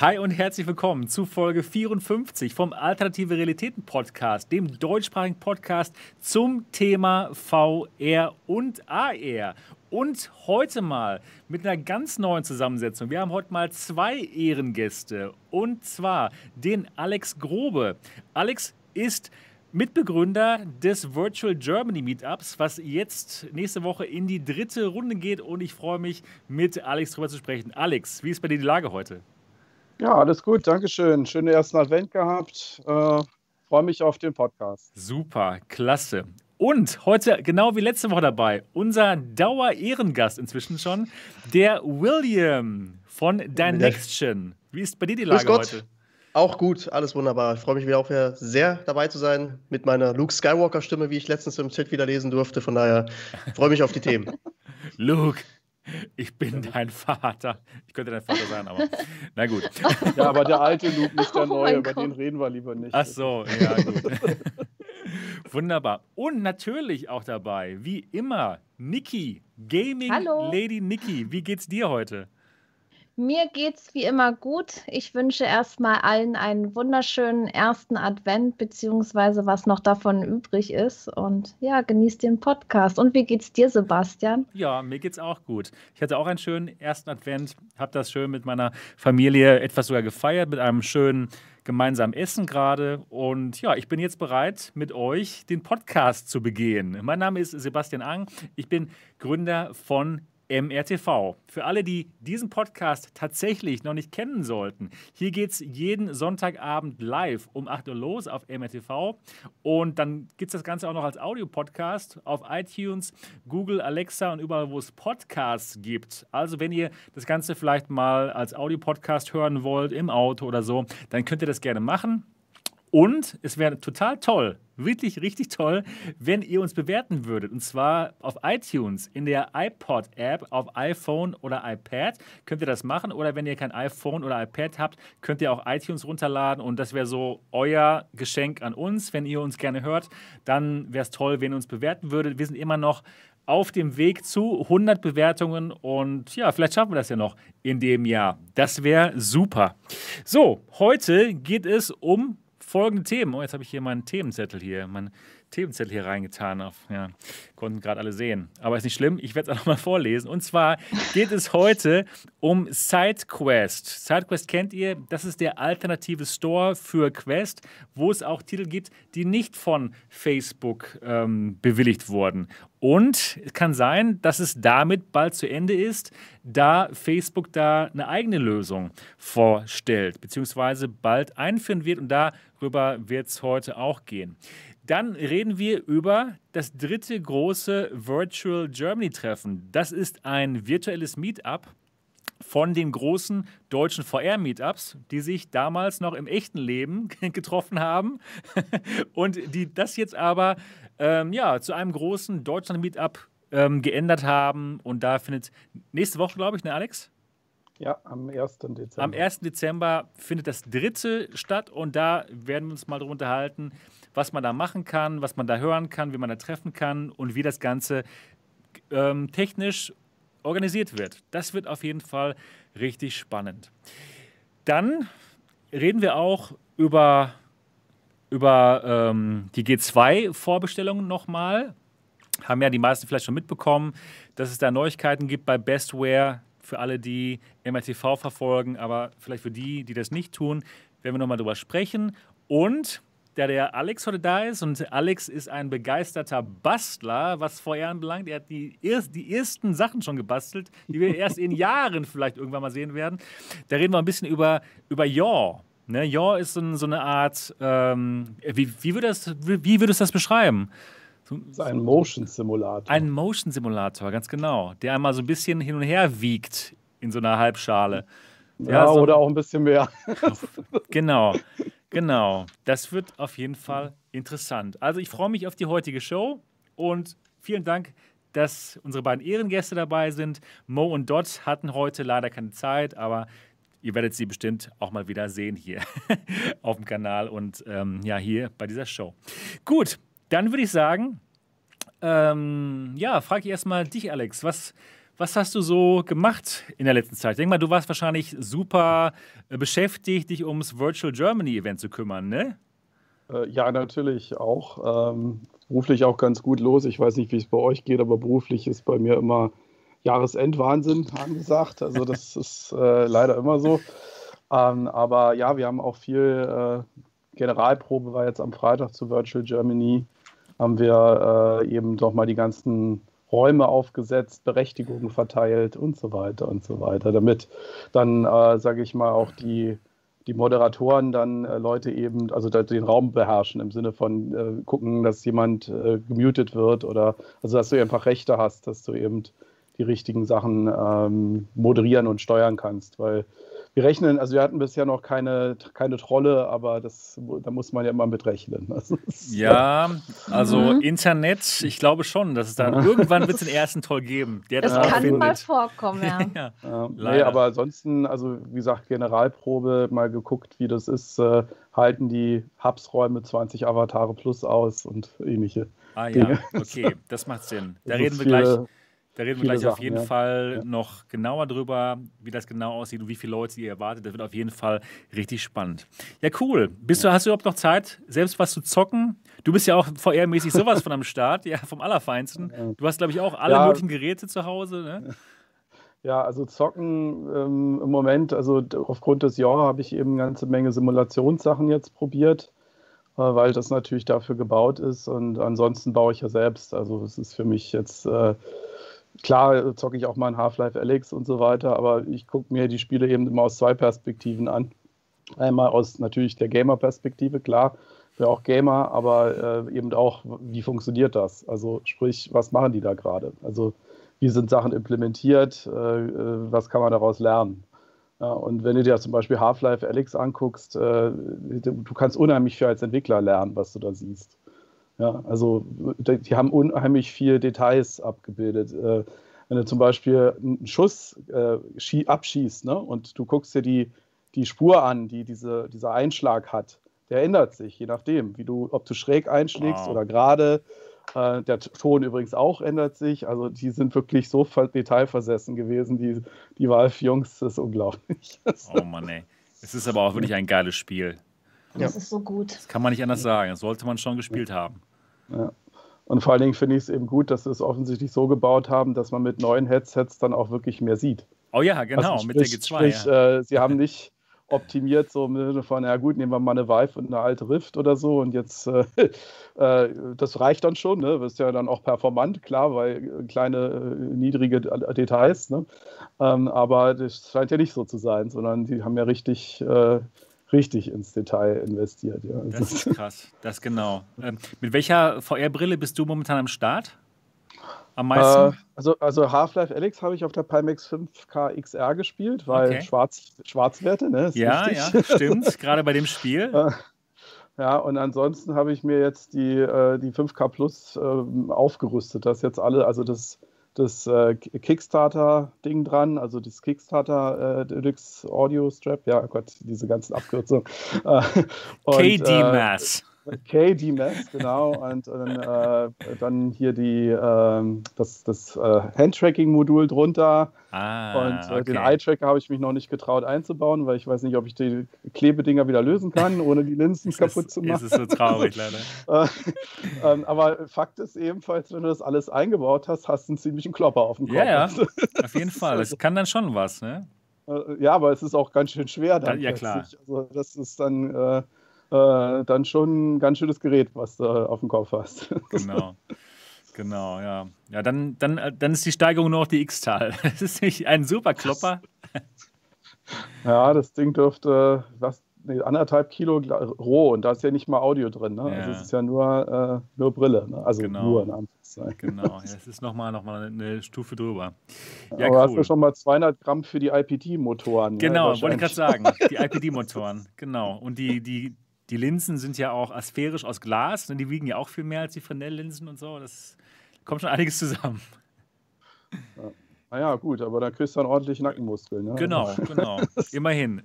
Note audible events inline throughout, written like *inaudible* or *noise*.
Hi und herzlich willkommen zu Folge 54 vom Alternative Realitäten Podcast, dem deutschsprachigen Podcast zum Thema VR und AR. Und heute mal mit einer ganz neuen Zusammensetzung. Wir haben heute mal zwei Ehrengäste und zwar den Alex Grobe. Alex ist Mitbegründer des Virtual Germany Meetups, was jetzt nächste Woche in die dritte Runde geht und ich freue mich, mit Alex darüber zu sprechen. Alex, wie ist bei dir die Lage heute? Ja, alles gut, Dankeschön. Schönen ersten Advent gehabt. Äh, freue mich auf den Podcast. Super, klasse. Und heute, genau wie letzte Woche dabei, unser Dauer-Ehrengast inzwischen schon, der William von Dynexion. Wie ist bei dir die Lage heute? Auch gut, alles wunderbar. Ich freue mich wieder auch wieder sehr dabei zu sein mit meiner Luke Skywalker-Stimme, wie ich letztens im Chat wieder lesen durfte. Von daher freue mich auf die Themen. *laughs* Luke, ich bin dein Vater. Ich könnte dein Vater sein, aber na gut. *laughs* Ja, aber der alte Luke, nicht der oh neue, über den reden wir lieber nicht. Ach so, ja gut. *laughs* Wunderbar. Und natürlich auch dabei, wie immer, Niki, Gaming Hallo. Lady Niki. Wie geht's dir heute? Mir geht's wie immer gut. Ich wünsche erstmal allen einen wunderschönen ersten Advent, beziehungsweise was noch davon übrig ist. Und ja, genießt den Podcast. Und wie geht's dir, Sebastian? Ja, mir geht's auch gut. Ich hatte auch einen schönen ersten Advent, habe das schön mit meiner Familie etwas sogar gefeiert, mit einem schönen gemeinsamen Essen gerade. Und ja, ich bin jetzt bereit, mit euch den Podcast zu begehen. Mein Name ist Sebastian Ang. Ich bin Gründer von MRTV. Für alle, die diesen Podcast tatsächlich noch nicht kennen sollten, hier geht es jeden Sonntagabend live um 8 Uhr los auf MRTV. Und dann gibt es das Ganze auch noch als Audiopodcast auf iTunes, Google, Alexa und überall, wo es Podcasts gibt. Also, wenn ihr das Ganze vielleicht mal als Audiopodcast hören wollt, im Auto oder so, dann könnt ihr das gerne machen. Und es wäre total toll, wirklich richtig toll, wenn ihr uns bewerten würdet. Und zwar auf iTunes, in der iPod-App, auf iPhone oder iPad könnt ihr das machen. Oder wenn ihr kein iPhone oder iPad habt, könnt ihr auch iTunes runterladen. Und das wäre so euer Geschenk an uns. Wenn ihr uns gerne hört, dann wäre es toll, wenn ihr uns bewerten würdet. Wir sind immer noch auf dem Weg zu 100 Bewertungen und ja, vielleicht schaffen wir das ja noch in dem Jahr. Das wäre super. So, heute geht es um folgende Themen. Oh, jetzt habe ich hier meinen Themenzettel hier, meinen Themenzettel hier reingetan. Auf, ja, konnten gerade alle sehen. Aber ist nicht schlimm, ich werde es auch nochmal vorlesen. Und zwar geht es heute um SideQuest. SideQuest kennt ihr, das ist der alternative Store für Quest, wo es auch Titel gibt, die nicht von Facebook ähm, bewilligt wurden. Und es kann sein, dass es damit bald zu Ende ist, da Facebook da eine eigene Lösung vorstellt, beziehungsweise bald einführen wird. Und darüber wird es heute auch gehen. Dann reden wir über das dritte große Virtual Germany Treffen. Das ist ein virtuelles Meetup von den großen deutschen VR-Meetups, die sich damals noch im echten Leben *laughs* getroffen haben *laughs* und die das jetzt aber ähm, ja, zu einem großen Deutschland-Meetup ähm, geändert haben. Und da findet nächste Woche, glaube ich, ne, Alex? Ja, am 1. Dezember. Am 1. Dezember findet das dritte statt und da werden wir uns mal darüber unterhalten, was man da machen kann, was man da hören kann, wie man da treffen kann und wie das Ganze ähm, technisch organisiert wird. Das wird auf jeden Fall richtig spannend. Dann reden wir auch über über ähm, die G2-Vorbestellungen nochmal. Haben ja die meisten vielleicht schon mitbekommen, dass es da Neuigkeiten gibt bei Bestware für alle, die MRTV verfolgen, aber vielleicht für die, die das nicht tun, werden wir nochmal drüber sprechen. Und da der Alex heute da ist und Alex ist ein begeisterter Bastler, was VR anbelangt. Er hat die, erst, die ersten Sachen schon gebastelt, die wir erst in *laughs* Jahren vielleicht irgendwann mal sehen werden. Da reden wir ein bisschen über, über Yaw. Ne, Yaw ist so, so eine Art, ähm, wie, wie, würdest, wie, wie würdest du das beschreiben? So, ist ein Motion-Simulator. Ein Motion-Simulator, ganz genau. Der einmal so ein bisschen hin und her wiegt in so einer Halbschale. Ja, ja so, oder auch ein bisschen mehr. genau, *laughs* genau. Das wird auf jeden Fall interessant. Also ich freue mich auf die heutige Show und vielen Dank, dass unsere beiden Ehrengäste dabei sind. Mo und Dot hatten heute leider keine Zeit, aber ihr werdet sie bestimmt auch mal wieder sehen hier *laughs* auf dem Kanal und ähm, ja, hier bei dieser Show. Gut, dann würde ich sagen, ähm, ja, frage ich erstmal dich, Alex. Was, Was hast du so gemacht in der letzten Zeit? Ich denke mal, du warst wahrscheinlich super äh, beschäftigt, dich ums Virtual Germany Event zu kümmern, ne? Äh, ja, natürlich auch. Ähm, beruflich auch ganz gut los. Ich weiß nicht, wie es bei euch geht, aber beruflich ist bei mir immer Jahresendwahnsinn angesagt. Also das *laughs* ist äh, leider immer so. Ähm, aber ja, wir haben auch viel äh, Generalprobe war jetzt am Freitag zu Virtual Germany. Haben wir äh, eben doch mal die ganzen Räume aufgesetzt, Berechtigungen verteilt und so weiter und so weiter, damit dann, äh, sage ich mal, auch die, die Moderatoren dann äh, Leute eben, also den Raum beherrschen im Sinne von äh, gucken, dass jemand äh, gemutet wird oder also dass du einfach Rechte hast, dass du eben die richtigen Sachen ähm, moderieren und steuern kannst, weil wir rechnen, also wir hatten bisher noch keine, keine Trolle, aber das, da muss man ja immer mit rechnen. Also, ja, also mhm. Internet, ich glaube schon, dass es dann irgendwann wird den ersten Troll geben, der das, das kann findet. mal vorkommen, ja. *laughs* ja, ja nee, aber ansonsten, also wie gesagt, Generalprobe, mal geguckt, wie das ist, äh, halten die Hubs-Räume 20 Avatare plus aus und ähnliche. Ah ja, Dinge. okay, das macht Sinn. Da also reden wir gleich da reden wir gleich Sachen, auf jeden ja. Fall ja. noch genauer drüber, wie das genau aussieht und wie viele Leute ihr erwartet. Das wird auf jeden Fall richtig spannend. Ja, cool. Bist du, hast du überhaupt noch Zeit, selbst was zu zocken? Du bist ja auch VR-mäßig *laughs* sowas von am Start, ja, vom Allerfeinsten. Du hast, glaube ich, auch alle ja. möglichen Geräte zu Hause, ne? Ja, also zocken ähm, im Moment, also aufgrund des Jahres habe ich eben eine ganze Menge Simulationssachen jetzt probiert, äh, weil das natürlich dafür gebaut ist und ansonsten baue ich ja selbst. Also es ist für mich jetzt äh, klar zocke ich auch mal in Half-Life Alyx und so weiter, aber ich gucke mir die Spiele eben immer aus zwei Perspektiven an. Einmal aus natürlich der Gamer-Perspektive, klar, bin auch Gamer, aber äh, eben auch, wie funktioniert das? Also sprich, was machen die da gerade? Also wie sind Sachen implementiert? Äh, äh, was kann man daraus lernen? Ja, und wenn du dir zum Beispiel Half-Life Alyx anguckst, äh, du kannst unheimlich viel als Entwickler lernen, was du da siehst. Ja, also die haben unheimlich viele Details abgebildet. Äh, wenn du zum Beispiel einen Schuss äh, abschießt ne, und du guckst dir die, die Spur an, die diese, dieser Einschlag hat, der ändert sich, je nachdem, wie du, ob du schräg einschlägst wow. oder gerade. Äh, der Ton übrigens auch ändert sich. Also die sind wirklich so detailversessen gewesen, die, die Valve-Jungs, das ist unglaublich. *laughs* Oh Mann, ey. Es ist aber auch wirklich ein geiles Spiel. Das ja. ist so gut. Das kann man nicht anders sagen. Das sollte man schon gespielt haben. Ja. Und vor allen Dingen finde ich es eben gut, dass sie es offensichtlich so gebaut haben, dass man mit neuen Headsets dann auch wirklich mehr sieht. Oh ja, genau, also sprich, mit der G2. Sprich, ja. äh, sie haben nicht optimiert, so im Sinne von, ja gut, nehmen wir mal eine Vive und eine alte Rift oder so und jetzt, äh, *laughs* äh, das reicht dann schon, ne? Das ist ja dann auch performant, klar, weil kleine, äh, niedrige Details, ne? Ähm, aber das scheint ja nicht so zu sein, sondern die haben ja richtig äh, richtig ins Detail investiert. Ja. Das ist krass, das genau. Ähm, mit welcher VR-Brille bist du momentan am Start? Am meisten? Äh, also, also Half-Life Alyx habe ich auf der Pimax 5K XR gespielt, weil okay. Schwarz, Schwarzwerte, ne? ja, wichtig. ja, *laughs* stimmt, gerade bei dem Spiel. Äh, ja, und ansonsten habe ich mir jetzt die, äh, die 5K Plus äh, aufgerüstet. Das jetzt alle, also das das äh, Kickstarter-Ding dran, also das Kickstarter äh, Deluxe Audio Strap. Ja, oh Gott, diese ganzen Abkürzungen. *laughs* Äh, KD-Mass. KD-Mass, genau. Und, und äh, dann hier die, äh, das, das äh, Handtracking-Modul drunter. Ah, und äh, okay. den Eye-Tracker habe ich mich noch nicht getraut einzubauen, weil ich weiß nicht, ob ich die Klebedinger wieder lösen kann, ohne die Linsen *laughs* kaputt ist, zu machen. Das ist so traurig, leider. *laughs* Äh, ähm, aber Fakt ist ebenfalls, wenn du das alles eingebaut hast, hast du einen ziemlichen Klopper auf dem Kopf. Ja, ja, *laughs* auf jeden Fall. Das kann dann schon was, ne? Äh, ja, aber es ist auch ganz schön schwer dann. Ja, klar. Also das ist dann äh, äh, dann schon ein ganz schönes Gerät, was du auf dem Kopf hast. *laughs* Genau. Genau, ja. Ja, dann, dann, äh, dann ist die Steigerung nur noch die X-Tal. *laughs* Das ist nicht ein super Klopper. Ja, das Ding dürfte was, nee, anderthalb Kilo roh und da ist ja nicht mal Audio drin. Ne? Ja. Also es ist ja nur, äh, nur Brille. Ne? Also genau. nur in Anführungszeichen. Genau, ja, es ist nochmal noch mal eine Stufe drüber. Ja, Aber cool. hast du schon mal 200 Gramm für die IPD-Motoren. Ne? Genau, ne? wollte ich gerade sagen. Die IPD-Motoren, genau. Und die, die, die Linsen sind ja auch asphärisch aus Glas. Ne? Die wiegen ja auch viel mehr als die Fresnel-Linsen und so. Das kommt schon einiges zusammen. Ja. Naja, gut, aber dann kriegst du dann ordentlich Nackenmuskeln. Ne? Genau, genau. *laughs* Immerhin.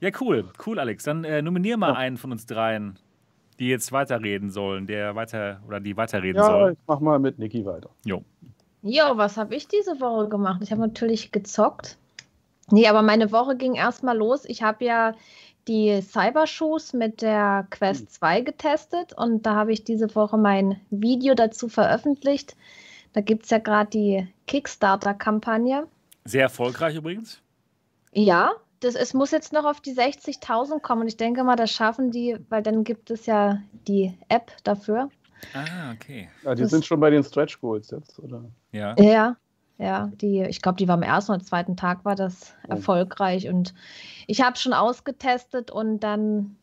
ja, cool. Cool, Alex. Dann äh, nominier mal ja. einen von uns dreien, die jetzt weiterreden sollen, der weiter oder die weiterreden ja, soll. ich mach mal mit Niki weiter. Jo. Jo, was habe ich diese Woche gemacht? Ich habe natürlich gezockt. Nee, aber meine Woche ging erstmal los. Ich habe ja die Cybershoes mit der Quest 2 getestet und da habe ich diese Woche mein Video dazu veröffentlicht. Da gibt es ja gerade die Kickstarter-Kampagne. Sehr erfolgreich übrigens. Ja, das, es muss jetzt noch auf die 60.000 kommen. Und ich denke mal, das schaffen die, weil dann gibt es ja die App dafür. Ah, okay. Ja, die Das- sind schon bei den Stretch Goals jetzt, oder? Ja. Ja, ja, die, ich glaube, die war am ersten oder zweiten Tag war das Oh. erfolgreich und ich habe schon ausgetestet und dann,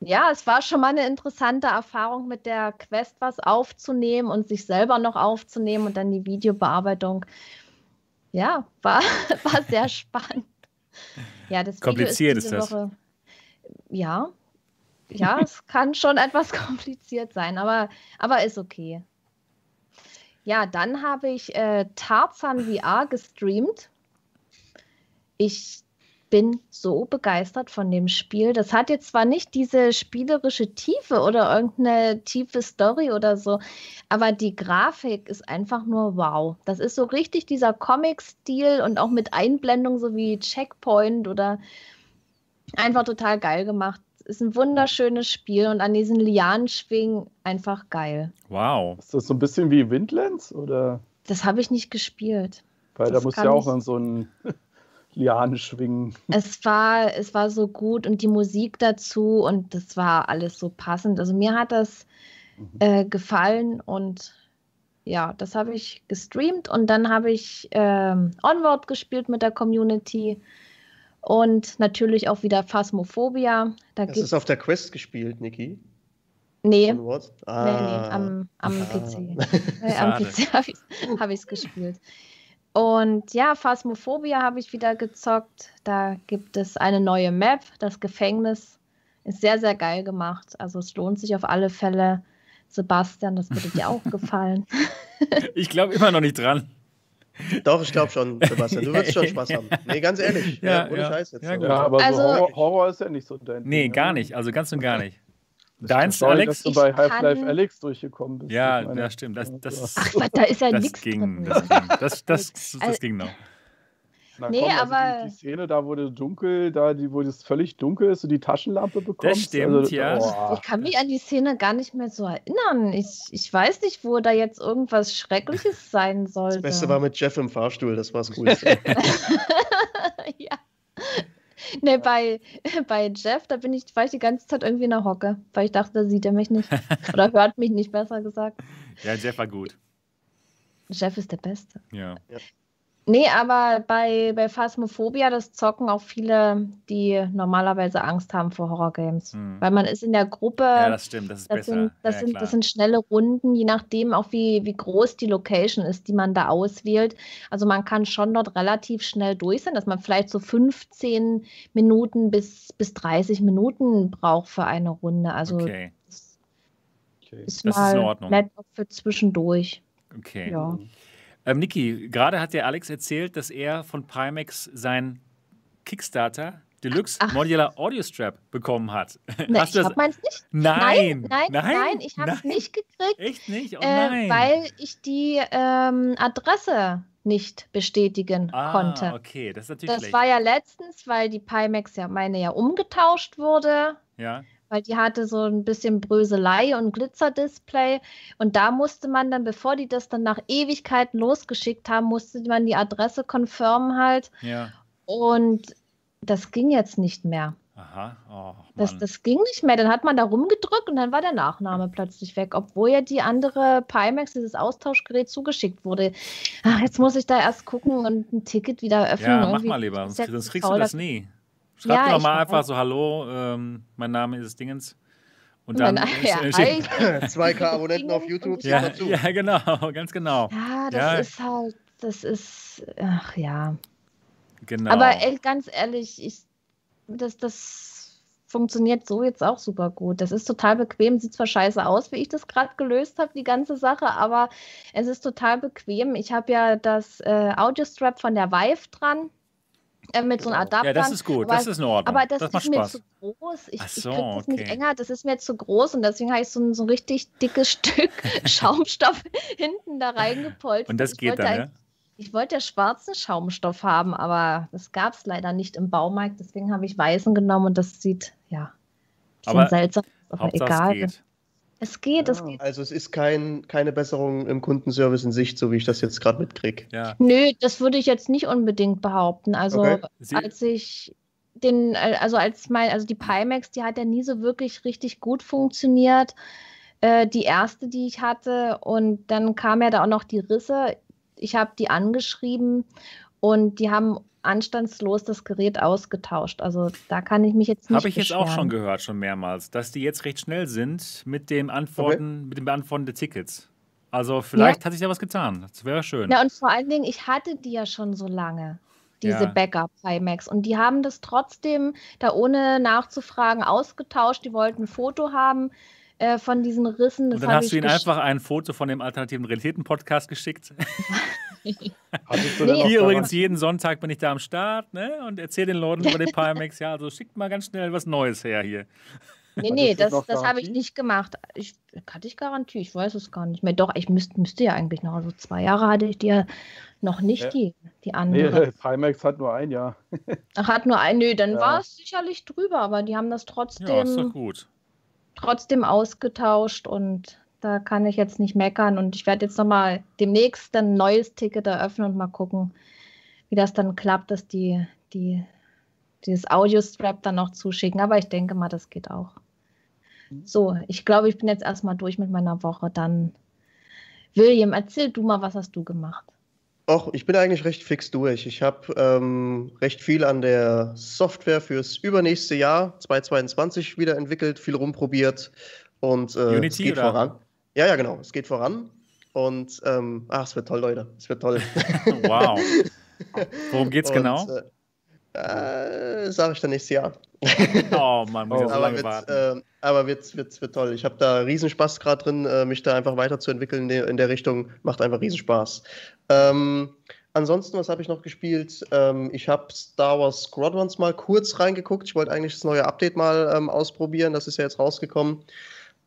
ja, es war schon mal eine interessante Erfahrung mit der Quest was aufzunehmen und sich selber noch aufzunehmen und dann die Videobearbeitung. Ja, war, *laughs* war sehr spannend. Ja, das Video Kompliziert ist diese das. Woche, ja, ja, es kann schon etwas *laughs* kompliziert sein, aber, aber ist okay. Ja, dann habe ich äh, Tarzan VR gestreamt. Ich bin so begeistert von dem Spiel. Das hat jetzt zwar nicht diese spielerische Tiefe oder irgendeine tiefe Story oder so, aber die Grafik ist einfach nur wow. Das ist so richtig dieser Comic-Stil und auch mit Einblendung so wie Checkpoint oder einfach total geil gemacht. Ist ein wunderschönes Spiel und an diesen Lianen schwingen einfach geil. Wow. Ist das so ein bisschen wie Windlands? Oder? Das habe ich nicht gespielt. Weil da Das muss kann ja auch dann so ein *laughs* Liane schwingen. Es war, es war so gut und die Musik dazu und das war alles so passend. Also mir hat das Mhm. äh, gefallen und ja, das habe ich gestreamt und dann habe ich ähm, Onward gespielt mit der Community und natürlich auch wieder Phasmophobia. Da Das ist auf der Quest gespielt, Niki. nee, What? nee, nee, Ah. am, am Ah. PC. *laughs* Äh, am. PC habe ich es hab gespielt. Und ja, Phasmophobia habe ich wieder gezockt. Da gibt es eine neue Map. Das Gefängnis ist sehr, sehr geil gemacht. Also es lohnt sich auf alle Fälle. Sebastian, das würde dir auch *laughs* gefallen. Ich glaube immer noch nicht dran. Doch, ich glaube schon, Sebastian. Du wirst schon Spaß haben. Nee, ganz ehrlich. Ja, Ja, ohne ja. Scheiß jetzt. Ja. Ja, aber Also- so Horror, Horror ist ja nicht so dein Nee, Ding, gar ne? nicht. Also ganz und gar nicht. Das Deins, ist sorry, Alex? dass du bei Half-Life Alex durchgekommen bist. Ja, das stimmt. Das, das, Ach, was, da ist ja das nichts ging. Das ging. Das, das, das, Also- ging noch. Na Nee, komm, also aber- Die, die Szene da, wo du dunkel, da, die, wo es völlig dunkel ist und die Taschenlampe bekommst. stimmt, also, ja. Oh, Ich kann mich an die Szene gar nicht mehr so erinnern. Ich, ich weiß nicht, wo da jetzt irgendwas Schreckliches *laughs* sein sollte. Das Beste war mit Jeff im Fahrstuhl, das war das Coolste. *laughs* ja. Ne, bei, bei Jeff, da bin ich, war ich die ganze Zeit irgendwie in der Hocke, weil ich dachte, da sieht er mich nicht. *laughs* Oder hört mich nicht, besser gesagt. Ja, Jeff war gut. Jeff ist der Beste. Ja. Nee, aber bei, bei Phasmophobia, das zocken auch viele, die normalerweise Angst haben vor Horrorgames. Hm. Weil man ist in der Gruppe. ja, das stimmt. Das ist Das, besser. sind, das, ja, sind, klar. das sind schnelle Runden, je nachdem auch wie, wie groß die Location ist, die man da auswählt. Also man kann schon dort relativ schnell durch sein, dass man vielleicht so 15 Minuten bis, bis 30 Minuten braucht für eine Runde. Also okay. das okay. ist Das ist mal in Ordnung. nett für zwischendurch. okay. Ja. Ähm, Niki, gerade hat der Alex erzählt, dass er von Pimax sein Kickstarter Deluxe Ach. Modular Audio Strap bekommen hat. *laughs* Ne, Hast ich du das? meins nicht. Nein, nein, nein, ich habe es nein. nicht gekriegt, Echt nicht? Oh äh, nein. weil ich die ähm, Adresse nicht bestätigen ah, konnte. okay, das ist natürlich Das schlecht. war ja letztens, weil die Pimax ja meine ja umgetauscht wurde, ja, weil die hatte so ein bisschen Bröselei und Glitzerdisplay. Und da musste man dann, bevor die das dann nach Ewigkeiten losgeschickt haben, musste man die Adresse confirmen halt. ja. Und das ging jetzt nicht mehr. Aha. Oh, Das, das ging nicht mehr. Dann hat man da rumgedrückt und dann war der Nachname plötzlich weg, obwohl ja die andere Pimax, dieses Austauschgerät, zugeschickt wurde. Ach, jetzt muss ich da erst gucken und ein Ticket wieder öffnen. ja, mach mal lieber, sonst, kriegst du das nie. Schreib Ja, doch mal einfach so, hallo, ähm, mein Name ist Dingens. Und dann *laughs* ja, äh, hi. *laughs* 2K Abonnenten auf YouTube. ja, dazu. ja, genau, *laughs* ganz genau. Ja, das Ja. ist halt, das ist, ach ja. genau. Aber ey, ganz ehrlich, ich, das, das funktioniert so jetzt auch super gut. Das ist total bequem, sieht zwar scheiße aus, wie ich das gerade gelöst habe, die ganze Sache, aber es ist total bequem. Ich habe ja das äh, Audiostrap von der Vive dran mit so einem Adapter. Ja, das ist gut, aber, das ist in Ordnung. Aber das, das ist mir Spaß. zu groß. Ich, Ach ich so, krieg das nicht okay. enger, das ist mir zu groß und deswegen habe ich so ein, so ein richtig dickes Stück *laughs* Schaumstoff *laughs* hinten da reingepolstert. Und das Ich geht dann, ja? Ich wollte ja schwarzen Schaumstoff haben, aber das gab es leider nicht im Baumarkt. Deswegen habe ich weißen genommen und das sieht, ja, ein bisschen Aber seltsam aus, aber Hauptsache egal. es geht. Es geht, es Ja. geht. Also es ist kein, keine Besserung im Kundenservice in Sicht, so wie ich das jetzt gerade mitkriege. Ja. Nö, das würde ich jetzt nicht unbedingt behaupten. Also Okay. Als ich den, äh, also als mein, also die Pimax, die hat ja nie so wirklich richtig gut funktioniert. Äh, die erste, die ich hatte, und dann kam ja da auch noch die Risse. Ich habe die angeschrieben und die haben anstandslos das Gerät ausgetauscht. Also da kann ich mich jetzt nicht Habe ich jetzt auch beschweren. schon gehört, schon mehrmals, dass die jetzt recht schnell sind mit dem Antworten, mit dem Beantworten der Tickets. Also vielleicht hat sich da was getan. Das wäre schön. Ja, und vor allen Dingen, ich hatte die ja schon so lange, diese Ja. Backup Pimax. Und die haben das trotzdem, da ohne nachzufragen, ausgetauscht. Die wollten ein Foto haben äh, von diesen Rissen. Das Und dann hast du ihnen einfach ein Foto von dem alternativen Realitäten-Podcast geschickt. *laughs* *laughs* Hattest du Nee. Hier übrigens jeden Sonntag bin ich da am Start ne? und erzähle den Leuten über den Pimax. Ja, also schickt mal ganz schnell was Neues her hier. Nee, nee, das, das habe ich nicht gemacht. Ich, hatte ich Garantie? Ich weiß es gar nicht mehr. Doch, ich müsste, müsste ja eigentlich noch. Also zwei Jahre hatte ich die ja noch nicht, Ja. die, die Nee, *laughs* andere. Pimax hat nur ein Jahr. *laughs* Ach, hat nur ein, nö, dann Ja. war es sicherlich drüber, aber die haben das Ja, ist trotzdem, doch gut. trotzdem ausgetauscht und da kann ich jetzt nicht meckern. Und ich werde jetzt nochmal demnächst ein neues Ticket eröffnen und mal gucken, wie das dann klappt, dass die, die dieses Audio-Strap dann noch zuschicken. Aber ich denke mal, das geht auch. So, ich glaube, ich bin jetzt erstmal durch mit meiner Woche. Dann, William, erzähl du mal, was hast du gemacht? Och, ich bin eigentlich recht fix durch. Ich habe ähm, recht viel an der Software fürs übernächste Jahr 2022 wieder entwickelt, viel rumprobiert und äh, es Unity, geht oder? voran. Ja, ja, genau, es geht voran. Und ähm, ach, es wird toll, Leute. Es wird toll. *laughs* Wow. Worum geht's Und, genau? Äh, äh, Sage ich dann nächstes Jahr. *laughs* Oh Mann, muss ich Oh. so aber lange wird, warten. äh, aber wird, wird, wird toll. Ich habe da Riesenspaß gerade drin, äh, mich da einfach weiterzuentwickeln in der, in der Richtung. Macht einfach Riesenspaß. Ähm, ansonsten, was habe ich noch gespielt? Ähm, ich habe Star Wars Squadrons mal kurz reingeguckt. Ich wollte eigentlich das neue Update mal ähm, ausprobieren. Das ist ja jetzt rausgekommen.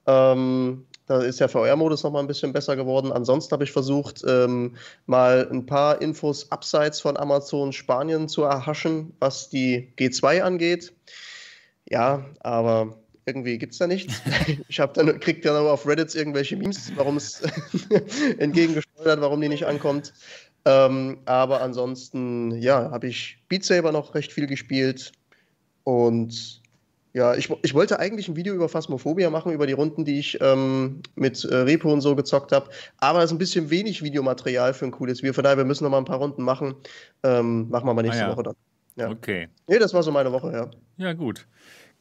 Ähm, da ist der VR-Modus noch mal ein bisschen besser geworden. Ansonsten habe ich versucht, ähm, mal ein paar Infos abseits von Amazon Spanien zu erhaschen, was die G2 angeht. Ja, aber irgendwie gibt es da nichts. *laughs* Ich habe dann kriegt dann aber auf Reddit irgendwelche Memes, warum es *laughs* entgegengesteuert, warum die nicht ankommt. Ähm, aber ansonsten, ja, habe ich Beat Saber noch recht viel gespielt. Und ja, ich, ich wollte eigentlich ein Video über Phasmophobia machen, über die Runden, die ich ähm, mit äh, Repo und so gezockt habe. Aber es ist ein bisschen wenig Videomaterial für ein cooles Video. Von daher, wir müssen noch mal ein paar Runden machen. Ähm, machen wir mal nächste Ah, ja. Woche dann. ja. Okay. Nee, das war so meine Woche, ja. Ja, gut.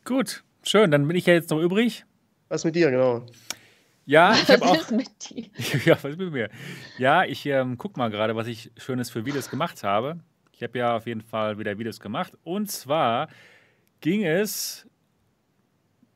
Gut. Schön, dann bin ich ja jetzt noch übrig. Was mit dir, genau? Ja, ich *laughs* habe Was auch. ist mit dir? *laughs* ja, was ist mit mir? Ja, ich ähm, guck mal gerade, was ich Schönes für Videos gemacht habe. Ich habe ja auf jeden Fall wieder Videos gemacht. Und zwar ging es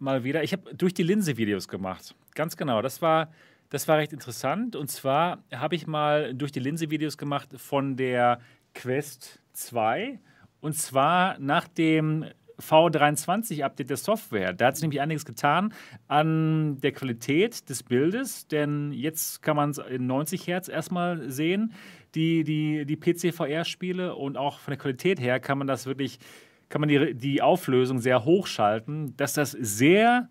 mal wieder, ich habe durch die Linse Videos gemacht. Ganz genau. Das war, das war recht interessant. Und zwar habe ich mal durch die Linse Videos gemacht von der Quest 2. Und zwar nach dem V23-Update der Software. Da hat sich nämlich einiges getan an der Qualität des Bildes, denn jetzt kann man es in 90 Hertz erstmal sehen, die, die, die PC-VR-Spiele und auch von der Qualität her kann man das wirklich, kann man die, die Auflösung sehr hochschalten, dass das sehr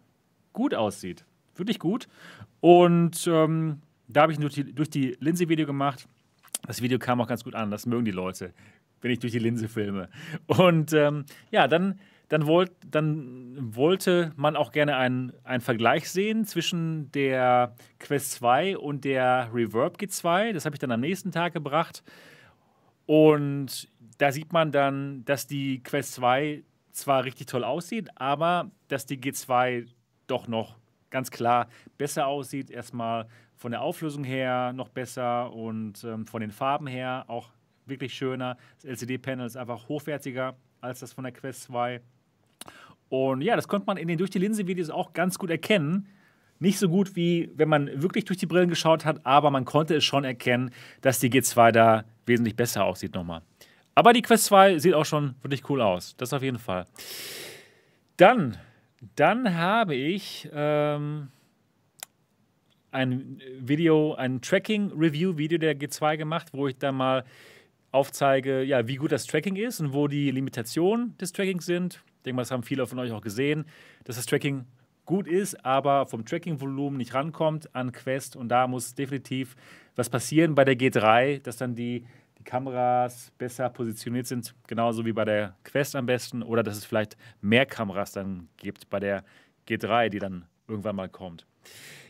gut aussieht. Wirklich gut. Und ähm, da habe ich durch die, durch die Linse-Video gemacht. Das Video kam auch ganz gut an, das mögen die Leute, wenn ich durch die Linse filme. Und ähm, ja, dann, dann, wollt, dann wollte man auch gerne einen, einen Vergleich sehen zwischen der Quest 2 und der Reverb G2. Das habe ich dann am nächsten Tag gebracht. Und da sieht man dann, dass die Quest 2 zwar richtig toll aussieht, aber dass die G2 doch noch ganz klar besser aussieht. Erstmal von der Auflösung her noch besser und ähm, von den Farben her auch wirklich schöner. Das LCD-Panel ist einfach hochwertiger als das von der Quest 2. Und ja, das konnte man in den durch die Linse-Videos auch ganz gut erkennen. Nicht so gut wie wenn man wirklich durch die Brillen geschaut hat, aber man konnte es schon erkennen, dass die G2 da wesentlich besser aussieht nochmal. Aber die Quest 2 sieht auch schon wirklich cool aus. Das auf jeden Fall. Dann, dann habe ich ähm, ein Video, ein Tracking-Review-Video der G2 gemacht, wo ich dann mal aufzeige, ja, wie gut das Tracking ist und wo die Limitationen des Trackings sind. Ich denke mal, das haben viele von euch auch gesehen, dass das Tracking gut ist, aber vom Tracking-Volumen nicht rankommt an Quest. Und da muss definitiv was passieren bei der G3, dass dann die, die Kameras besser positioniert sind, genauso wie bei der Quest am besten. Oder dass es vielleicht mehr Kameras dann gibt bei der G3, die dann irgendwann mal kommt.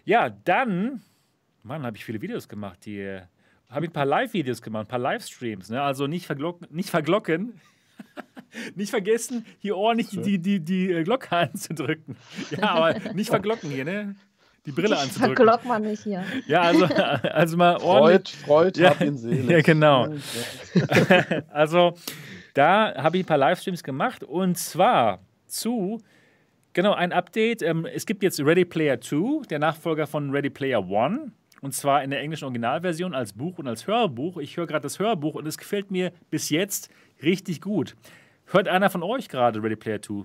Ja, dann, Mann, habe ich viele Videos gemacht, die habe ich ein paar Live-Videos gemacht, ein paar Livestreams. Ne? Also nicht verglocken, nicht verglocken. *laughs* nicht vergessen, hier ordentlich die, die, die äh, Glocke *laughs* anzudrücken. Ja, aber nicht verglocken hier, ne? Die Brille *laughs* Ich anzudrücken. verglock man nicht hier. Ja, also, *laughs* also mal ordentlich. Freud, Freud, Ja, hab ihn selig. ja, genau. *laughs* Also, da habe ich ein paar Livestreams gemacht und zwar zu, genau, ein Update. Ähm, es gibt jetzt Ready Player 2, der Nachfolger von Ready Player 1. Und zwar in der englischen Originalversion als Buch und als Hörbuch. Ich höre gerade das Hörbuch und es gefällt mir bis jetzt richtig gut. Hört einer von euch gerade Ready Player 2?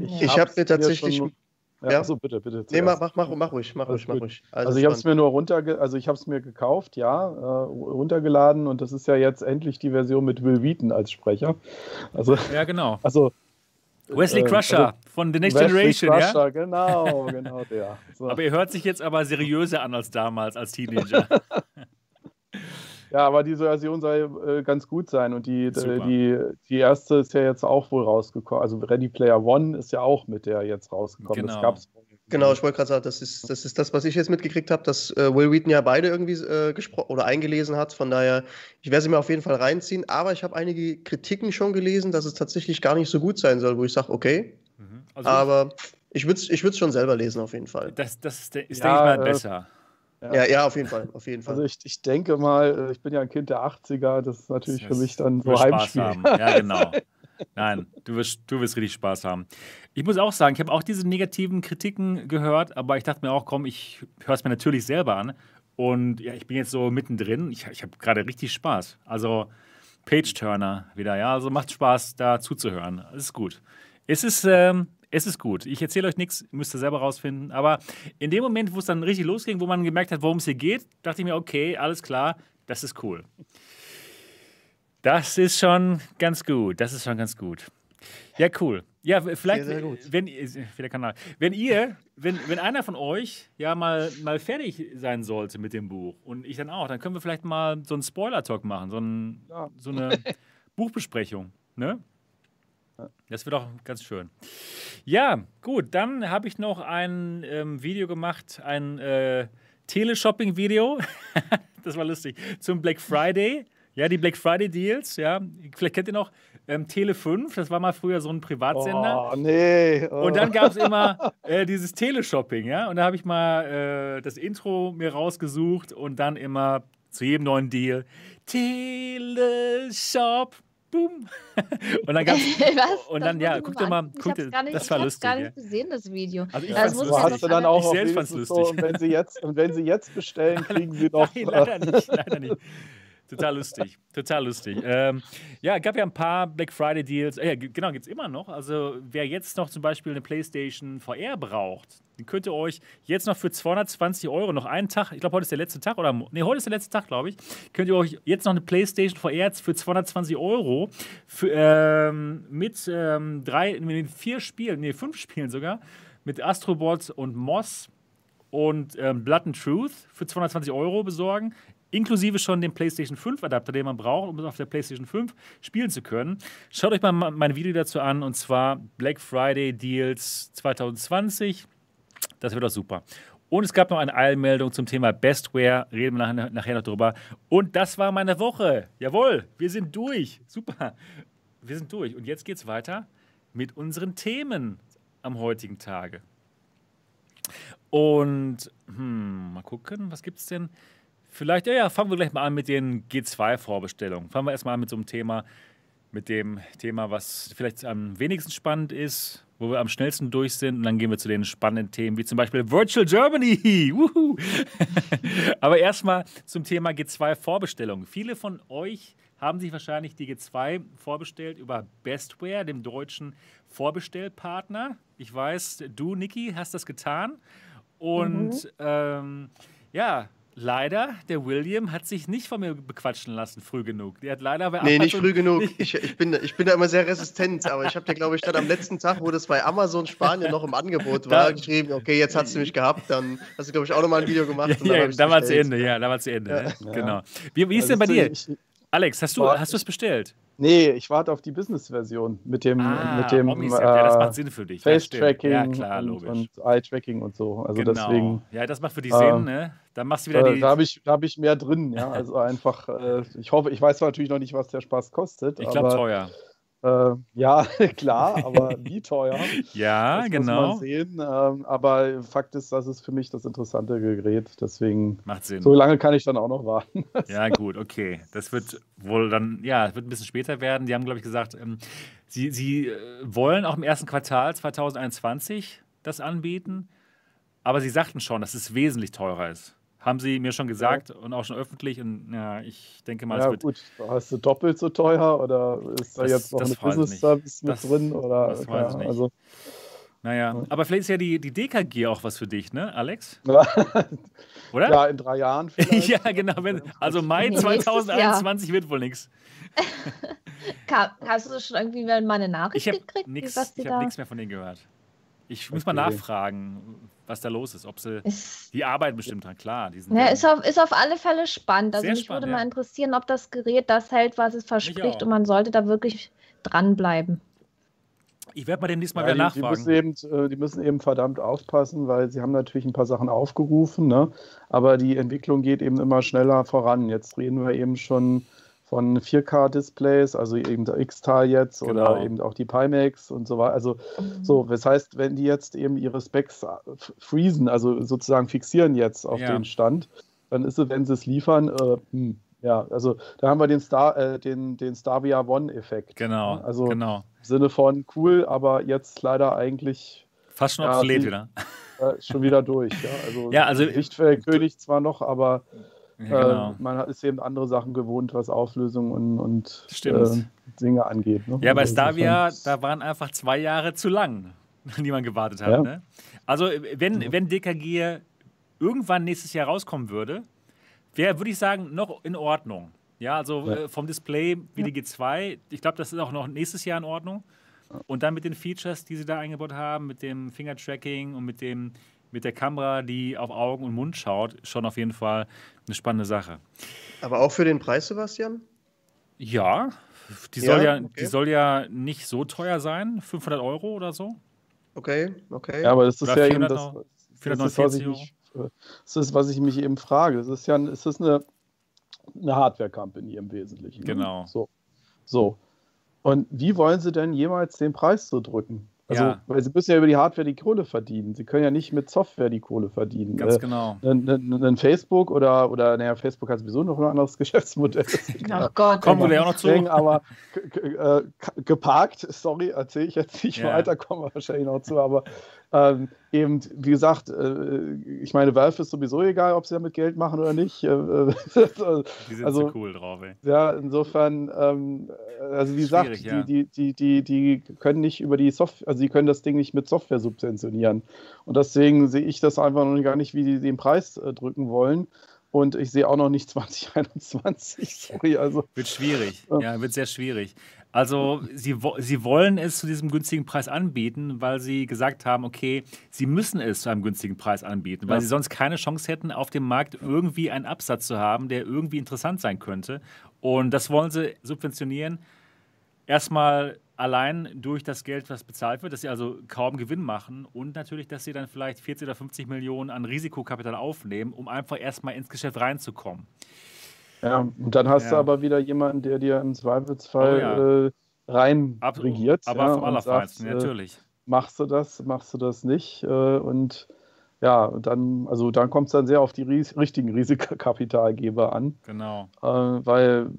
Ich hab's hab mir tatsächlich- schon- Ja, Ja. Achso, bitte, bitte. Nee, mach, zuerst. mach, mach, mach ruhig, mach Alles ruhig, mach ruhig. Also ich habe es mir nur runterge also ich habe es mir gekauft, ja, äh, runtergeladen und das ist ja jetzt endlich die Version mit Will Wheaton als Sprecher. Also, Ja, genau. also Wesley äh, Crusher also von The Next Wesley Generation, ja? Crusher, genau, *laughs* genau der. So. Aber er hört sich jetzt aber seriöser an als damals, als Teenager. *laughs* Ja, aber diese Version soll äh, ganz gut sein und die, Super. äh, die, die erste ist ja jetzt auch wohl rausgekommen. Also Ready Player One ist ja auch mit der jetzt rausgekommen. Genau. Das gab's. Genau, ich wollte gerade sagen, das ist, das ist das, was ich jetzt mitgekriegt habe, dass äh, Will Wheaton ja beide irgendwie äh, gesprochen oder eingelesen hat. Von daher, ich werde sie mir auf jeden Fall reinziehen. Aber ich habe einige Kritiken schon gelesen, dass es tatsächlich gar nicht so gut sein soll, wo ich sage, okay. Mhm. Also Aber ich würde es ich würd's schon selber lesen, auf jeden Fall. das, das ist, ist Ja, denke ich mal, äh, besser. Ja, ja, auf jeden Fall. Auf jeden Fall. Also ich, ich denke mal, äh, ich bin ja ein Kind der 80er, das ist natürlich Das für mich dann so wirst Spaß Heimspiel. haben. Ja, genau. Nein, du wirst, du wirst richtig Spaß haben. Ich muss auch sagen, ich habe auch diese negativen Kritiken gehört, aber ich dachte mir auch, komm, ich höre es mir natürlich selber an. Und ja, ich bin jetzt so mittendrin. Ich, ich habe gerade richtig Spaß. Also Page-Turner wieder, ja. Also macht Spaß, da zuzuhören. Das ist gut. Es ist, ähm, es ist gut. Ich erzähle euch nichts, müsst ihr selber rausfinden. Aber in dem Moment, wo es dann richtig losging, wo man gemerkt hat, worum es hier geht, dachte ich mir, okay, alles klar, das ist cool. Das ist schon ganz gut. Das ist schon ganz gut. Ja, cool. Ja, vielleicht, Sehr, sehr wenn der Kanal, wenn ihr, wenn, wenn einer von euch ja mal, mal fertig sein sollte mit dem Buch und ich dann auch, dann können wir vielleicht mal so einen Spoiler-Talk machen, so, ein, Ja. so eine *laughs* Buchbesprechung, ne? Das wird auch ganz schön. Ja, gut, dann habe ich noch ein ähm, Video gemacht, ein äh, Teleshopping-Video. *laughs* das war lustig. Zum Black Friday. Ja, die Black Friday Deals, ja. Vielleicht kennt ihr noch ähm, Tele 5, das war mal früher so ein Privatsender. Oh, nee. Oh. Und dann gab es immer *laughs* äh, dieses Teleshopping, ja. Und da habe ich mal äh, das Intro mir rausgesucht und dann immer zu jedem neuen Deal Teleshop, boom. *laughs* und dann gab's, *laughs* Was? und dann, ja, ich guck dir mal, ich guck dir, nicht, das war ich hab's lustig. gar ja. nicht gesehen, das Video. Also ich Das muss ich lustig. hast du dann an- auch Ich auf selbst fand's wenigstens so, lustig. und wenn sie jetzt und wenn sie jetzt bestellen, *laughs* kriegen sie noch Nein, leider nicht, leider nicht. Total lustig, total lustig. Ähm, ja, gab ja ein paar Black Friday Deals. Äh, genau, gibt es immer noch. Also, wer jetzt noch zum Beispiel eine PlayStation VR braucht, den könnt ihr euch jetzt noch für 220 Euro noch einen Tag, ich glaube, heute ist der letzte Tag, oder nee, heute ist der letzte Tag, glaube ich, könnt ihr euch jetzt noch eine PlayStation VR für 220 Euro für, ähm, mit ähm, drei, mit vier Spielen, nee, fünf Spielen sogar, mit Astrobot und Moss und ähm, Blood and Truth für 220 Euro besorgen, inklusive schon den PlayStation 5 Adapter, den man braucht, um es auf der PlayStation 5 spielen zu können. Schaut euch mal ma- mein Video dazu an und zwar Black Friday Deals 2020. Das wird doch super. Und es gab noch eine Eilmeldung zum Thema Bestware, reden wir nachher, noch drüber. Und das war meine Woche. Jawohl, wir sind durch. Super. Wir sind durch. Und jetzt geht's weiter mit unseren Themen am heutigen Tage. Und hm, mal gucken, was gibt's denn? Vielleicht, ja, ja, fangen wir gleich mal an mit den G2-Vorbestellungen. Fangen wir erstmal an mit so einem Thema, mit dem Thema, was vielleicht am wenigsten spannend ist, wo wir am schnellsten durch sind. Und dann gehen wir zu den spannenden Themen, wie zum Beispiel Virtual Germany. *laughs* *laughs* Aber erstmal zum Thema G2-Vorbestellungen. Viele von euch haben sich wahrscheinlich die G2 vorbestellt über Bestware, dem deutschen Vorbestellpartner. Ich weiß, du, Niki, hast das getan. Und mhm. ähm, ja, leider, der William hat sich nicht von mir bequatschen lassen früh genug. Der hat leider bei Nee, nicht früh genug. Ich, ich, bin, ich bin da immer sehr resistent, aber ich habe dir, glaube ich, dann am letzten Tag, wo das bei Amazon Spanien noch im Angebot war, geschrieben, okay, jetzt hast du mich gehabt, dann hast du, glaube ich, auch nochmal ein Video gemacht. *laughs* Ja, ja da war zu Ende, ja, da war zu Ende. Ja. Ne? Genau. Wie, wie ist also denn bei dir? Ich, Alex, hast du es bestellt? Nee, ich warte auf die Business-Version mit dem, ah, mit dem äh, ja, das macht Sinn für dich. Face-Tracking ja, und, und Eye-Tracking und so. Also genau. deswegen. Ja, das macht für dich Sinn, äh, ne? Dann machst du wieder äh, die. Da habe ich, hab ich mehr drin, ja. Also einfach, äh, ich hoffe, ich weiß natürlich noch nicht, was der Spaß kostet. Ich glaube teuer. Äh, ja, *laughs* klar, aber *laughs* wie teuer? ja, das genau. Muss man sehen. Ähm, aber Fakt ist, das ist für mich das interessante Gerät. Deswegen. Macht Sinn. So lange kann ich dann auch noch warten. *laughs* ja, gut, okay. Das wird wohl dann, ja, wird ein bisschen später werden. Die haben, glaube ich, gesagt, ähm, sie, sie äh, wollen auch im ersten Quartal 2021 das anbieten. Aber sie sagten schon, dass es wesentlich teurer ist. Haben sie mir schon gesagt ja. und auch schon öffentlich. Und ja, ich denke mal, ja, es wird. gut, hast du doppelt so teuer oder ist da das, jetzt noch eine Business Service mit das, drin? Oder, das weiß ich nicht. Also, naja, ja. aber vielleicht ist ja die, die DKG auch was für dich, ne, Alex? *laughs* Oder? Ja, in drei Jahren *laughs* vielleicht. ja, genau. Wenn, also Mai 2021 wird wohl nichts. Hast du schon irgendwie mal eine Nachricht ich gekriegt? Nix, ich habe nichts mehr von denen gehört. Ich muss okay. mal nachfragen, was da los ist. Ob sie ist, die arbeiten bestimmt dran, klar. Ja, ist, auf, ist auf alle Fälle spannend. Also mich spannend, würde ja. mal interessieren, ob das Gerät das hält, was es verspricht und man sollte da wirklich dranbleiben. Ich werde mal demnächst mal ja, wieder die, nachfragen. Die müssen, eben, äh, die müssen, eben, verdammt aufpassen, weil sie haben natürlich ein paar Sachen aufgerufen, ne? aber die Entwicklung geht eben immer schneller voran. Jetzt reden wir eben schon von 4K-Displays, also eben der X-Tal jetzt genau. oder eben auch die Pimax und so weiter. Also mhm. so, das heißt, wenn die jetzt eben ihre Specs freezen, also sozusagen fixieren jetzt auf ja. den Stand, dann ist es, wenn sie es liefern, äh, hm, ja, also da haben wir den Star, äh, den, den Starvia One-Effekt. Genau. Ne? Also genau. im Sinne von cool, aber jetzt leider eigentlich. Fast schon obsolet wieder. *laughs* Äh, schon wieder durch. Ja, also, ja, also Lichtfeldkönig zwar noch, aber genau. äh, man ist eben andere Sachen gewohnt, was Auflösung und, und äh, Dinge angeht. Ne? Ja, bei also Stavia, da waren einfach zwei Jahre zu lang, *laughs* die man gewartet hat. Ja. Ne? Also, wenn, ja. wenn DKG irgendwann nächstes Jahr rauskommen würde, wäre, würde ich sagen, noch in Ordnung. Ja, also ja. Äh, vom Display wie die G2, ich glaube, das ist auch noch nächstes Jahr in Ordnung. Und dann mit den Features, die sie da eingebaut haben, mit dem Finger-Tracking und mit dem mit der Kamera, die auf Augen und Mund schaut, schon auf jeden Fall eine spannende Sache. Aber auch für den Preis, Sebastian? Ja, die soll ja, ja okay. die soll ja nicht so teuer sein, 500 Euro oder so. Okay, okay. Ja, aber das ist oder ja eben das, das ist, was ich mich, das ist, was ich mich eben frage. Es ist ja es ist eine, eine Hardware-Company im Wesentlichen. Ne? Genau. So. so. Und wie wollen sie denn jemals den Preis so drücken? Also, ja. weil sie müssen ja über die Hardware die Kohle verdienen. Sie können ja nicht mit Software die Kohle verdienen. Ganz äh, genau. Ein, Facebook oder, oder naja, Facebook hat sowieso noch ein anderes *laughs* Geschäftsmodell. Ach Gott, kommen wir ja auch noch zu. Aber äh, geparkt, sorry, erzähle ich jetzt nicht ja. weiter, kommen wir wahrscheinlich noch zu, aber ähm, eben, wie gesagt, äh, ich meine, Valve ist sowieso egal, ob sie damit Geld machen oder nicht. *laughs* Äh, die sind also, so cool drauf, ey. Ja, insofern, ähm, also wie gesagt, ja. die, die, die, die können nicht über die Software, also sie können das Ding nicht mit Software subventionieren. Und deswegen sehe ich das einfach noch gar nicht, wie die den Preis äh, drücken wollen. Und ich sehe auch noch nicht *laughs* 2021. Sorry, also. Wird schwierig. Ja, wird sehr schwierig. Also sie, sie wollen es zu diesem günstigen Preis anbieten, weil sie gesagt haben, okay, sie müssen es zu einem günstigen Preis anbieten, weil ja. sie sonst keine Chance hätten, auf dem Markt irgendwie einen Absatz zu haben, der irgendwie interessant sein könnte. Und das wollen sie subventionieren. Erstmal allein durch das Geld, was bezahlt wird, dass sie also kaum Gewinn machen und natürlich, dass sie dann vielleicht 40 oder 50 Millionen an Risikokapital aufnehmen, um einfach erstmal ins Geschäft reinzukommen. Ja, und dann hast ja. du aber wieder jemanden, der dir im Zweifelsfall oh, ja. äh, rein Ab regiert. Aber ja, vom Allerfeinsten, äh, natürlich. machst du das, machst du das nicht? Äh, und ja, dann, also dann kommt es dann sehr auf die ries richtigen Risikokapitalgeber an. Genau. Äh, weil,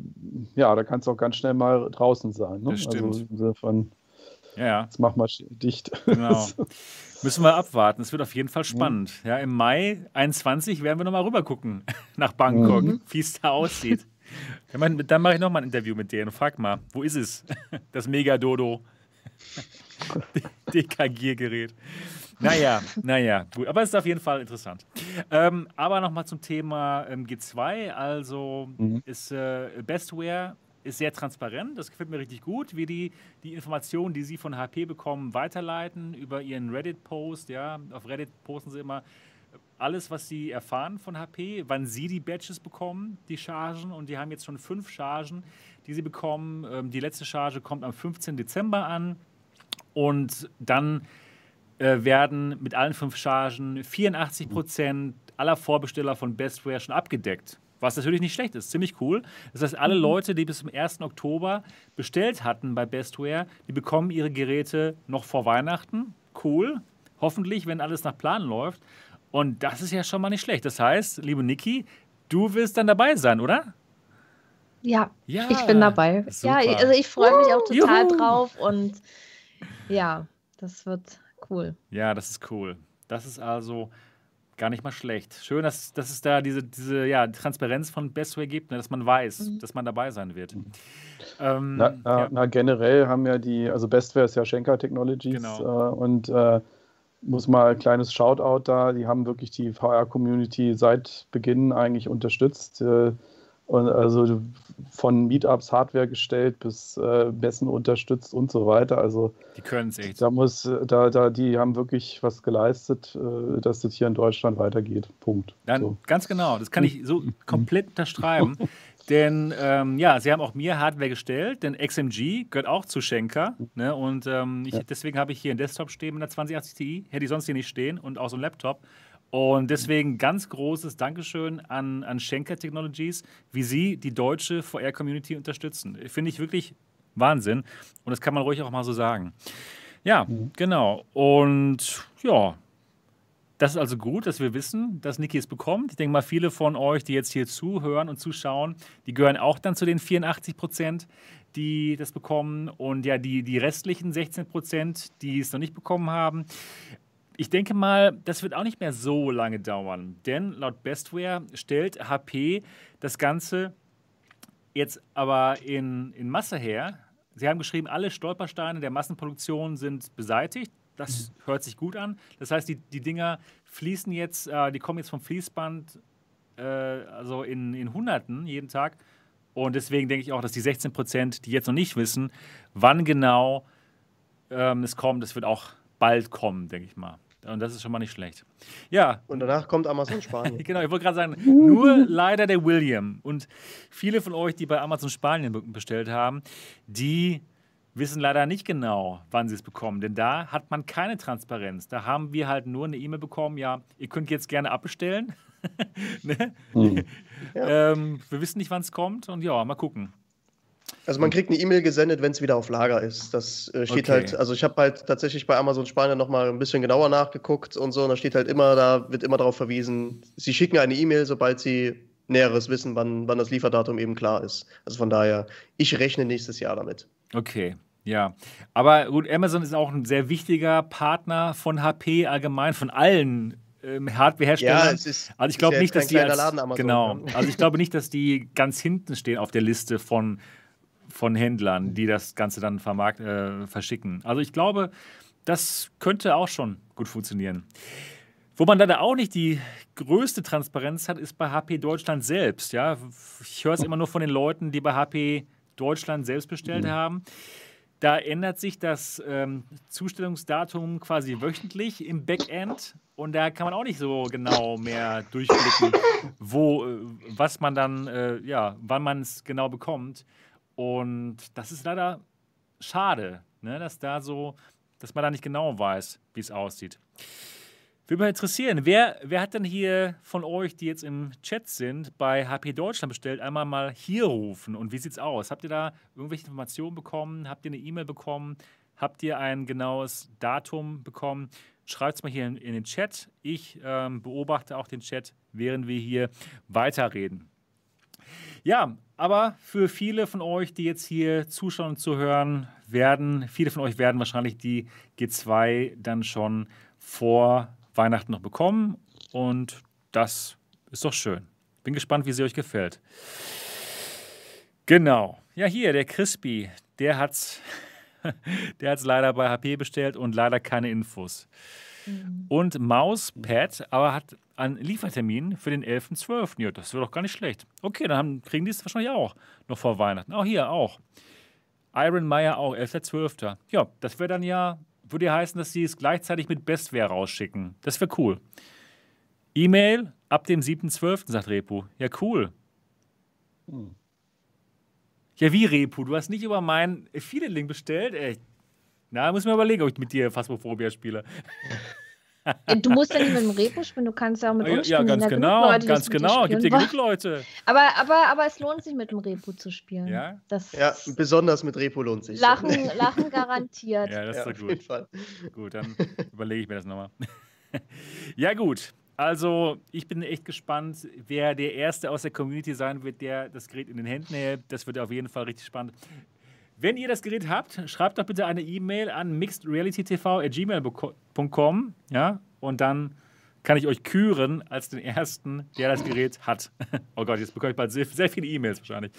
ja, da kannst du auch ganz schnell mal draußen sein. Ne? Das stimmt. Also insofern, ja, ja. Jetzt mach mal dicht. Genau. *laughs* Müssen wir abwarten. Es wird auf jeden Fall spannend. Ja, Im Mai 21 werden wir nochmal rüber gucken *laughs* nach Bangkok, mhm. wie es da aussieht. Dann mache ich nochmal ein Interview mit denen und frag mal, wo ist es? *laughs* Das Mega-Dodo. *laughs* DKG-Gerät. Naja, naja, gut. Aber es ist auf jeden Fall interessant. Ähm, aber nochmal zum Thema ähm, G2. Also mhm. ist äh, Bestware ist sehr transparent. Das gefällt mir richtig gut, wie die die Informationen, die Sie von HP bekommen, weiterleiten über Ihren Reddit-Post. Ja, auf Reddit posten Sie immer alles, was Sie erfahren von HP, wann Sie die Badges bekommen, die Chargen. Und die haben jetzt schon fünf Chargen, die Sie bekommen. Ähm, die letzte Charge kommt am 15. Dezember an. Und dann äh, werden mit allen fünf Chargen 84 Prozent aller Vorbesteller von Bestware schon abgedeckt. Was natürlich nicht schlecht ist, ziemlich cool. Das heißt, alle mhm. Leute, die bis zum 1. Oktober bestellt hatten bei Bestware, die bekommen ihre Geräte noch vor Weihnachten. Cool. Hoffentlich, wenn alles nach Plan läuft. Und das ist ja schon mal nicht schlecht. Das heißt, liebe Niki, du wirst dann dabei sein, oder? Ja, ja ich bin dabei. Super. Ja, also ich freue mich auch total Juhu. drauf und ja, das wird cool. Ja, das ist cool. Das ist also gar nicht mal schlecht. Schön, dass, dass es da diese, diese ja, Transparenz von Bestway gibt, ne, dass man weiß, mhm. dass man dabei sein wird. Mhm. Ähm, na, na, ja. na, generell haben ja die, also Bestware ist ja Schenker Technologies genau. äh, und äh, muss mal ein kleines Shoutout da, die haben wirklich die VR-Community seit Beginn eigentlich unterstützt. Äh, und also von Meetups Hardware gestellt bis äh, Messen unterstützt und so weiter. Also die können es echt. Da muss, da, da, die haben wirklich was geleistet, äh, dass das hier in Deutschland weitergeht. Punkt. Dann, so. Ganz genau, das kann ich so komplett unterschreiben. *laughs* denn ähm, ja, sie haben auch mir Hardware gestellt, denn XMG gehört auch zu Schenker. Ne? Und ähm, ich, ja. deswegen habe ich hier einen Desktop stehen mit einer 2080 Ti. Hätte ich sonst hier nicht stehen und auch so einen Laptop. Und deswegen ganz großes Dankeschön an, an Schenker Technologies, wie Sie die deutsche VR-Community unterstützen. Finde ich wirklich Wahnsinn. Und das kann man ruhig auch mal so sagen. Ja, mhm. genau. Und ja, das ist also gut, dass wir wissen, dass Niki es bekommt. Ich denke mal, viele von euch, die jetzt hier zuhören und zuschauen, die gehören auch dann zu den 84 Prozent, die das bekommen. Und ja, die, die restlichen 16 Prozent, die es noch nicht bekommen haben, ich denke mal, das wird auch nicht mehr so lange dauern, denn laut Bestware stellt HP das Ganze jetzt aber in, in Masse her. Sie haben geschrieben, alle Stolpersteine der Massenproduktion sind beseitigt. Das mhm. hört sich gut an. Das heißt, die, die Dinger fließen jetzt, äh, die kommen jetzt vom Fließband, äh, also in, in Hunderten jeden Tag. Und deswegen denke ich auch, dass die 16 Prozent, die jetzt noch nicht wissen, wann genau ähm, es kommt, das wird auch bald kommen, denke ich mal. Und das ist schon mal nicht schlecht. Ja. Und danach kommt Amazon Spanien. *laughs* genau, ich wollte gerade sagen, nur leider der William. Und viele von euch, die bei Amazon Spanien bestellt haben, die wissen leider nicht genau, wann sie es bekommen. Denn da hat man keine Transparenz. Da haben wir halt nur eine E-Mail bekommen, ja, ihr könnt jetzt gerne abbestellen. *laughs* ne? mhm. ja. *laughs* ähm, wir wissen nicht, wann es kommt. Und ja, mal gucken. Also man kriegt eine E-Mail gesendet, wenn es wieder auf Lager ist. Das äh, steht okay. halt, also ich habe halt tatsächlich bei Amazon Spanien nochmal ein bisschen genauer nachgeguckt und so, und da steht halt immer, da wird immer darauf verwiesen, sie schicken eine E-Mail, sobald sie Näheres wissen, wann, wann das Lieferdatum eben klar ist. Also von daher, ich rechne nächstes Jahr damit. Okay. Ja, aber gut, Amazon ist auch ein sehr wichtiger Partner von HP allgemein, von allen ähm, Hardwareherstellern. Ja, es ist, also ich glaube nicht, dass die als, Laden, genau. Ne? Also ich glaube nicht, dass die ganz hinten stehen auf der Liste von von Händlern, die das Ganze dann vermarkt, äh, verschicken. Also ich glaube, das könnte auch schon gut funktionieren. Wo man leider auch nicht die größte Transparenz hat, ist bei HP Deutschland selbst. Ja? Ich höre es immer nur von den Leuten, die bei HP Deutschland selbst bestellt mhm. haben. Da ändert sich das ähm, Zustellungsdatum quasi wöchentlich im Backend und da kann man auch nicht so genau mehr durchblicken, wo, äh, was man dann, äh, ja, wann man es genau bekommt. Und das ist leider schade, ne, dass da so, dass man da nicht genau weiß, wie es aussieht. Würde mich interessieren, wer, wer hat denn hier von euch, die jetzt im Chat sind, bei HP Deutschland bestellt, einmal mal hier rufen und wie sieht es aus? Habt ihr da irgendwelche Informationen bekommen? Habt ihr eine E-Mail bekommen? Habt ihr ein genaues Datum bekommen? Schreibt es mal hier in, in, den Chat. Ich ähm, beobachte auch den Chat, während wir hier weiterreden. Ja, aber für viele von euch, die jetzt hier zuschauen und zuhören, werden, viele von euch werden wahrscheinlich die G2 dann schon vor Weihnachten noch bekommen. Und das ist doch schön. Bin gespannt, wie sie euch gefällt. Genau. Ja, hier, der Crispy, der hat's, *laughs* der hat's leider bei HP bestellt und leider keine Infos. Mhm. Und Mauspad, aber hat einen Liefertermin für den 11.12. Ja, das wäre doch gar nicht schlecht. Okay, dann haben, kriegen die es wahrscheinlich auch noch vor Weihnachten. Auch hier auch. Iron Meyer auch, 11.12. Ja, das wäre dann ja, würde ja heißen, dass sie es gleichzeitig mit Bestware rausschicken. Das wäre cool. E-Mail ab dem 7.12., sagt Repu. Ja, cool. Hm. Ja, wie Repu? Du hast nicht über meinen Affiliate-Link bestellt? Ey. Na, muss mir überlegen, ob ich mit dir Phasmophobia spiele. *laughs* Du musst ja nicht mit dem Repo spielen, du kannst ja auch mit uns spielen. Ja, ganz ja genau, Leute, ganz genau. Gibt ja genug Leute. Aber, aber, aber es lohnt sich, mit dem Repo zu spielen. Ja, das ja besonders mit Repo lohnt sich. Lachen, *laughs* Lachen garantiert. Ja, das ist ja, doch gut. Gut, dann *laughs* überlege ich mir das nochmal. *laughs* ja, gut. Also, ich bin echt gespannt, wer der Erste aus der Community sein wird, der das Gerät in den Händen hält. Das wird auf jeden Fall richtig spannend. Wenn ihr das Gerät habt, schreibt doch bitte eine E-Mail an mixedrealitytv.gmail.com. Ja, und dann kann ich euch küren als den Ersten, der das Gerät hat. *laughs* oh Gott, jetzt bekomme ich bald sehr, sehr viele E-Mails wahrscheinlich.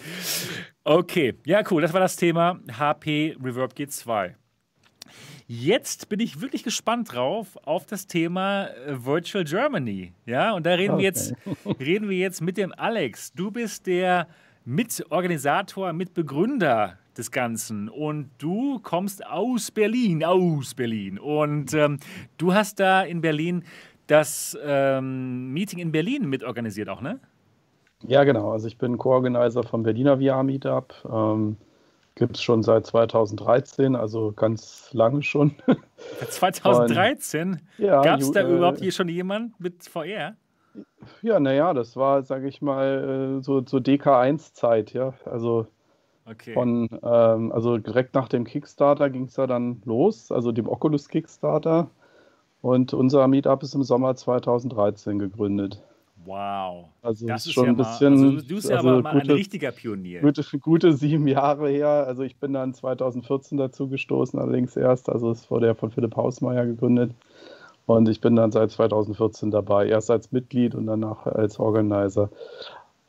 Okay, ja, cool. Das war das Thema HP Reverb G2. Jetzt bin ich wirklich gespannt drauf auf das Thema äh, Virtual Germany. Ja, und da reden, okay. wir jetzt, reden wir jetzt mit dem Alex. Du bist der Mitorganisator, Mitbegründer des Ganzen und du kommst aus Berlin, aus Berlin. Und ähm, du hast da in Berlin das ähm, Meeting in Berlin mitorganisiert auch, ne? Ja, genau. Also ich bin Co-Organizer vom Berliner VR-Meetup. Ähm, Gibt es schon seit 2013, also ganz lange schon. 2013? *laughs* ja, Gab es da äh, überhaupt hier schon jemand mit VR? Ja, naja, das war, sage ich mal, äh, so, so DK1-Zeit, ja. Also okay. von, ähm, also direkt nach dem Kickstarter ging es ja dann los, also dem Oculus Kickstarter. Und unser Meetup ist im Sommer 2013 gegründet. Wow. Also das ist schon ja ein bisschen. Mal, also du bist ja also aber mal gute, ein richtiger Pionier. Gute, gute sieben Jahre her. Also ich bin dann 2014 dazu gestoßen, allerdings erst. Also es wurde ja von Philipp Hausmeier gegründet. Und ich bin dann seit 2014 dabei. Erst als Mitglied und danach als Organizer.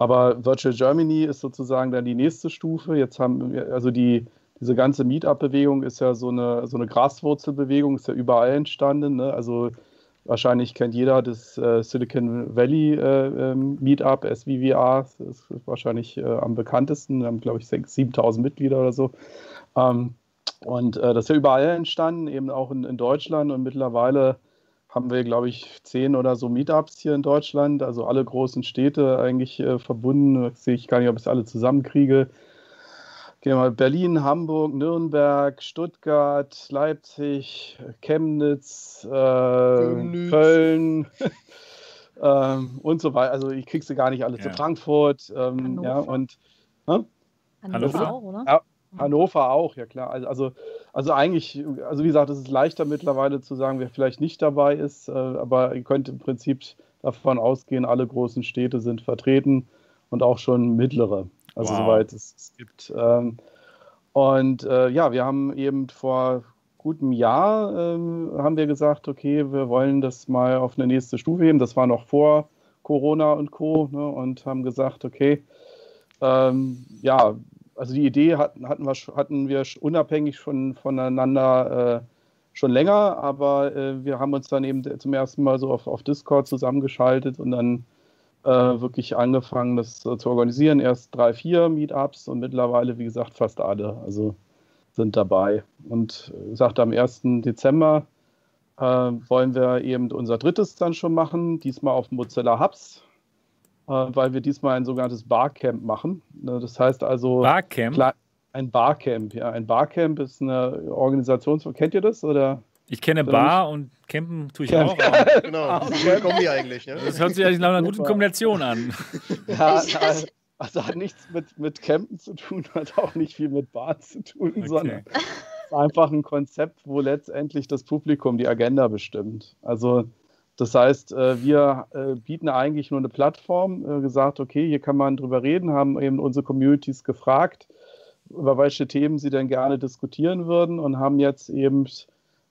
Aber Virtual Germany ist sozusagen dann die nächste Stufe. Jetzt haben wir, also die, diese ganze Meetup-Bewegung ist ja so eine, so eine Graswurzelbewegung, ist ja überall entstanden. Ne? Also Wahrscheinlich kennt jeder das äh, Silicon Valley äh, ähm, Meetup, SVVA, das ist wahrscheinlich äh, am bekanntesten. Wir haben, glaube ich, 7.000 Mitglieder oder so. Ähm, und äh, das ist ja überall entstanden, eben auch in, in, Deutschland. Und mittlerweile haben wir, glaube ich, zehn oder so Meetups hier in Deutschland, also alle großen Städte eigentlich äh, verbunden. Das sehe ich gar nicht, ob ich es alle zusammenkriege. Gehen wir mal Berlin, Hamburg, Nürnberg, Stuttgart, Leipzig, Chemnitz, äh, Köln *laughs* ähm, und so weiter. Also ich kriege sie gar nicht alle ja. zu Frankfurt. Ähm, ja, und äh? Hannover auch, oder? Ja, Hannover auch, ja klar. Also, also, also eigentlich, also wie gesagt, es ist leichter mittlerweile zu sagen, wer vielleicht nicht dabei ist, äh, aber ihr könnt im Prinzip davon ausgehen, alle großen Städte sind vertreten und auch schon mittlere. Also wow. soweit es, es gibt. Ähm, und äh, ja, wir haben eben vor gutem Jahr ähm, haben wir gesagt, okay, wir wollen das mal auf eine nächste Stufe heben. Das war noch vor Corona und Co. Ne, und haben gesagt, okay, ähm, ja, also die Idee hatten, hatten, wir, hatten wir unabhängig schon voneinander äh, schon länger, aber äh, wir haben uns dann eben zum ersten Mal so auf, auf Discord zusammengeschaltet und dann äh, wirklich angefangen, das äh, zu organisieren. Erst drei, vier Meetups und mittlerweile, wie gesagt, fast alle. Also sind dabei. Und wie gesagt, am 1. Dezember äh, wollen wir eben unser drittes dann schon machen, diesmal auf Mozilla Hubs, äh, weil wir diesmal ein sogenanntes Barcamp machen. Ne, das heißt also. Barcamp? Ein Barcamp, ja. Ein Barcamp ist eine Organisation, kennt ihr das? Oder? Ich kenne Bar und Campen tue ich Camp. auch. *laughs* genau, das ist eine Kombi eigentlich. Ne? Das hört sich eigentlich nach einer guten Kombination an. Ja, *laughs* also, also hat nichts mit, mit Campen zu tun, hat auch nicht viel mit Bar zu tun, okay. sondern ist einfach ein Konzept, wo letztendlich das Publikum die Agenda bestimmt. Also das heißt, äh, wir äh, bieten eigentlich nur eine Plattform, äh, gesagt, okay, hier kann man drüber reden, haben eben unsere Communities gefragt, über welche Themen sie denn gerne diskutieren würden und haben jetzt eben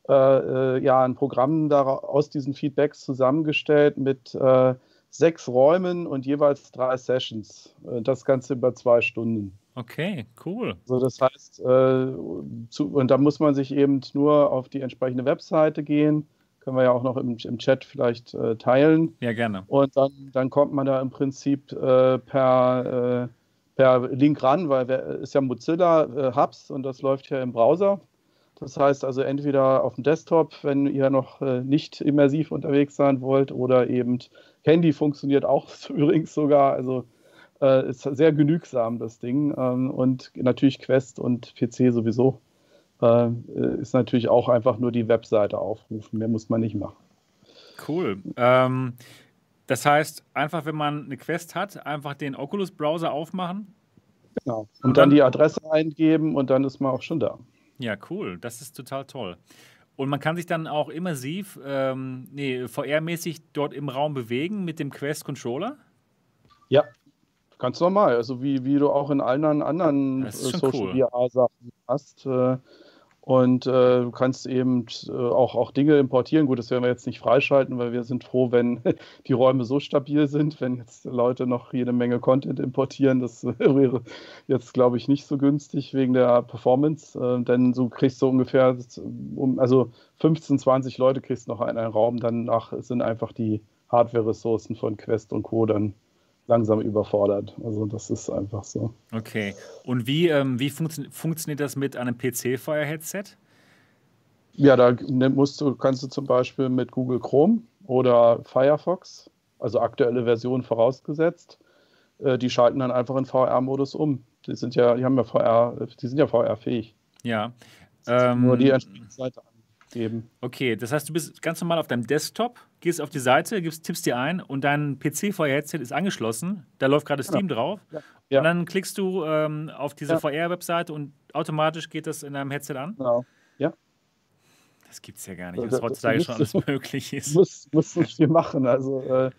äh, ja, ein Programm aus diesen Feedbacks zusammengestellt mit äh, sechs Räumen und jeweils drei Sessions. Das Ganze über zwei Stunden. Okay, cool. So, das heißt, äh, zu, und da muss man sich eben nur auf die entsprechende Webseite gehen. Können wir ja auch noch im, im Chat vielleicht äh, teilen. Ja, gerne. Und dann, dann kommt man da im Prinzip äh, per, äh, per Link ran, weil es ist ja Mozilla äh, Hubs und das läuft ja im Browser. Das heißt also entweder auf dem Desktop, wenn ihr noch äh, nicht immersiv unterwegs sein wollt, oder eben Handy funktioniert auch *laughs* übrigens sogar. Also äh, ist sehr genügsam das Ding. Ähm, und natürlich Quest und PC sowieso. Äh, ist natürlich auch einfach nur die Webseite aufrufen. Mehr muss man nicht machen. Cool. Ähm, das heißt, einfach wenn man eine Quest hat, einfach den Oculus-Browser aufmachen. Genau. Und, und dann, dann die Adresse eingeben und dann ist man auch schon da. Ja, cool. Das ist total toll. Und man kann sich dann auch immersiv, ähm, nee, VR-mäßig dort im Raum bewegen mit dem Quest-Controller? Ja, ganz normal. Also wie, wie du auch in allen anderen äh, Social cool. VR-Sachen hast. Äh, und äh, du kannst eben äh, auch, auch Dinge importieren. Gut, das werden wir jetzt nicht freischalten, weil wir sind froh, wenn *laughs* die Räume so stabil sind. Wenn jetzt Leute noch jede Menge Content importieren, das *laughs* wäre jetzt, glaube ich, nicht so günstig wegen der Performance. Äh, denn du kriegst so ungefähr, um, also 15, 20 Leute kriegst noch in einen Raum. Danach sind einfach die Hardware-Ressourcen von Quest und Co. dann langsam überfordert. Also das ist einfach so. Okay. Und wie, ähm, wie funktio funktioniert das mit einem PC-Fire-Headset? Ja, da ne, musst du, kannst du zum Beispiel mit Google Chrome oder Firefox, also aktuelle Version vorausgesetzt, äh, die schalten dann einfach in VR-Modus um. Die sind ja, die haben ja VR, die sind ja VR-fähig. Ja. Ähm, nur die entsprechende Seite geben. Okay, das heißt, du bist ganz normal auf deinem Desktop, gehst auf die Seite, gibst, tippst dir ein und dein PC-VR-Headset ist angeschlossen. Da läuft gerade Steam genau. drauf. Ja. Ja. Und dann klickst du ähm, auf diese ja. VR-Webseite und automatisch geht das in deinem Headset an? Genau. Ja. Das gibt es ja gar nicht, dass heutzutage schon alles *laughs* möglich ist. *laughs* Muss, muss nicht viel machen. Also äh,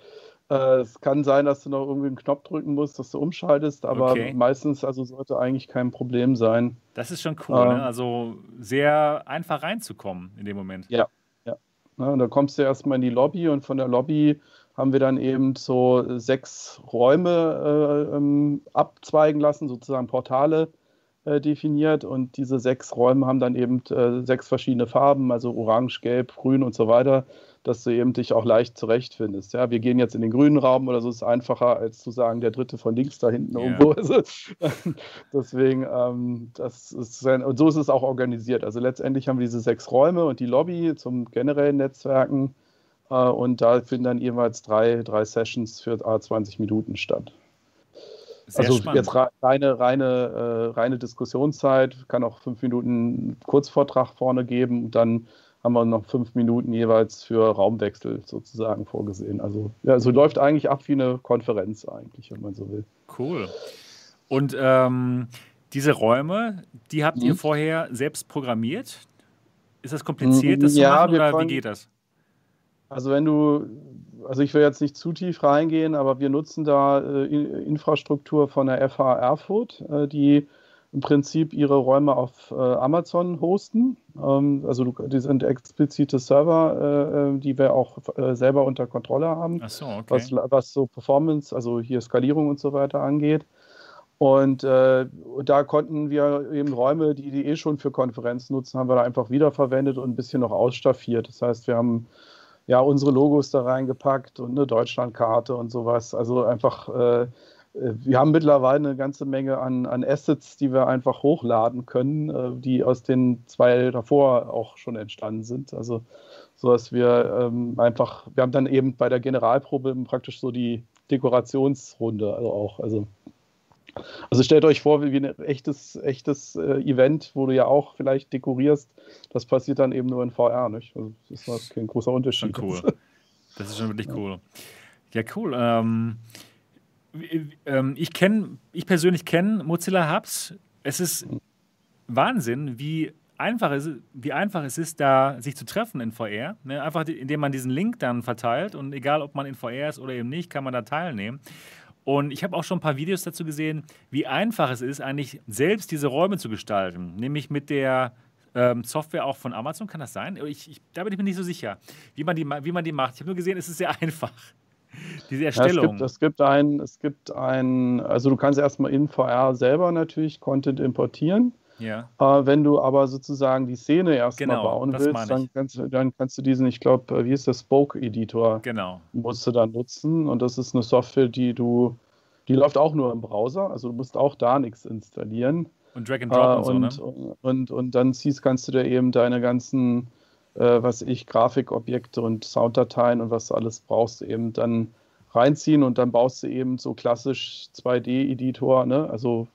äh, es kann sein, dass du noch irgendwie einen Knopf drücken musst, dass du umschaltest, aber okay. meistens also sollte eigentlich kein Problem sein. Das ist schon cool, ne? ähm, ne? also sehr einfach reinzukommen in dem Moment. Ja und da kommst du erstmal in die Lobby und von der Lobby haben wir dann eben so sechs Räume äh, ähm, abzweigen lassen, sozusagen Portale definiert und diese sechs Räume haben dann eben äh, sechs verschiedene Farben, also orange, gelb, grün und so weiter dass du eben dich auch leicht zurechtfindest. Ja, wir gehen jetzt in den grünen Raum oder so ist einfacher, als zu sagen, der dritte von links da hinten yeah. irgendwo. Also, *laughs* deswegen, ähm, das ist ein, und so ist es auch organisiert. Also letztendlich haben wir diese sechs Räume und die Lobby zum generellen Netzwerken äh, und da finden dann jeweils drei, drei Sessions für A20 Minuten statt. Sehr also spannend. jetzt reine, reine, äh, reine Diskussionszeit, kann auch fünf Minuten Kurzvortrag vorne geben und dann haben wir noch fünf Minuten jeweils für Raumwechsel sozusagen vorgesehen. Also ja, so läuft eigentlich ab wie eine Konferenz eigentlich, wenn man so will. Cool. Und ähm, diese Räume, die habt mhm. ihr vorher selbst programmiert? Ist das kompliziert, das ja, zu machen, oder können, wie geht das? Also wenn du, also ich will jetzt nicht zu tief reingehen, aber wir nutzen da äh, Infrastruktur von der FH Erfurt, äh, die im Prinzip ihre Räume auf äh, Amazon hosten. Ähm, also die sind explizite Server, äh, äh, die wir auch äh, selber unter Kontrolle haben, Ach so, okay. was, was so Performance, also hier Skalierung und so weiter angeht. Und äh, da konnten wir eben Räume, die die eh schon für Konferenzen nutzen, haben wir da einfach wiederverwendet und ein bisschen noch ausstaffiert. Das heißt, wir haben ja unsere Logos da reingepackt und eine Deutschlandkarte und sowas. Also einfach äh, äh, wir haben mittlerweile eine ganze Menge an, an Assets, die wir einfach hochladen können, äh, die aus den zwei davor auch schon entstanden sind. Also so dass wir ähm, einfach, wir haben dann eben bei der Generalprobe praktisch so die Dekorationsrunde also auch. Also, also stellt euch vor, wie ein echtes, echtes äh, Event, wo du ja auch vielleicht dekorierst, das passiert dann eben nur in VR, nicht? Also das ist kein großer Unterschied. Schon cool. *laughs* Das ist schon wirklich cool. Ja, cool. Ähm ähm, ich kenne, ich persönlich kenne Mozilla Hubs. Es ist Wahnsinn, wie einfach es, wie einfach es ist, da sich zu treffen in VR. Ne? Einfach indem man diesen Link dann verteilt und egal, ob man in VR ist oder eben nicht, kann man da teilnehmen. Und ich habe auch schon ein paar Videos dazu gesehen, wie einfach es ist, eigentlich selbst diese Räume zu gestalten. Nämlich mit der ähm, Software auch von Amazon, kann das sein? Ich, ich, da bin ich mir nicht so sicher, wie man die, wie man die macht. Ich habe nur gesehen, es ist sehr *laughs* einfach. Diese Erstellung. Ja, es, gibt, es gibt ein, es gibt ein, also du kannst erstmal in VR selber natürlich Content importieren. Ja. Äh, wenn du aber sozusagen die Szene erstmal Genau, bauen willst, dann kannst, du- dann kannst du diesen, ich glaube, wie ist der Spoke-Editor, Genau. musst du dann nutzen. Und das ist eine Software, die du, die läuft auch nur im Browser, also du musst auch da nichts installieren. Und Drag and Drop Äh, und so, und, ne? und, und dann ziehst, kannst du dir eben deine ganzen, äh, was ich, Grafikobjekte und Sounddateien und was du alles brauchst, eben dann reinziehen und dann baust du eben so klassisch 2D-Editor, ne? also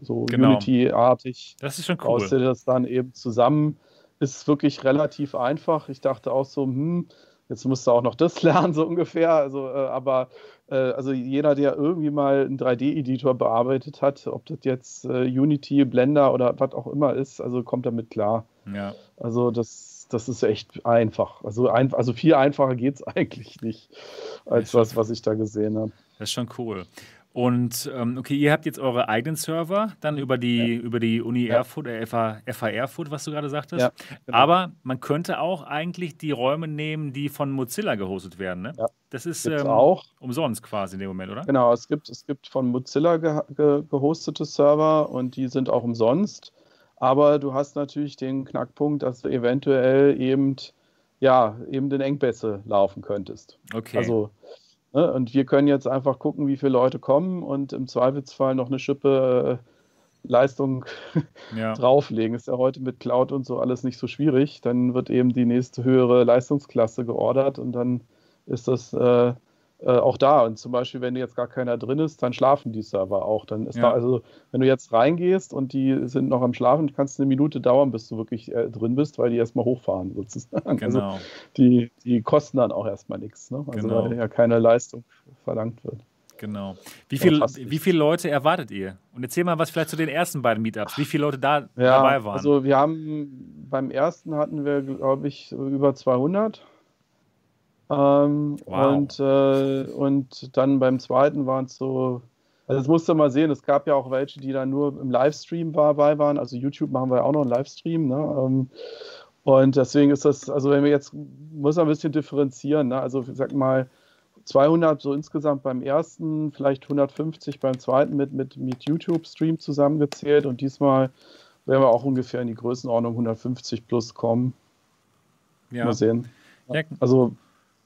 so Genau. Unity-artig, Das ist schon cool. baust das dann eben zusammen. Ist wirklich relativ einfach. Ich dachte auch so, hm, jetzt musst du auch noch das *laughs* lernen, so ungefähr. Also, äh, aber äh, also jeder, der irgendwie mal einen 3D-Editor bearbeitet hat, ob das jetzt äh, Unity, Blender oder was auch immer ist, also kommt damit klar. Ja. Also das, das ist echt einfach. Also, ein, also viel einfacher geht es *laughs* eigentlich nicht, als was, was ich da gesehen habe. Das ist schon cool. Und ähm, okay, ihr habt jetzt eure eigenen Server, dann über die, über die Uni Ja. Erfurt, äh, FH, FH Erfurt, was du gerade sagtest. Ja, genau. Aber man könnte auch eigentlich die Räume nehmen, die von Mozilla gehostet werden. Ne? Ja. Das ist ähm, auch. umsonst quasi in dem Moment, oder? Genau, es gibt, es gibt von Mozilla ge ge gehostete Server und die sind auch umsonst. Aber du hast natürlich den Knackpunkt, dass du eventuell eben, ja, eben in Engpässe laufen könntest. Okay. Also, ne, und wir können jetzt einfach gucken, wie viele Leute kommen und im Zweifelsfall noch eine Schippe äh, Leistung *laughs* ja. drauflegen. Ist ja heute mit Cloud und so alles nicht so schwierig. Dann wird eben die nächste höhere Leistungsklasse geordert und dann ist das äh, äh, auch da. Und zum Beispiel, wenn jetzt gar keiner drin ist, dann schlafen die Server auch. Dann ist Ja. da also, wenn du jetzt reingehst und die sind noch am Schlafen, kann es eine Minute dauern, bis du wirklich äh, drin bist, weil die erstmal hochfahren sozusagen. Also Genau. die, die kosten dann auch erstmal nichts, ne? Also Genau. weil ja keine Leistung verlangt wird. Genau. Wie, viel, wie viele Leute erwartet ihr? Und erzähl mal was vielleicht zu den ersten beiden Meetups. Wie viele Leute da Ja, dabei waren? also wir haben beim ersten hatten wir, glaube ich, über 200. Ähm, Wow. und, äh, und dann beim zweiten waren es so, also das musst du mal sehen, es gab ja auch welche, die dann nur im Livestream dabei waren. Also YouTube machen wir ja auch noch einen Livestream. Ne? Ähm, und deswegen ist das, also wenn wir jetzt, muss man ein bisschen differenzieren. Ne? Also ich sag mal, 200 so insgesamt beim ersten, vielleicht 150 beim zweiten mit, mit, mit YouTube-Stream zusammengezählt und diesmal werden wir auch ungefähr in die Größenordnung 150 plus kommen. ja. Mal sehen. Ja, Also,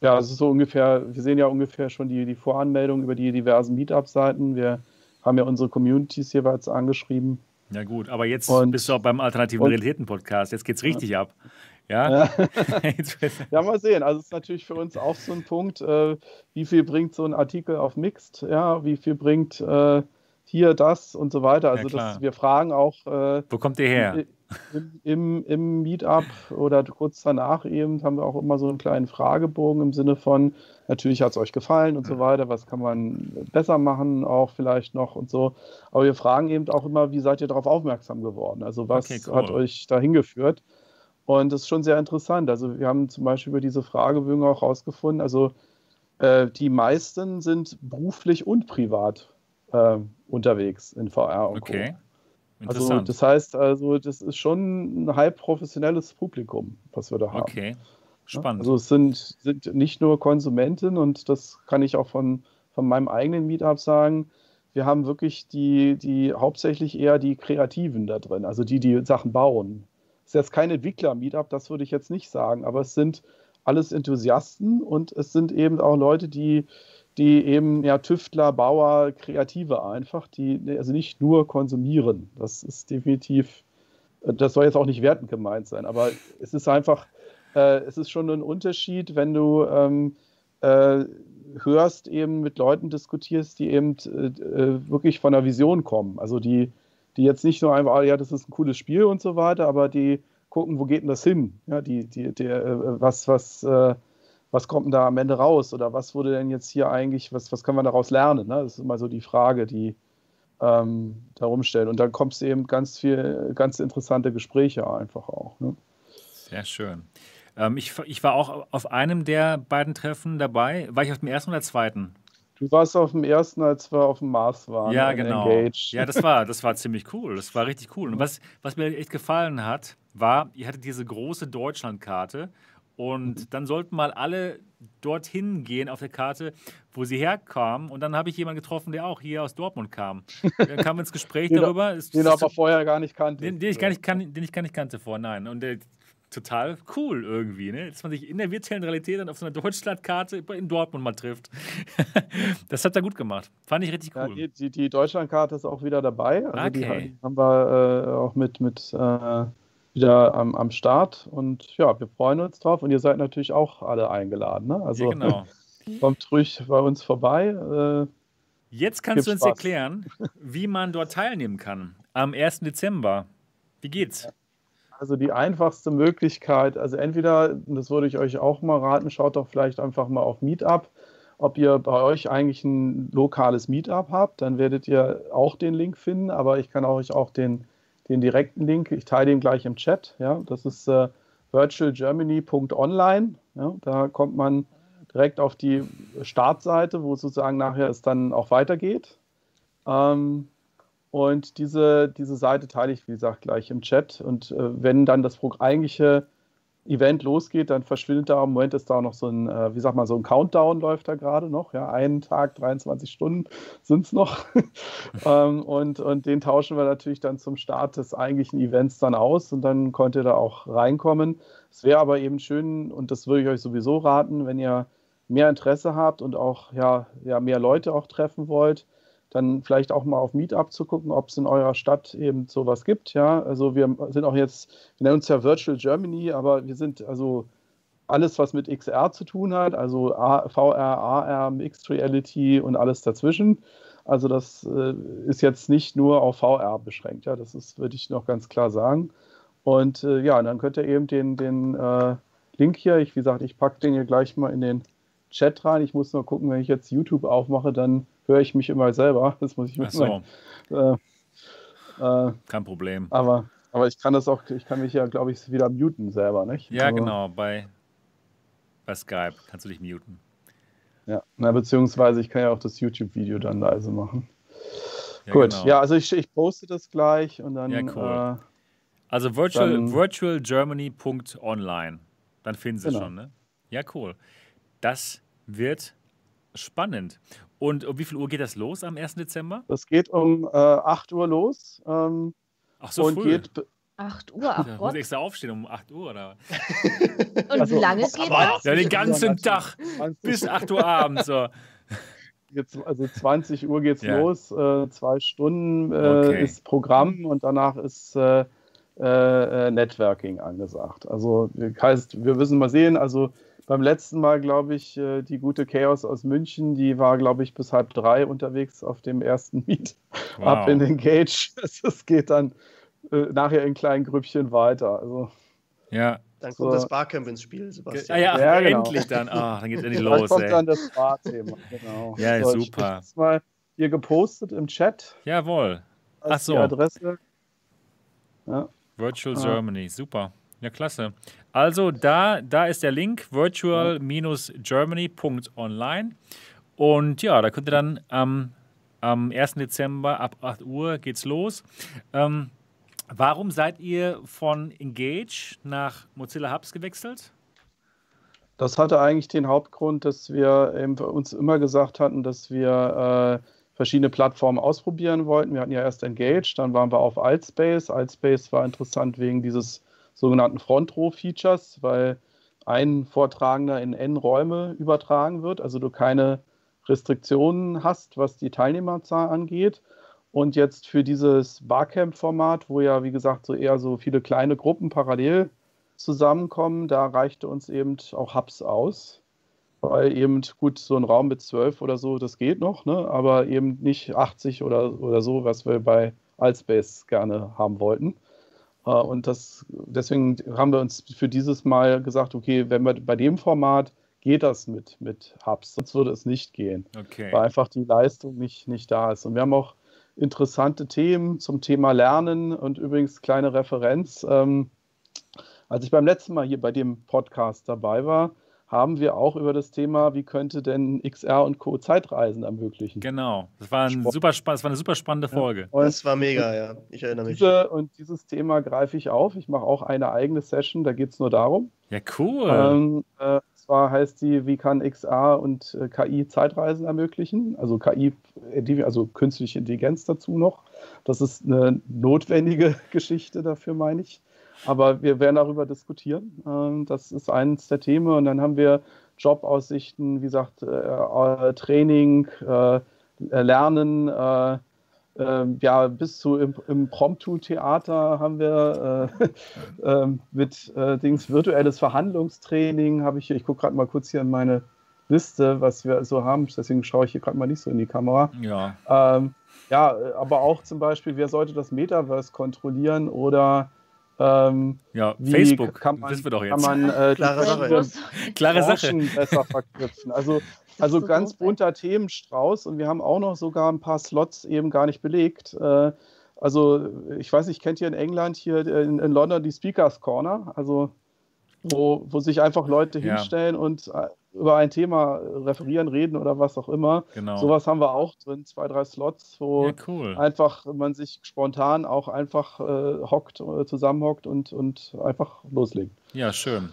ja, es ist so ungefähr, wir sehen ja ungefähr schon die, die Voranmeldung über die diversen Meetup-Seiten. Wir haben ja unsere Communities jeweils angeschrieben. ja, gut. Aber jetzt Und- bist du auch beim Alternativen Realitäten-Podcast. Jetzt geht's richtig ab. Ja? Ja. *laughs* Jetzt wird- *laughs* Ja, mal sehen. Also es ist natürlich für uns auch so ein Punkt, äh, wie viel bringt so ein Artikel auf Mixed, ja, wie viel bringt äh, hier das und so weiter. Also klar. das, wir fragen auch äh, Wo kommt ihr her? im, im, im Meetup oder kurz danach eben haben wir auch immer so einen kleinen Fragebogen im Sinne von, natürlich hat es euch gefallen und so weiter, was kann man besser machen auch vielleicht noch und so. Aber wir fragen eben auch immer, wie seid ihr darauf aufmerksam geworden? Also was Okay, cool. hat euch dahin geführt? Und das ist schon sehr interessant. Also wir haben zum Beispiel über diese Fragebögen auch rausgefunden, also äh, die meisten sind beruflich und privat äh, unterwegs in VR und Okay. Co. Also das heißt, also das ist schon ein halb professionelles Publikum, was wir da haben. okay. Spannend. Also es sind, sind nicht nur Konsumenten und das kann ich auch von, von meinem eigenen Meetup sagen. Wir haben wirklich die, die hauptsächlich eher die Kreativen da drin, also die, die Sachen bauen. Es ist jetzt kein Entwickler-Meetup, das würde ich jetzt nicht sagen, aber es sind alles Enthusiasten und es sind eben auch Leute, die, die eben ja Tüftler, Bauer, Kreative einfach, die also nicht nur konsumieren. Das ist definitiv, das soll jetzt auch nicht wertend gemeint sein, aber es ist einfach, äh, es ist schon ein Unterschied, wenn du ähm, äh, hörst, eben mit Leuten diskutierst, die eben äh, wirklich von der Vision kommen. Also die, die jetzt nicht nur einfach, ah, ja, das ist ein cooles Spiel und so weiter, aber die gucken, wo geht denn das hin? Ja, die, die, der, äh, was, was, äh, was kommt denn da am Ende raus? Oder was wurde denn jetzt hier eigentlich, was, was können wir daraus lernen? Ne? Das ist immer so die Frage, die ähm, da rumstellen. Und dann kommst du eben ganz viel, ganz interessante Gespräche einfach auch. Ne? Sehr schön. Ähm, ich, ich war auch auf einem der beiden Treffen dabei. War ich auf dem ersten oder zweiten? Du warst auf dem ersten, als wir auf dem Mars waren. Ja, genau. Engage. Ja, das war, das war ziemlich cool. Das war richtig cool. Und was, was mir echt gefallen hat, war, ihr hattet diese große Deutschlandkarte Und mhm. dann sollten mal alle dorthin gehen auf der Karte, wo sie herkamen. Und dann habe ich jemanden getroffen, der auch hier aus Dortmund kam. Dann kam ins Gespräch *laughs* darüber. Den du aber vorher gar nicht kannte. Den, den, ich gar nicht, kann, den ich gar nicht kannte vor, nein. Und der, total cool irgendwie, ne? dass man sich in der virtuellen Realität dann auf so einer Deutschlandkarte in Dortmund mal trifft. *laughs* das hat er gut gemacht. Fand ich richtig cool. Ja, die, die, die Deutschlandkarte ist auch wieder dabei. Also okay. die haben wir äh, auch mit, mit äh, wieder am, am Start. Und ja, wir freuen uns drauf. Und ihr seid natürlich auch alle eingeladen. Ne? Also ja, genau. *laughs* kommt ruhig bei uns vorbei. Äh, Jetzt kannst du uns Spaß. erklären, wie man dort teilnehmen kann. Am 1. Dezember. Wie geht's? Also die einfachste Möglichkeit, also entweder, das würde ich euch auch mal raten, schaut doch vielleicht einfach mal auf Meetup, ob ihr bei euch eigentlich ein lokales Meetup habt, dann werdet ihr auch den Link finden, aber ich kann euch auch den den direkten Link. Ich teile den gleich im Chat. Ja, das ist äh, virtualgermany.online. Ja, da kommt man direkt auf die Startseite, wo sozusagen nachher es dann auch weitergeht. Ähm, und diese, diese Seite teile ich, wie gesagt, gleich im Chat. Und äh, wenn dann das eigentliche Event losgeht, dann verschwindet da im Moment ist da noch so ein, äh, wie sag mal, so ein Countdown läuft da gerade noch. Ja, einen Tag, 23 Stunden sind es noch. *laughs* ähm, und, und den tauschen wir natürlich dann zum Start des eigentlichen Events dann aus und dann könnt ihr da auch reinkommen. Es wäre aber eben schön, und das würde ich euch sowieso raten, wenn ihr mehr Interesse habt und auch ja, ja, mehr Leute auch treffen wollt, dann vielleicht auch mal auf Meetup zu gucken, ob es in eurer Stadt eben sowas gibt. Ja, also wir sind auch jetzt, wir nennen uns ja Virtual Germany, aber wir sind also alles, was mit XR zu tun hat, also VR, AR, Mixed Reality und alles dazwischen. Also das äh, ist jetzt nicht nur auf VR beschränkt, ja, das ist, würde ich noch ganz klar sagen. Und äh, ja, dann könnt ihr eben den, den äh, Link hier, ich, wie gesagt, ich packe den hier gleich mal in den Chat rein. Ich muss nur gucken, wenn ich jetzt YouTube aufmache, dann höre ich mich immer selber. *laughs* Das muss ich mir so. äh, äh, Kein Problem. Aber, aber ich kann das auch, ich kann mich ja, glaube ich, wieder muten selber, nicht? Ja, also, genau, bei, bei Skype kannst du dich muten. Ja, na, beziehungsweise ich kann ja auch das YouTube-Video dann leise machen. Ja, Gut, genau. ja, also ich, ich poste das gleich und dann. Ja, cool. Äh, also virtual, virtualgermany.online. Dann finden Sie genau. schon, ne? Ja, cool. Das wird spannend. Und um wie viel Uhr geht das los am 1. Dezember? Das geht um äh, 8 Uhr los. Ähm, Ach so, und früh. geht 8 Uhr, ach ja, Gott. Muss extra aufstehen um 8 Uhr, oder? *laughs* und also, wie lange geht das? Ja, den ganzen Tag *laughs* bis *laughs* 8 Uhr abends. So. Jetzt, also 20 Uhr geht's ja. los, äh, zwei Stunden äh, okay. ist Programm und danach ist äh, äh, äh Networking angesagt. Also heißt, wir müssen mal sehen, also beim letzten Mal, glaube ich, äh, die gute Chaos aus München, die war, glaube ich, bis halb drei unterwegs auf dem ersten Meet wow. *laughs* ab in Engage. Es *laughs* geht dann äh, nachher in kleinen Grüppchen weiter. Also, ja. Dann kommt so. das Barcamp ins Spiel, Sebastian. Ja, ja, ja genau. endlich dann. Oh, dann geht es *laughs* endlich los. Dann kommt ey. dann das Barthema. Genau. Ja, so, super. Ich mal hier gepostet im Chat. Jawohl. Ach so. Die Adresse. Ja. Virtual ah. Germany, super. Ja, klasse. Also da, da ist der Link virtual-germany.online und ja, da könnt ihr dann am, am 1. Dezember ab 8 Uhr geht's los. Ähm, warum seid ihr von Engage nach Mozilla Hubs gewechselt? Das hatte eigentlich den Hauptgrund, dass wir uns immer gesagt hatten, dass wir äh, verschiedene Plattformen ausprobieren wollten. Wir hatten ja erst Engage, dann waren wir auf Altspace. Altspace war interessant wegen dieses sogenannten Front Row Features, weil ein Vortragender in N Räume übertragen wird, also du keine Restriktionen hast, was die Teilnehmerzahl angeht. Und jetzt für dieses Barcamp-Format, wo ja, wie gesagt, so eher so viele kleine Gruppen parallel zusammenkommen, da reichte uns eben auch Hubs aus. Weil eben, gut, so ein Raum mit zwölf oder so, das geht noch, ne? aber eben nicht 80 oder, oder so, was wir bei Altspace gerne haben wollten. Äh, und das, deswegen haben wir uns für dieses Mal gesagt, okay, wenn wir bei dem Format geht das mit, mit Hubs, sonst würde es nicht gehen, okay. weil einfach die Leistung nicht, nicht da ist. Und wir haben auch interessante Themen zum Thema Lernen und übrigens kleine Referenz. Ähm, als ich beim letzten Mal hier bei dem Podcast dabei war, haben wir auch über das Thema, wie könnte denn XR und Co. Zeitreisen ermöglichen. Genau, das war, ein super, das war eine super spannende Folge. Ja, das war mega, ja. Ich erinnere mich. Diese, und dieses Thema greife ich auf. Ich mache auch eine eigene Session, da geht es nur darum. Ja, cool. Ähm, äh, zwar heißt die, wie kann XR und äh, KI Zeitreisen ermöglichen? Also KI, also künstliche Intelligenz dazu noch. Das ist eine notwendige *laughs* Geschichte dafür, meine ich. Aber wir werden darüber diskutieren. Ähm, das ist eines der Themen. Und dann haben wir Jobaussichten, wie gesagt, äh, äh, Training, äh, Lernen, ja, bis zu im, Impromptu-Theater haben wir äh, *laughs* äh, mit äh, Dings virtuelles Verhandlungstraining habe ich hier. Ich gucke gerade mal kurz hier in meine Liste, was wir so haben. Deswegen schaue ich hier gerade mal nicht so in die Kamera. Ja. Ähm, ja, aber auch zum Beispiel, wer sollte das Metaverse kontrollieren oder ähm, ja, Facebook, kann man, wissen wir doch jetzt. Kann man äh, Klare Sache. Klare Sache. besser verknüpfen. Also, also ganz bunter Themenstrauß und wir haben auch noch sogar ein paar Slots eben gar nicht belegt. Äh, also ich weiß nicht, kennt ihr in England hier in, in London die Speakers Corner? Also wo, wo sich einfach Leute ja. hinstellen und äh, über ein Thema referieren, reden oder was auch immer. Genau. Sowas haben wir auch drin, zwei, drei Slots, wo ja, cool. einfach man sich spontan auch einfach äh, hockt, äh, zusammenhockt und, und einfach loslegt. Ja, schön.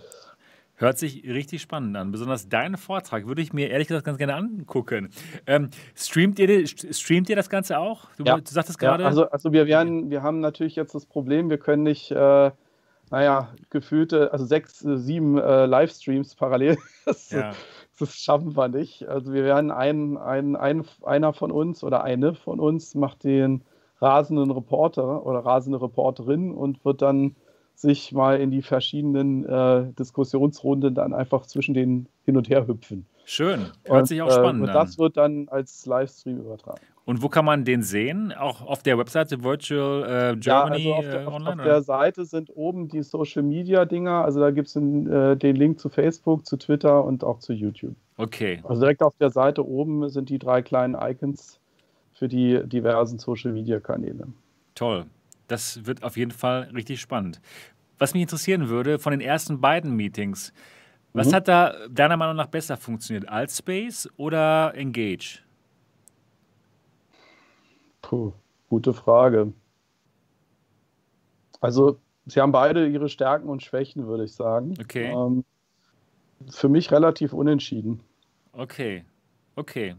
Hört sich richtig spannend an. Besonders deinen Vortrag würde ich mir ehrlich gesagt ganz gerne angucken. Ähm, streamt, ihr, streamt ihr das Ganze auch? Du, ja. du sagtest gerade. Ja, also, also wir werden, wir haben natürlich jetzt das Problem, wir können nicht äh, naja, gefühlte, also sechs, äh, sieben äh, Livestreams parallel. *laughs* Das, ja. das, schaffen wir nicht. Also wir werden ein, ein, ein, einer von uns oder eine von uns macht den rasenden Reporter oder rasende Reporterin und wird dann sich mal in die verschiedenen äh, Diskussionsrunden dann einfach zwischen den hin und her hüpfen. Schön, hört und, sich auch spannend äh, und das wird dann als Livestream übertragen. Und wo kann man den sehen? Auch auf der Webseite Virtual äh, Germany ja, also auf der, äh, Online? Auf, der Seite sind oben die Social Media Dinger. Also da gibt es äh, den Link zu Facebook, zu Twitter und auch zu YouTube. Okay. Also direkt auf der Seite oben sind die drei kleinen Icons für die diversen Social Media Kanäle. Toll. Das wird auf jeden Fall richtig spannend. Was mich interessieren würde, von den ersten beiden Meetings, was mhm. hat da deiner Meinung nach besser funktioniert? Altspace oder Engage? Puh, gute Frage. Also, sie haben beide ihre Stärken und Schwächen, würde ich sagen. Okay. Ähm, für mich relativ unentschieden. Okay, okay.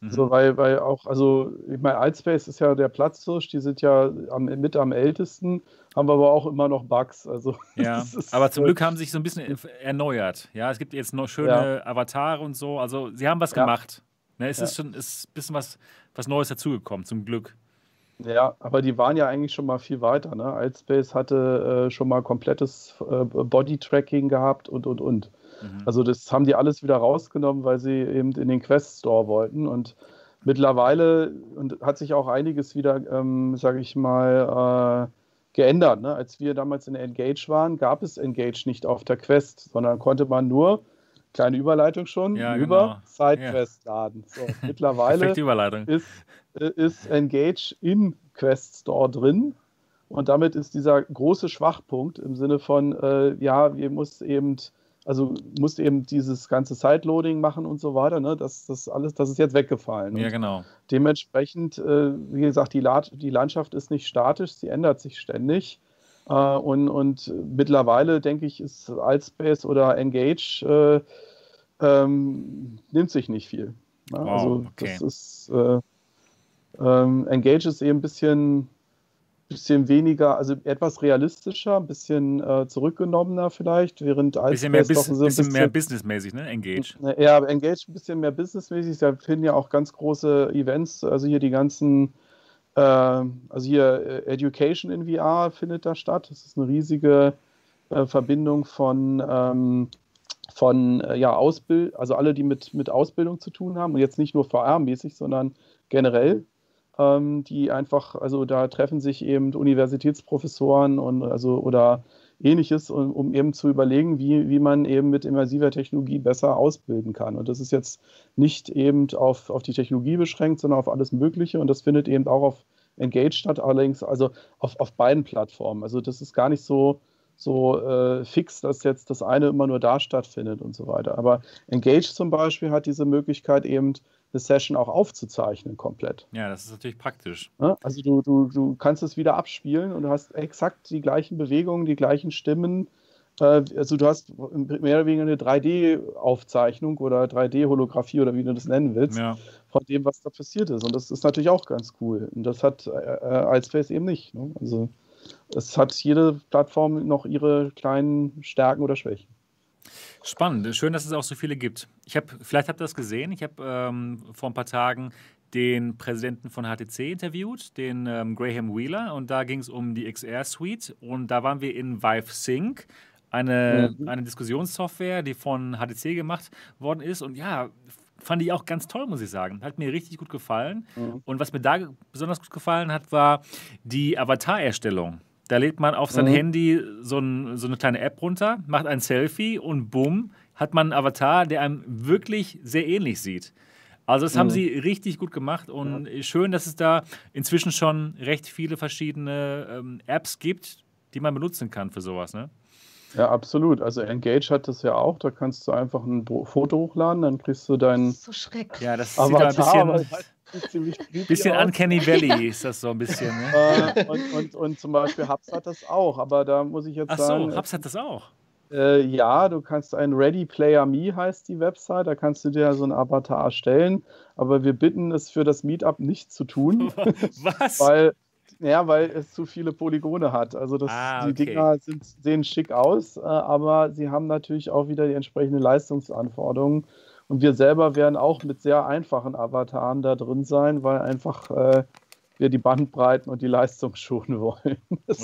Mhm. So, weil, weil auch, also, ich meine, Altspace ist ja der Platzhirsch, die sind ja am, mit am ältesten, haben wir aber auch immer noch Bugs. Also, *laughs* ja, aber zum Glück haben sie sich so ein bisschen erneuert. Ja, es gibt jetzt noch schöne ja. Avatare und so. Also, sie haben was ja. gemacht. Ne, es ja. ist schon ist ein bisschen was, was Neues dazugekommen, zum Glück. Ja, aber die waren ja eigentlich schon mal viel weiter. Ne? Altspace hatte äh, schon mal komplettes äh, Body-Tracking gehabt und, und, und. Mhm. Also das haben die alles wieder rausgenommen, weil sie eben in den Quest Store wollten. Und mittlerweile und hat sich auch einiges wieder, ähm, sage ich mal, äh, geändert. Ne? Als wir damals in Engage waren, gab es Engage nicht auf der Quest, sondern konnte man nur kleine Überleitung schon, ja, über genau. SideQuest laden. So, *laughs* mittlerweile ist, äh, ist Engage in Quest Store drin und damit ist dieser große Schwachpunkt im Sinne von, äh, ja, wir muss eben, also musst eben dieses ganze Sideloading machen und so weiter, ne? Das, das alles, das ist jetzt weggefallen. Ja, genau. Dementsprechend, äh, wie gesagt, die, La die Landschaft ist nicht statisch, sie ändert sich ständig. Äh, und, und mittlerweile, denke ich, ist Altspace oder Engage äh, ähm, nimmt sich nicht viel. Ne? Wow, also okay. das ist äh, ähm, Engage ist eben ein bisschen, bisschen weniger, also etwas realistischer, ein bisschen äh, zurückgenommener vielleicht, während Altspace bisschen mehr, bis, so ein bisschen, bisschen mehr businessmäßig, ne? Engage. Ja, Engage ein bisschen mehr businessmäßig. Da finden ja auch ganz große Events, also hier die ganzen also hier äh, Education in VR findet da statt. Das ist eine riesige äh, Verbindung von, ähm, von äh, ja, Ausbild, also alle, die mit, mit Ausbildung zu tun haben und jetzt nicht nur VR-mäßig, sondern generell. Ähm, die einfach, also da treffen sich eben Universitätsprofessoren und also oder ähnliches, um, um, eben zu überlegen, wie, wie man eben mit immersiver Technologie besser ausbilden kann. Und das ist jetzt nicht eben auf, auf die Technologie beschränkt, sondern auf alles Mögliche. Und das findet eben auch auf Engage statt, allerdings also auf, auf beiden Plattformen. Also das ist gar nicht so, so äh, fix, dass jetzt das eine immer nur da stattfindet und so weiter. Aber Engage zum Beispiel hat diese Möglichkeit eben, eine Session auch aufzuzeichnen komplett. Ja, das ist natürlich praktisch. Ja, also du, du, du kannst es wieder abspielen und du hast exakt die gleichen Bewegungen, die gleichen Stimmen. Äh, also du hast mehr oder weniger eine 3D-Aufzeichnung oder 3D-Holographie oder wie du das nennen willst, Ja. von dem, was da passiert ist. Und das ist natürlich auch ganz cool. Und das hat äh, Iceface eben nicht. Ne? Also es hat jede Plattform noch ihre kleinen Stärken oder Schwächen. Spannend. Schön, dass es auch so viele gibt. Ich habe, vielleicht habt ihr das gesehen. Ich habe ähm, vor ein paar Tagen den Präsidenten von HTC interviewt, den ähm, Graham Wheeler, und da ging es um die XR Suite und da waren wir in Vive Sync, eine, Mhm. eine Diskussionssoftware, die von HTC gemacht worden ist und ja, fand ich auch ganz toll, muss ich sagen. Hat mir richtig gut gefallen. Mhm. Und was mir da besonders gut gefallen hat, war die Avatar-Erstellung. Da lädt man auf sein Mhm. Handy so, ein, so eine kleine App runter, macht ein Selfie und bumm, hat man einen Avatar, der einem wirklich sehr ähnlich sieht. Also das haben Mhm. sie richtig gut gemacht und schön, dass es da inzwischen schon recht viele verschiedene ähm, Apps gibt, die man benutzen kann für sowas. Ne? Ja, absolut. Also Engage hat das ja auch. Da kannst du einfach ein Foto hochladen, dann kriegst du deinen So schrecklich. Ja, das sieht da ein Avatar. aber bisschen, halt ziemlich creepy bisschen aus. Uncanny Valley ist das so ein bisschen. Ne? Äh, und, und, und zum Beispiel Hubs hat das auch, aber da muss ich jetzt Ach sagen, so, Hubs hat das auch. äh, ja, du kannst ein Ready Player Me heißt die Website, da kannst du dir so einen Avatar erstellen, aber wir bitten es für das Meetup nicht zu tun, *laughs* Was? weil, ja, weil es zu viele Polygone hat. Also das, Ah, die okay. Dinger sind, sehen schick aus, äh, aber sie haben natürlich auch wieder die entsprechenden Leistungsanforderungen. Und wir selber werden auch mit sehr einfachen Avataren da drin sein, weil einfach äh, wir die Bandbreiten und die Leistung *laughs* schonen wollen.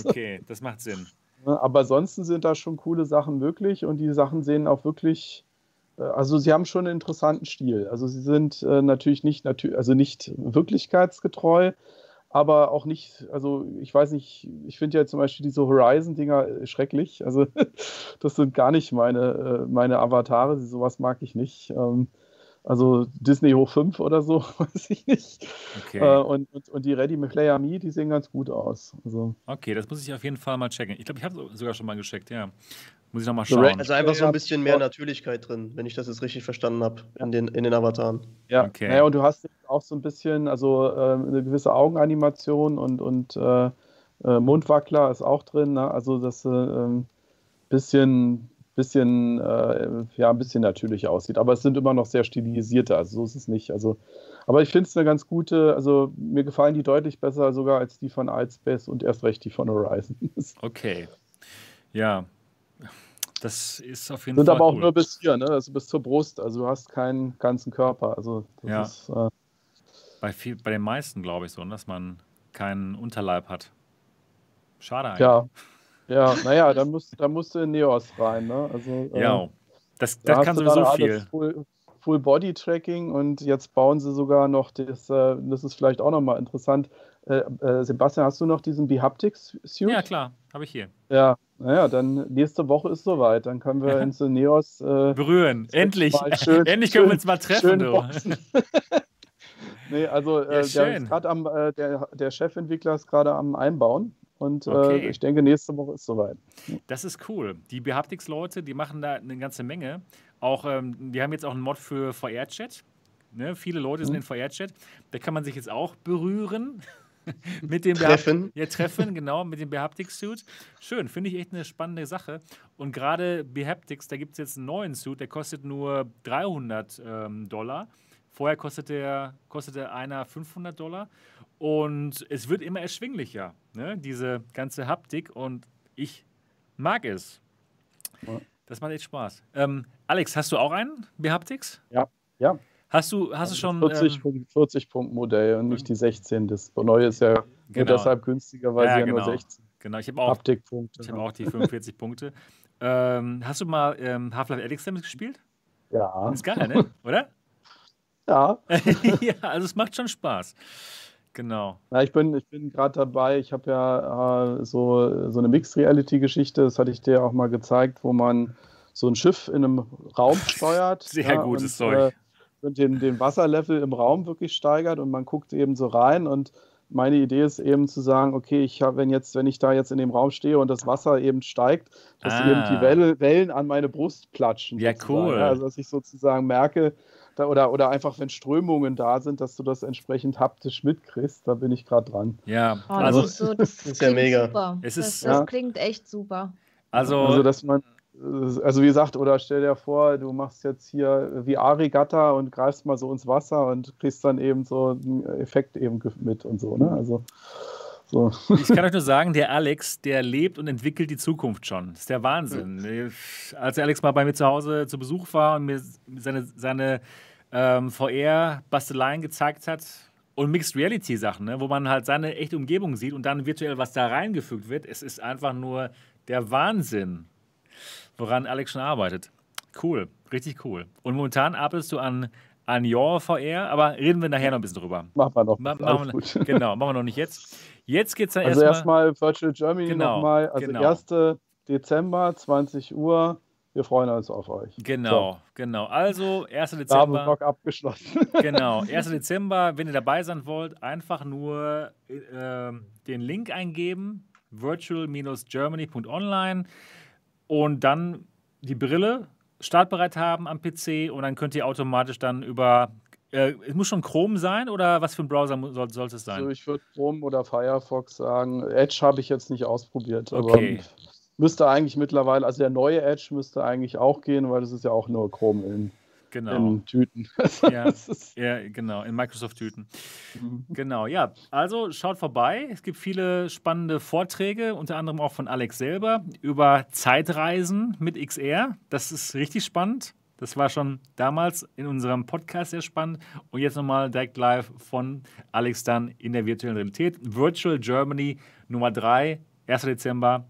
Okay, das macht Sinn. Ne, Aber ansonsten sind da schon coole Sachen möglich und die Sachen sehen auch wirklich, äh, also sie haben schon einen interessanten Stil. Also sie sind äh, natürlich nicht, also nicht wirklichkeitsgetreu, aber auch nicht, also ich weiß nicht, ich finde ja zum Beispiel diese Horizon-Dinger äh, schrecklich. Also *laughs* das sind gar nicht meine, äh, meine Avatare, sowas mag ich nicht. Ähm, also Disney hoch 5 oder so, *laughs* weiß ich nicht. Okay. Äh, und, und, und die Ready Player Me, die sehen ganz gut aus. Also, Okay, das muss ich auf jeden Fall mal checken. Ich glaube, ich habe sogar schon mal gecheckt, ja. Muss ich nochmal So, schauen. Also einfach so ein bisschen mehr. Natürlichkeit drin, wenn ich das jetzt richtig verstanden habe, in den, in den Avataren. Ja, Okay. naja, und du hast jetzt auch so ein bisschen, also ähm, eine gewisse Augenanimation und, und äh, äh, Mundwackler ist auch drin, ne? also das äh, ähm, bisschen, bisschen, äh, ja, ein bisschen natürlicher aussieht. Aber es sind immer noch sehr stilisierte, also so ist es nicht. Also, aber ich finde es eine ganz gute, also mir gefallen die deutlich besser sogar als die von Altspace und erst recht die von Horizon. Okay. Ja. Das ist auf jeden sind Fall aber auch cool. nur bis hier, ne? also bis zur Brust, also du hast keinen ganzen Körper. Also das Ja. ist, äh, bei, viel, bei den meisten, glaube ich, so, ne, dass man keinen Unterleib hat. Schade eigentlich. Ja, ja, naja, da musst, da musst du in Neos rein, ne? Also, äh, Ja, das, da das hast kann du sowieso dann viel. Full, Full Body Tracking und jetzt bauen sie sogar noch das, äh, das ist vielleicht auch nochmal interessant. Äh, äh, Sebastian, hast du noch diesen Behaptics Suit? Ja, klar, habe ich hier. Ja, naja, dann nächste Woche ist soweit. Dann können wir *laughs* ins Neos äh, Berühren. Endlich. schön- *laughs* Endlich können wir schön- uns mal treffen. *laughs* nee, also äh, der, schön. ist am, äh, der, der Chefentwickler ist gerade am Einbauen und Okay. äh, ich denke, nächste Woche ist soweit. Das ist cool. Die Behaptics-Leute, die machen da eine ganze Menge. Auch, ähm, die haben jetzt auch einen Mod für VR-Chat. Ne? Viele Leute Mhm. sind in VR-Chat. Da kann man sich jetzt auch berühren. *laughs* mit dem Treffen. Ja, treffen, genau, mit dem Behaptics-Suit. Schön, finde ich echt eine spannende Sache. Und gerade Behaptics, da gibt es jetzt einen neuen Suit, der kostet nur 300 ähm, Dollar. Vorher kostete, der, kostete einer 500 Dollar. Und es wird immer erschwinglicher, ne? diese ganze Haptik. Und ich mag es. Ja. Das macht echt Spaß. Ähm, Alex, hast du auch einen Behaptics? Ja, ja. Hast du, hast du schon. 40, ähm, Punkt, 40 Punkt Modell und nicht die 16. Das neue ist ja Genau. deshalb günstiger, weil Ja, sie ja genau. nur 16 genau, ich habe auch, Haptikpunkte ich hab auch die 45 Punkte. *laughs* Ähm, hast du mal ähm, Half-Life Alyx damit gespielt? Ja. Ist geil, ne? Oder? *laughs* Ja. *laughs* ja, also es macht schon Spaß. Genau. Na, ich bin, ich bin gerade dabei. Ich habe ja äh, so, so eine Mixed Reality-Geschichte, das hatte ich dir auch mal gezeigt, wo man so ein Schiff in einem Raum steuert. Sehr ja, gutes und, Zeug. Äh, und den, den Wasserlevel im Raum wirklich steigert und man guckt eben so rein und meine Idee ist eben zu sagen, okay, ich habe, wenn jetzt, wenn ich da jetzt in dem Raum stehe und das Wasser eben steigt, dass ah. eben die. Welle, Wellen an meine Brust platschen. Ja, cool. Ja, also dass ich sozusagen merke, da, oder, oder einfach wenn Strömungen da sind, dass du das entsprechend haptisch mitkriegst, da bin ich gerade dran. Ja, oh, also das ist, so, *laughs* das ist ja mega. Super. Es ist, das, das ja. klingt echt super. Also, also dass man also wie gesagt, oder stell dir vor, du machst jetzt hier VR-Regatta und greifst mal so ins Wasser und kriegst dann eben so einen Effekt eben mit und so, ne? Also so. Ich kann euch nur sagen, der Alex, der lebt und entwickelt die Zukunft schon. Das ist der Wahnsinn. Als der Alex mal bei mir zu Hause zu Besuch war und mir seine, seine ähm, VR-Basteleien gezeigt hat und Mixed Reality-Sachen, ne, wo man halt seine echte Umgebung sieht und dann virtuell was da reingefügt wird, es ist einfach nur der Wahnsinn woran Alex schon arbeitet. Cool, richtig cool. Und momentan arbeitest du an, an Your VR, aber reden wir nachher noch ein bisschen drüber. Machen wir noch. Ma machen wir, *laughs* genau, machen wir noch nicht jetzt. Jetzt geht es dann also erstmal. Also erstmal Virtual Germany genau, nochmal. Also genau. 1. Dezember, 20 Uhr. Wir freuen uns auf euch. Genau, so. genau. Also 1. Dezember. Block abgeschlossen. *laughs* genau, 1. Dezember, wenn ihr dabei sein wollt, einfach nur äh, den Link eingeben, virtual-germany.online und dann die Brille startbereit haben am PC und dann könnt ihr automatisch dann über äh, es muss schon Chrome sein oder was für ein Browser soll, sollte es sein? Also ich würde Chrome oder Firefox sagen. Edge habe ich jetzt nicht ausprobiert, okay. aber müsste eigentlich mittlerweile, also der neue Edge müsste eigentlich auch gehen, weil das ist ja auch nur Chrome in Genau. In Tüten. *laughs* ja, ja, genau, in Microsoft-Tüten. Mhm. Genau, ja. Also schaut vorbei. Es gibt viele spannende Vorträge, unter anderem auch von Alex selber, über Zeitreisen mit XR. Das ist richtig spannend. Das war schon damals in unserem Podcast sehr spannend. Und jetzt nochmal direkt live von Alex dann in der virtuellen Realität. Virtual Germany Nummer 3, 1. Dezember,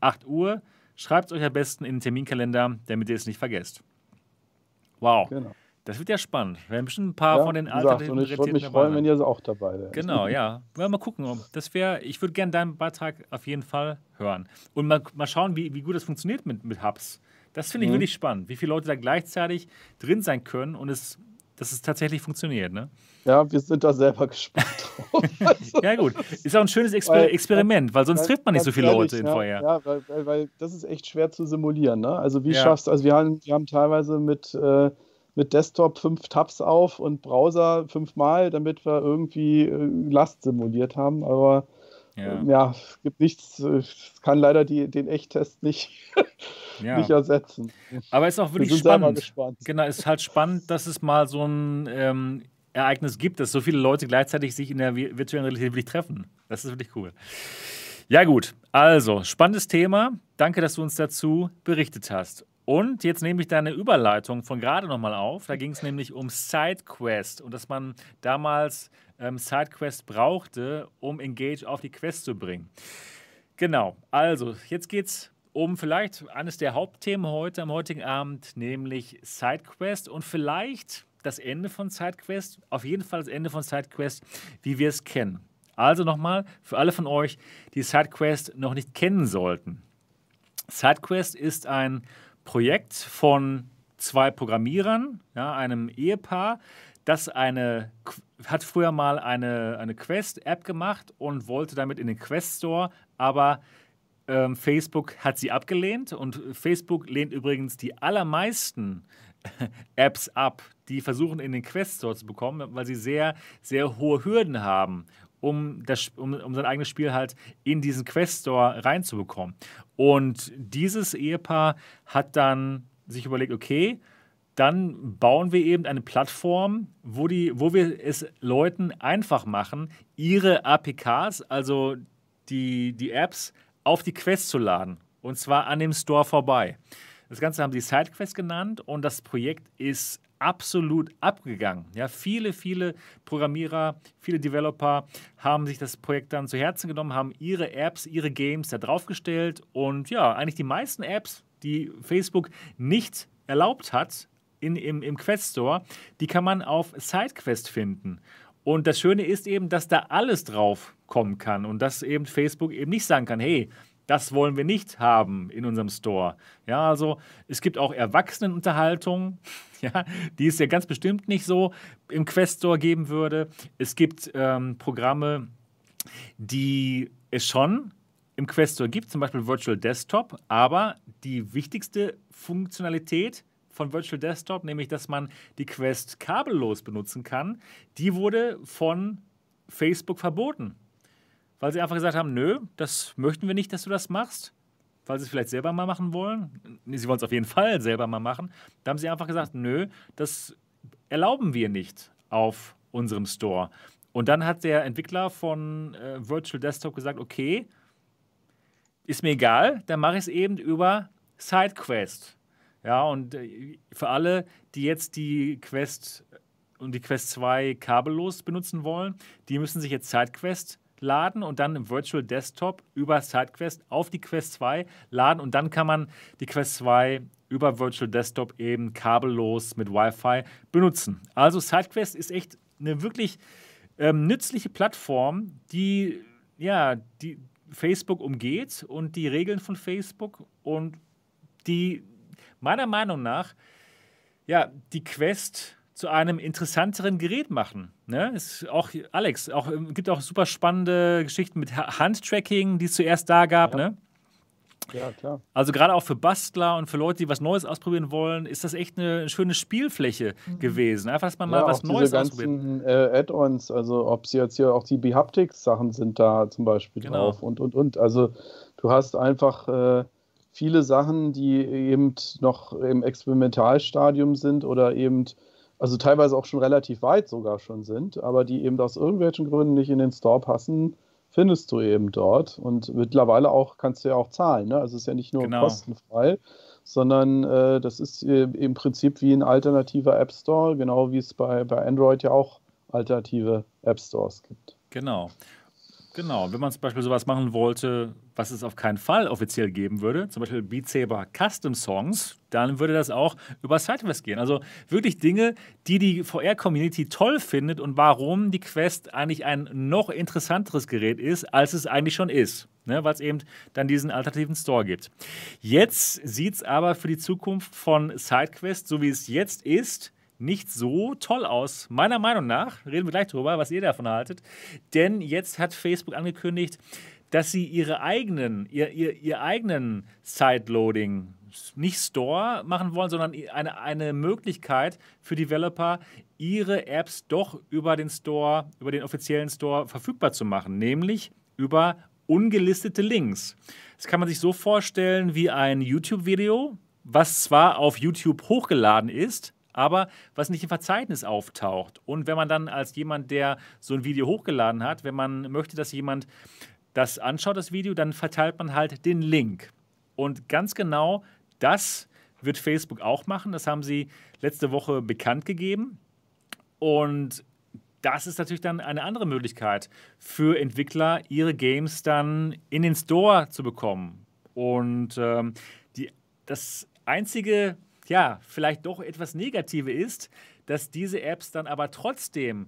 8 Uhr. Schreibt es euch am besten in den Terminkalender, damit ihr es nicht vergesst. Wow. Genau. Das wird ja spannend. Wir haben bestimmt ein paar ja, von den alten Und ich würde mich freuen, wenn ihr auch dabei seid. Genau, *laughs* ja. Mal gucken. Das wäre, ich würde gerne deinen Beitrag auf jeden Fall hören. Und mal, mal schauen, wie, wie gut das funktioniert mit, mit Hubs. Das finde ich mhm. wirklich spannend, wie viele Leute da gleichzeitig drin sein können und es, dass es tatsächlich funktioniert. Ne? Ja, wir sind da selber *laughs* gespannt drauf. Also, *laughs* ja, gut. Ist auch ein schönes Exper weil, Experiment, weil sonst trifft man nicht so viele ehrlich, Leute in ja, Feuer. Ja, weil, weil, weil, das ist echt schwer zu simulieren. Ne? Also, wie ja. schaffst du, also wir haben, wir haben teilweise mit. Äh, mit Desktop fünf Tabs auf und Browser fünfmal, damit wir irgendwie äh, Last simuliert haben. Aber ja, ähm, ja es gibt nichts, es kann leider die, den Echttest nicht, *laughs* ja. nicht ersetzen. Aber es ist auch wirklich spannend. Genau, es ist halt spannend, dass es mal so ein ähm, Ereignis gibt, dass so viele Leute gleichzeitig sich in der virtuellen Realität wirklich treffen. Das ist wirklich cool. Ja, gut. Also, spannendes Thema. Danke, dass du uns dazu berichtet hast. Und jetzt nehme ich deine Überleitung von gerade nochmal auf. Da ging es nämlich um SideQuest und dass man damals ähm, SideQuest brauchte, um Engage auf die Quest zu bringen. Genau, also jetzt geht es um vielleicht eines der Hauptthemen heute am heutigen Abend, nämlich SideQuest und vielleicht das Ende von SideQuest, auf jeden Fall das Ende von SideQuest, wie wir es kennen. Also nochmal für alle von euch, die SideQuest noch nicht kennen sollten. SideQuest ist ein Projekt von zwei Programmierern, ja, einem Ehepaar, das eine, hat früher mal eine, eine Quest-App gemacht und wollte damit in den Quest Store, aber ähm, Facebook hat sie abgelehnt und Facebook lehnt übrigens die allermeisten *laughs* Apps ab, die versuchen in den Quest Store zu bekommen, weil sie sehr, sehr hohe Hürden haben, um, das, um, um sein eigenes Spiel halt in diesen Quest Store reinzubekommen. Und dieses Ehepaar hat dann sich überlegt, okay, dann bauen wir eben eine Plattform, wo, die, wo wir es Leuten einfach machen, ihre APKs, also die, die Apps, auf die Quest zu laden. Und zwar an dem Store vorbei. Das Ganze haben sie SideQuest genannt und das Projekt ist absolut abgegangen. Ja, viele, viele Programmierer, viele Developer haben sich das Projekt dann zu Herzen genommen, haben ihre Apps, ihre Games da draufgestellt und ja, eigentlich die meisten Apps, die Facebook nicht erlaubt hat in, im, im Quest Store, die kann man auf SideQuest finden. Und das Schöne ist eben, dass da alles drauf kommen kann und dass eben Facebook eben nicht sagen kann, hey, das wollen wir nicht haben in unserem Store. Ja, also es gibt auch Erwachsenenunterhaltung, *laughs* ja, die es ja ganz bestimmt nicht so im Quest Store geben würde. Es gibt ähm, Programme, die es schon im Quest Store gibt, zum Beispiel Virtual Desktop, aber die wichtigste Funktionalität von Virtual Desktop, nämlich dass man die Quest kabellos benutzen kann, die wurde von Facebook verboten. Weil sie einfach gesagt haben, nö, das möchten wir nicht, dass du das machst. Weil sie es vielleicht selber mal machen wollen. Sie wollen es auf jeden Fall selber mal machen. Da haben sie einfach gesagt, nö, das erlauben wir nicht auf unserem Store. Und dann hat der Entwickler von äh, Virtual Desktop gesagt, okay, ist mir egal, dann mache ich es eben über SideQuest. Ja, und äh, für alle, die jetzt die Quest und die Quest 2 kabellos benutzen wollen, die müssen sich jetzt SideQuest laden und dann im Virtual Desktop über SideQuest auf die Quest 2 laden und dann kann man die Quest 2 über Virtual Desktop eben kabellos mit Wi-Fi benutzen. Also SideQuest ist echt eine wirklich ähm, nützliche Plattform, die ja, die Facebook umgeht und die Regeln von Facebook und die meiner Meinung nach ja, die Quest zu einem interessanteren Gerät machen. Ne? Ist auch Alex, auch ähm, gibt auch super spannende Geschichten mit Handtracking, die es zuerst da gab. Ja. Ne? Ja, klar. Also gerade auch für Bastler und für Leute, die was Neues ausprobieren wollen, ist das echt eine schöne Spielfläche gewesen. Einfach, dass man ja, mal was Neues ganzen äh, Add-ons, also ob sie jetzt hier auch die Behaptics-Sachen sind da zum Beispiel genau. drauf und, und, und. Also du hast einfach äh, viele Sachen, die eben noch im Experimentalstadium sind oder eben also teilweise auch schon relativ weit sogar schon sind, aber die eben aus irgendwelchen Gründen nicht in den Store passen, findest du eben dort. Und mittlerweile auch kannst du ja auch zahlen. Ne? Also es ist ja nicht nur genau. kostenfrei, sondern äh, das ist äh, im Prinzip wie ein alternativer App Store, genau wie es bei, bei Android ja auch alternative App Stores gibt. Genau. Genau, wenn man zum Beispiel sowas machen wollte, was es auf keinen Fall offiziell geben würde, zum Beispiel Beat Saber Custom Songs, dann würde das auch über SideQuest gehen. Also wirklich Dinge, die die VR-Community toll findet und warum die Quest eigentlich ein noch interessanteres Gerät ist, als es eigentlich schon ist. Ne, weil es eben dann diesen alternativen Store gibt. Jetzt sieht es aber für die Zukunft von SideQuest, so wie es jetzt ist, nicht so toll aus. Meiner Meinung nach, reden wir gleich drüber, was ihr davon haltet. Denn jetzt hat Facebook angekündigt, dass sie ihre eigenen, ihr, ihr, ihr eigenen Sideloading, nicht Store machen wollen, sondern eine, eine Möglichkeit für Developer, ihre Apps doch über den Store, über den offiziellen Store verfügbar zu machen, nämlich über ungelistete Links. Das kann man sich so vorstellen wie ein YouTube-Video, was zwar auf YouTube hochgeladen ist, aber was nicht im Verzeichnis auftaucht. Und wenn man dann als jemand, der so ein Video hochgeladen hat, wenn man möchte, dass jemand das anschaut, das Video, dann verteilt man halt den Link. Und ganz genau das wird Facebook auch machen. Das haben sie letzte Woche bekannt gegeben. Und das ist natürlich dann eine andere Möglichkeit für Entwickler, ihre Games dann in den Store zu bekommen. Und ähm, die, das einzige ja, vielleicht doch etwas Negative ist, dass diese Apps dann aber trotzdem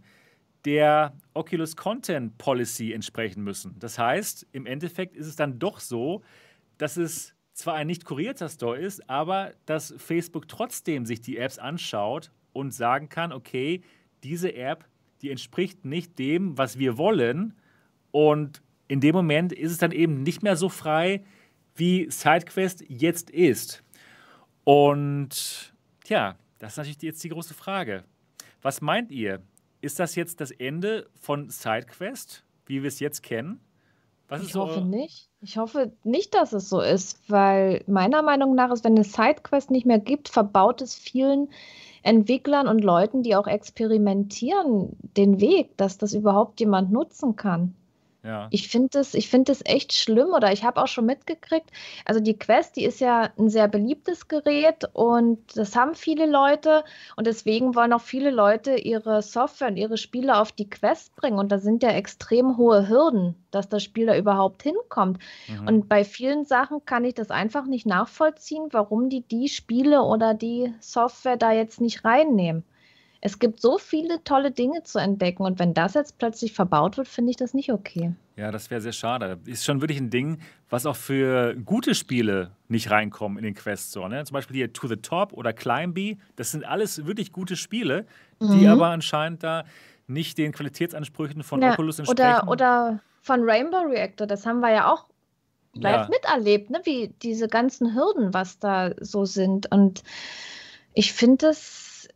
der Oculus Content Policy entsprechen müssen. Das heißt, im Endeffekt ist es dann doch so, dass es zwar ein nicht kurierter Store ist, aber dass Facebook trotzdem sich die Apps anschaut und sagen kann, okay, diese App, die entspricht nicht dem, was wir wollen. Und in dem Moment ist es dann eben nicht mehr so frei, wie SideQuest jetzt ist. Und ja, das ist natürlich jetzt die große Frage. Was meint ihr? Ist das jetzt das Ende von SideQuest, wie wir es jetzt kennen? Was ich hoffe nicht. Ich hoffe nicht, dass es so ist, weil meiner Meinung nach ist, wenn es SideQuest nicht mehr gibt, verbaut es vielen Entwicklern und Leuten, die auch experimentieren, den Weg, dass das überhaupt jemand nutzen kann. Ja. Ich finde das, find das echt schlimm oder ich habe auch schon mitgekriegt, also die Quest, die ist ja ein sehr beliebtes Gerät und das haben viele Leute und deswegen wollen auch viele Leute ihre Software und ihre Spiele auf die Quest bringen und da sind ja extrem hohe Hürden, dass das Spiel da überhaupt hinkommt. Mhm. Und bei vielen Sachen kann ich das einfach nicht nachvollziehen, warum die die Spiele oder die Software da jetzt nicht reinnehmen. Es gibt so viele tolle Dinge zu entdecken und wenn das jetzt plötzlich verbaut wird, finde ich das nicht okay. Ja, das wäre sehr schade. Ist schon wirklich ein Ding, was auch für gute Spiele nicht reinkommen in den Quest Store. Ne? Zum Beispiel hier To the Top oder Climby. Das sind alles wirklich gute Spiele, mhm. die aber anscheinend da nicht den Qualitätsansprüchen von ja, Oculus entsprechen. Oder, oder von Rainbow Reactor, das haben wir ja auch live ja. miterlebt, ne? wie diese ganzen Hürden, was da so sind. Und ich finde das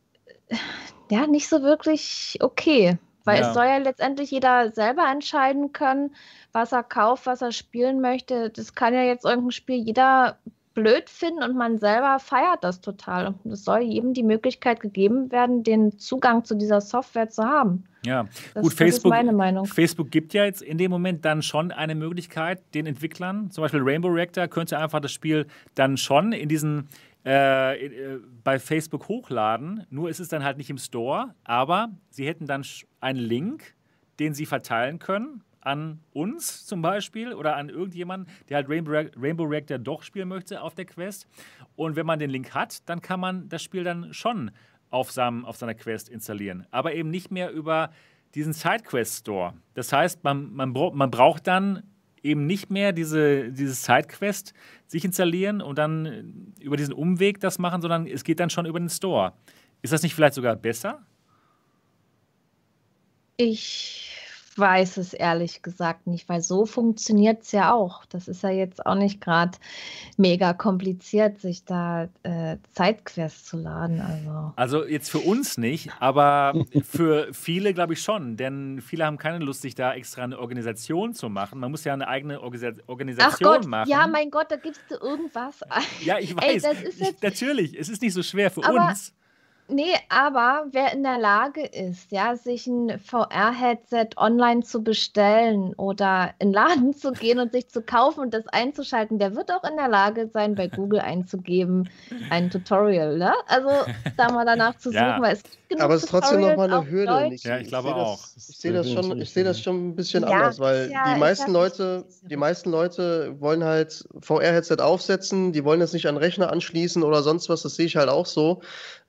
ja nicht so wirklich okay. Weil ja. es soll ja letztendlich jeder selber entscheiden können, was er kauft, was er spielen möchte. Das kann ja jetzt irgendein Spiel jeder blöd finden und man selber feiert das total. Und es soll jedem die Möglichkeit gegeben werden, den Zugang zu dieser Software zu haben. Ja, das, gut, Facebook, das ist meine Meinung. Facebook gibt ja jetzt in dem Moment dann schon eine Möglichkeit, den Entwicklern, zum Beispiel Rainbow Reactor, könnte einfach das Spiel dann schon in diesen äh, äh, bei Facebook hochladen. Nur ist es dann halt nicht im Store, aber sie hätten dann einen Link, den sie verteilen können an uns zum Beispiel oder an irgendjemanden, der halt Rainbow, Rainbow Reactor doch spielen möchte auf der Quest. Und wenn man den Link hat, dann kann man das Spiel dann schon auf, seinem, auf seiner Quest installieren. Aber eben nicht mehr über diesen SideQuest Store. Das heißt, man, man, man braucht dann eben nicht mehr diese, dieses Sidequest sich installieren und dann äh, über diesen Umweg das machen, sondern es geht dann schon über den Store. Ist das nicht vielleicht sogar besser? Ich weiß es ehrlich gesagt nicht, weil so funktioniert es ja auch. Das ist ja jetzt auch nicht gerade mega kompliziert, sich da äh, Zeitquests zu laden. Also. also jetzt für uns nicht, aber für viele glaube ich schon, denn viele haben keine Lust, sich da extra eine Organisation zu machen. Man muss ja eine eigene Organ Organisation Ach Gott, machen. Ja, mein Gott, da gibst du irgendwas. Ja, ich weiß. Ey, ich, natürlich, es ist nicht so schwer für aber uns. Nee, aber wer in der Lage ist, ja, sich ein VR-Headset online zu bestellen oder in den Laden zu gehen und sich zu kaufen und das einzuschalten, der wird auch in der Lage sein, bei Google einzugeben, ein Tutorial, ne? Also da mal danach zu suchen, ja. weil es gibt genug Aber es ist trotzdem nochmal eine Hürde. Nicht? Ja, ich glaube ich auch. Das, ich sehe das, schon, ich seh das schon ein bisschen ja, anders, weil ja, die meisten Leute, die meisten Leute wollen halt VR-Headset aufsetzen, die wollen das nicht an Rechner anschließen oder sonst was, das sehe ich halt auch so.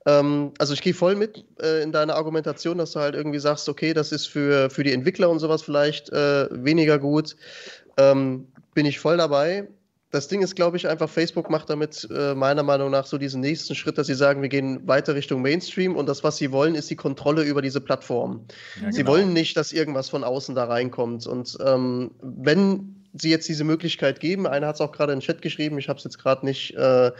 Ähm, also ich gehe voll mit äh, in deiner Argumentation, dass du halt irgendwie sagst, okay, das ist für, für die Entwickler und sowas vielleicht äh, weniger gut. Ähm, bin ich voll dabei. Das Ding ist, glaube ich, einfach, Facebook macht damit äh, meiner Meinung nach so diesen nächsten Schritt, dass sie sagen, wir gehen weiter Richtung Mainstream und das, was sie wollen, ist die Kontrolle über diese Plattform. Ja, sie genau. wollen nicht, dass irgendwas von außen da reinkommt. Und ähm, wenn sie jetzt diese Möglichkeit geben. Einer hat es auch gerade in den Chat geschrieben, ich habe es jetzt gerade nicht äh,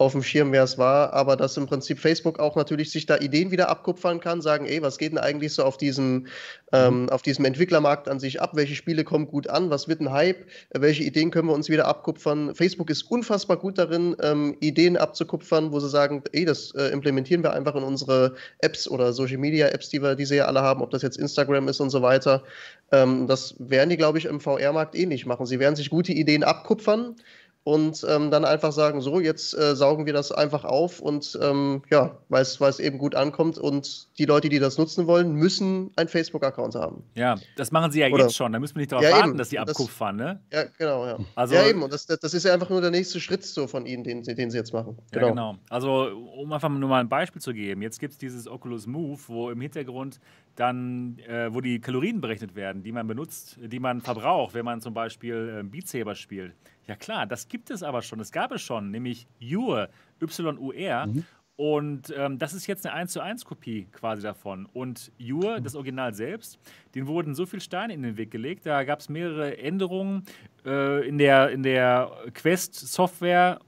auf dem Schirm, wer es war, aber dass im Prinzip Facebook auch natürlich sich da Ideen wieder abkupfern kann, sagen, ey, was geht denn eigentlich so auf diesem, ähm, mhm. auf diesem Entwicklermarkt an sich ab? Welche Spiele kommen gut an? Was wird ein Hype? Welche Ideen können wir uns wieder abkupfern? Facebook ist unfassbar gut darin, ähm, Ideen abzukupfern, wo sie sagen, ey, das äh, implementieren wir einfach in unsere Apps oder Social Media Apps, die wir, die sie ja alle haben, ob das jetzt Instagram ist und so weiter. Ähm, das werden die, glaube ich, im VR-Markt ähnlich machen. Sie werden sich gute Ideen abkupfern und ähm, dann einfach sagen, so, jetzt äh, saugen wir das einfach auf und ähm, ja, weil es eben gut ankommt und die Leute, die das nutzen wollen, müssen einen Facebook-Account haben. Ja, das machen sie ja Oder, jetzt schon, da müssen wir nicht darauf ja, warten, eben. dass sie abkupfern, ne? Ja, genau, ja. Also, ja, eben, und das, das ist ja einfach nur der nächste Schritt so von ihnen, den, den sie jetzt machen. Genau. Ja, genau. Also, um einfach nur mal ein Beispiel zu geben, jetzt gibt es dieses Oculus Move, wo im Hintergrund dann, äh, wo die Kalorien berechnet werden, die man benutzt, die man verbraucht, wenn man zum Beispiel äh, Beat Saber spielt. Ja klar, das gibt es aber schon. Es gab es schon, nämlich Ure, Y-U-R. Mhm. Und ähm, das ist jetzt eine 1 zu 1 Kopie quasi davon. Und Ure, das Original selbst, den wurden so viele Steine in den Weg gelegt. Da gab es mehrere Änderungen äh, in der, in der Quest-Software,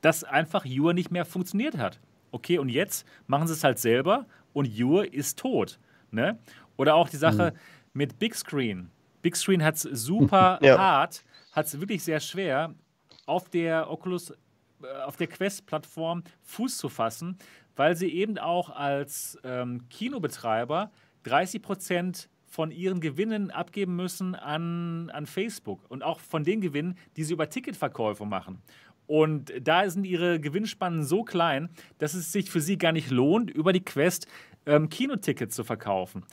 dass einfach Ure nicht mehr funktioniert hat. Okay, und jetzt machen sie es halt selber und Ure ist tot. Ne? Oder auch die Sache mhm. mit Big Screen. Big Screen hat es super *laughs* ja. hart hat es wirklich sehr schwer, auf der Oculus, äh, auf der Quest-Plattform Fuß zu fassen, weil sie eben auch als ähm, Kinobetreiber 30 Prozent von ihren Gewinnen abgeben müssen an, an Facebook und auch von den Gewinnen, die sie über Ticketverkäufe machen. Und da sind ihre Gewinnspannen so klein, dass es sich für sie gar nicht lohnt, über die Quest ähm, Kinotickets zu verkaufen.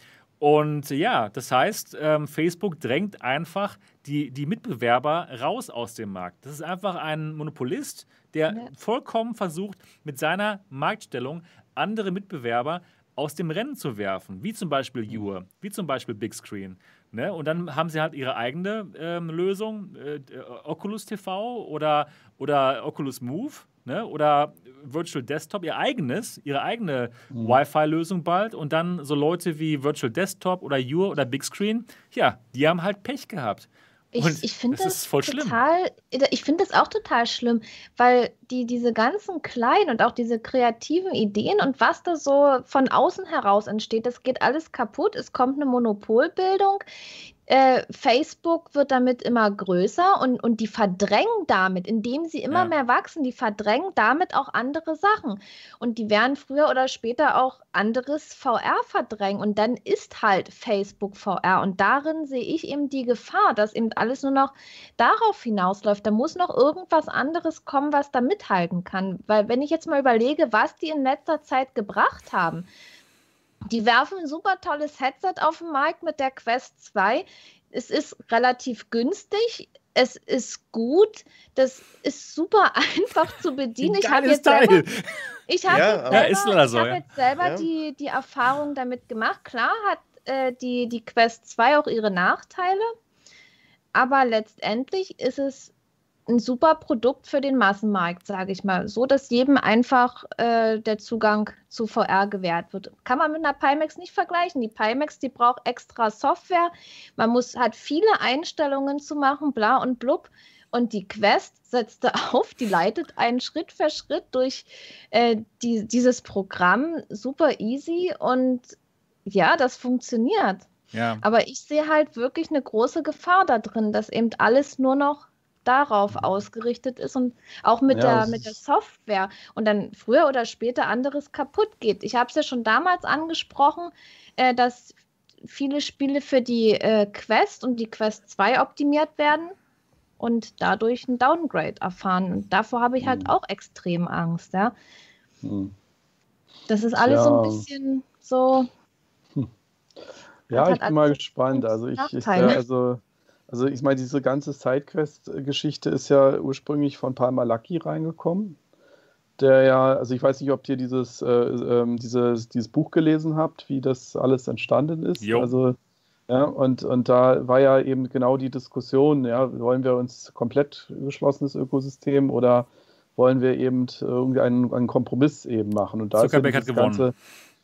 Und ja, das heißt, ähm, Facebook drängt einfach die, die Mitbewerber raus aus dem Markt. Das ist einfach ein Monopolist, der ja. vollkommen versucht, mit seiner Marktstellung andere Mitbewerber aus dem Rennen zu werfen, wie zum Beispiel Ure, wie zum Beispiel Big Screen. Ne? Und dann haben sie halt ihre eigene ähm, Lösung, äh, Oculus TV oder, oder Oculus Move ne? oder Virtual Desktop, ihr eigenes, ihre eigene mhm. Wi-Fi-Lösung bald und dann so Leute wie Virtual Desktop oder Your oder Big Screen, ja, die haben halt Pech gehabt. Ich, ich finde das, das voll total, schlimm. ich finde das auch total schlimm, weil die, diese ganzen kleinen und auch diese kreativen Ideen und was da so von außen heraus entsteht, das geht alles kaputt. Es kommt eine Monopolbildung äh, Facebook wird damit immer größer und, und die verdrängen damit, indem sie immer ja. mehr wachsen, die verdrängen damit auch andere Sachen. Und die werden früher oder später auch anderes VR verdrängen. Und dann ist halt Facebook VR. Und darin sehe ich eben die Gefahr, dass eben alles nur noch darauf hinausläuft. Da muss noch irgendwas anderes kommen, was da mithalten kann. Weil wenn ich jetzt mal überlege, was die in letzter Zeit gebracht haben, die werfen ein super tolles Headset auf den Markt mit der Quest 2. Es ist relativ günstig. Es ist gut. Das ist super *laughs* einfach zu bedienen. Ich habe jetzt selber, ich hab ja, jetzt selber, so, ich hab ja. jetzt selber ja. die, die Erfahrung damit gemacht. Klar hat äh, die, die Quest 2 auch ihre Nachteile. Aber letztendlich ist es ein super Produkt für den Massenmarkt, sage ich mal. So, dass jedem einfach äh, der Zugang zu VR gewährt wird. Kann man mit einer Pimax nicht vergleichen. Die Pimax, die braucht extra Software. Man muss, hat viele Einstellungen zu machen, bla und blub. Und die Quest setzt *laughs* auf, die leitet einen Schritt für Schritt durch äh, die, dieses Programm super easy und ja, das funktioniert. Ja. Aber ich sehe halt wirklich eine große Gefahr da drin, dass eben alles nur noch darauf ausgerichtet ist und auch mit, ja, der, mit der Software und dann früher oder später anderes kaputt geht. Ich habe es ja schon damals angesprochen, äh, dass viele Spiele für die äh, Quest und die Quest 2 optimiert werden und dadurch ein Downgrade erfahren. Und davor habe ich halt hm. auch extrem Angst. Ja? Hm. Das ist alles ja. so ein bisschen so. Hm. Ja, ich bin mal gespannt. Also ich, ich also also ich meine, diese ganze Sidequest-Geschichte ist ja ursprünglich von Palmer Lucky reingekommen. Der ja, also ich weiß nicht, ob ihr dieses, äh, äh, dieses, dieses Buch gelesen habt, wie das alles entstanden ist. Jo. Also ja, und, und da war ja eben genau die Diskussion, ja, wollen wir uns komplett geschlossenes Ökosystem oder wollen wir eben irgendeinen einen Kompromiss eben machen? Und da Zuckerberg hat gewonnen.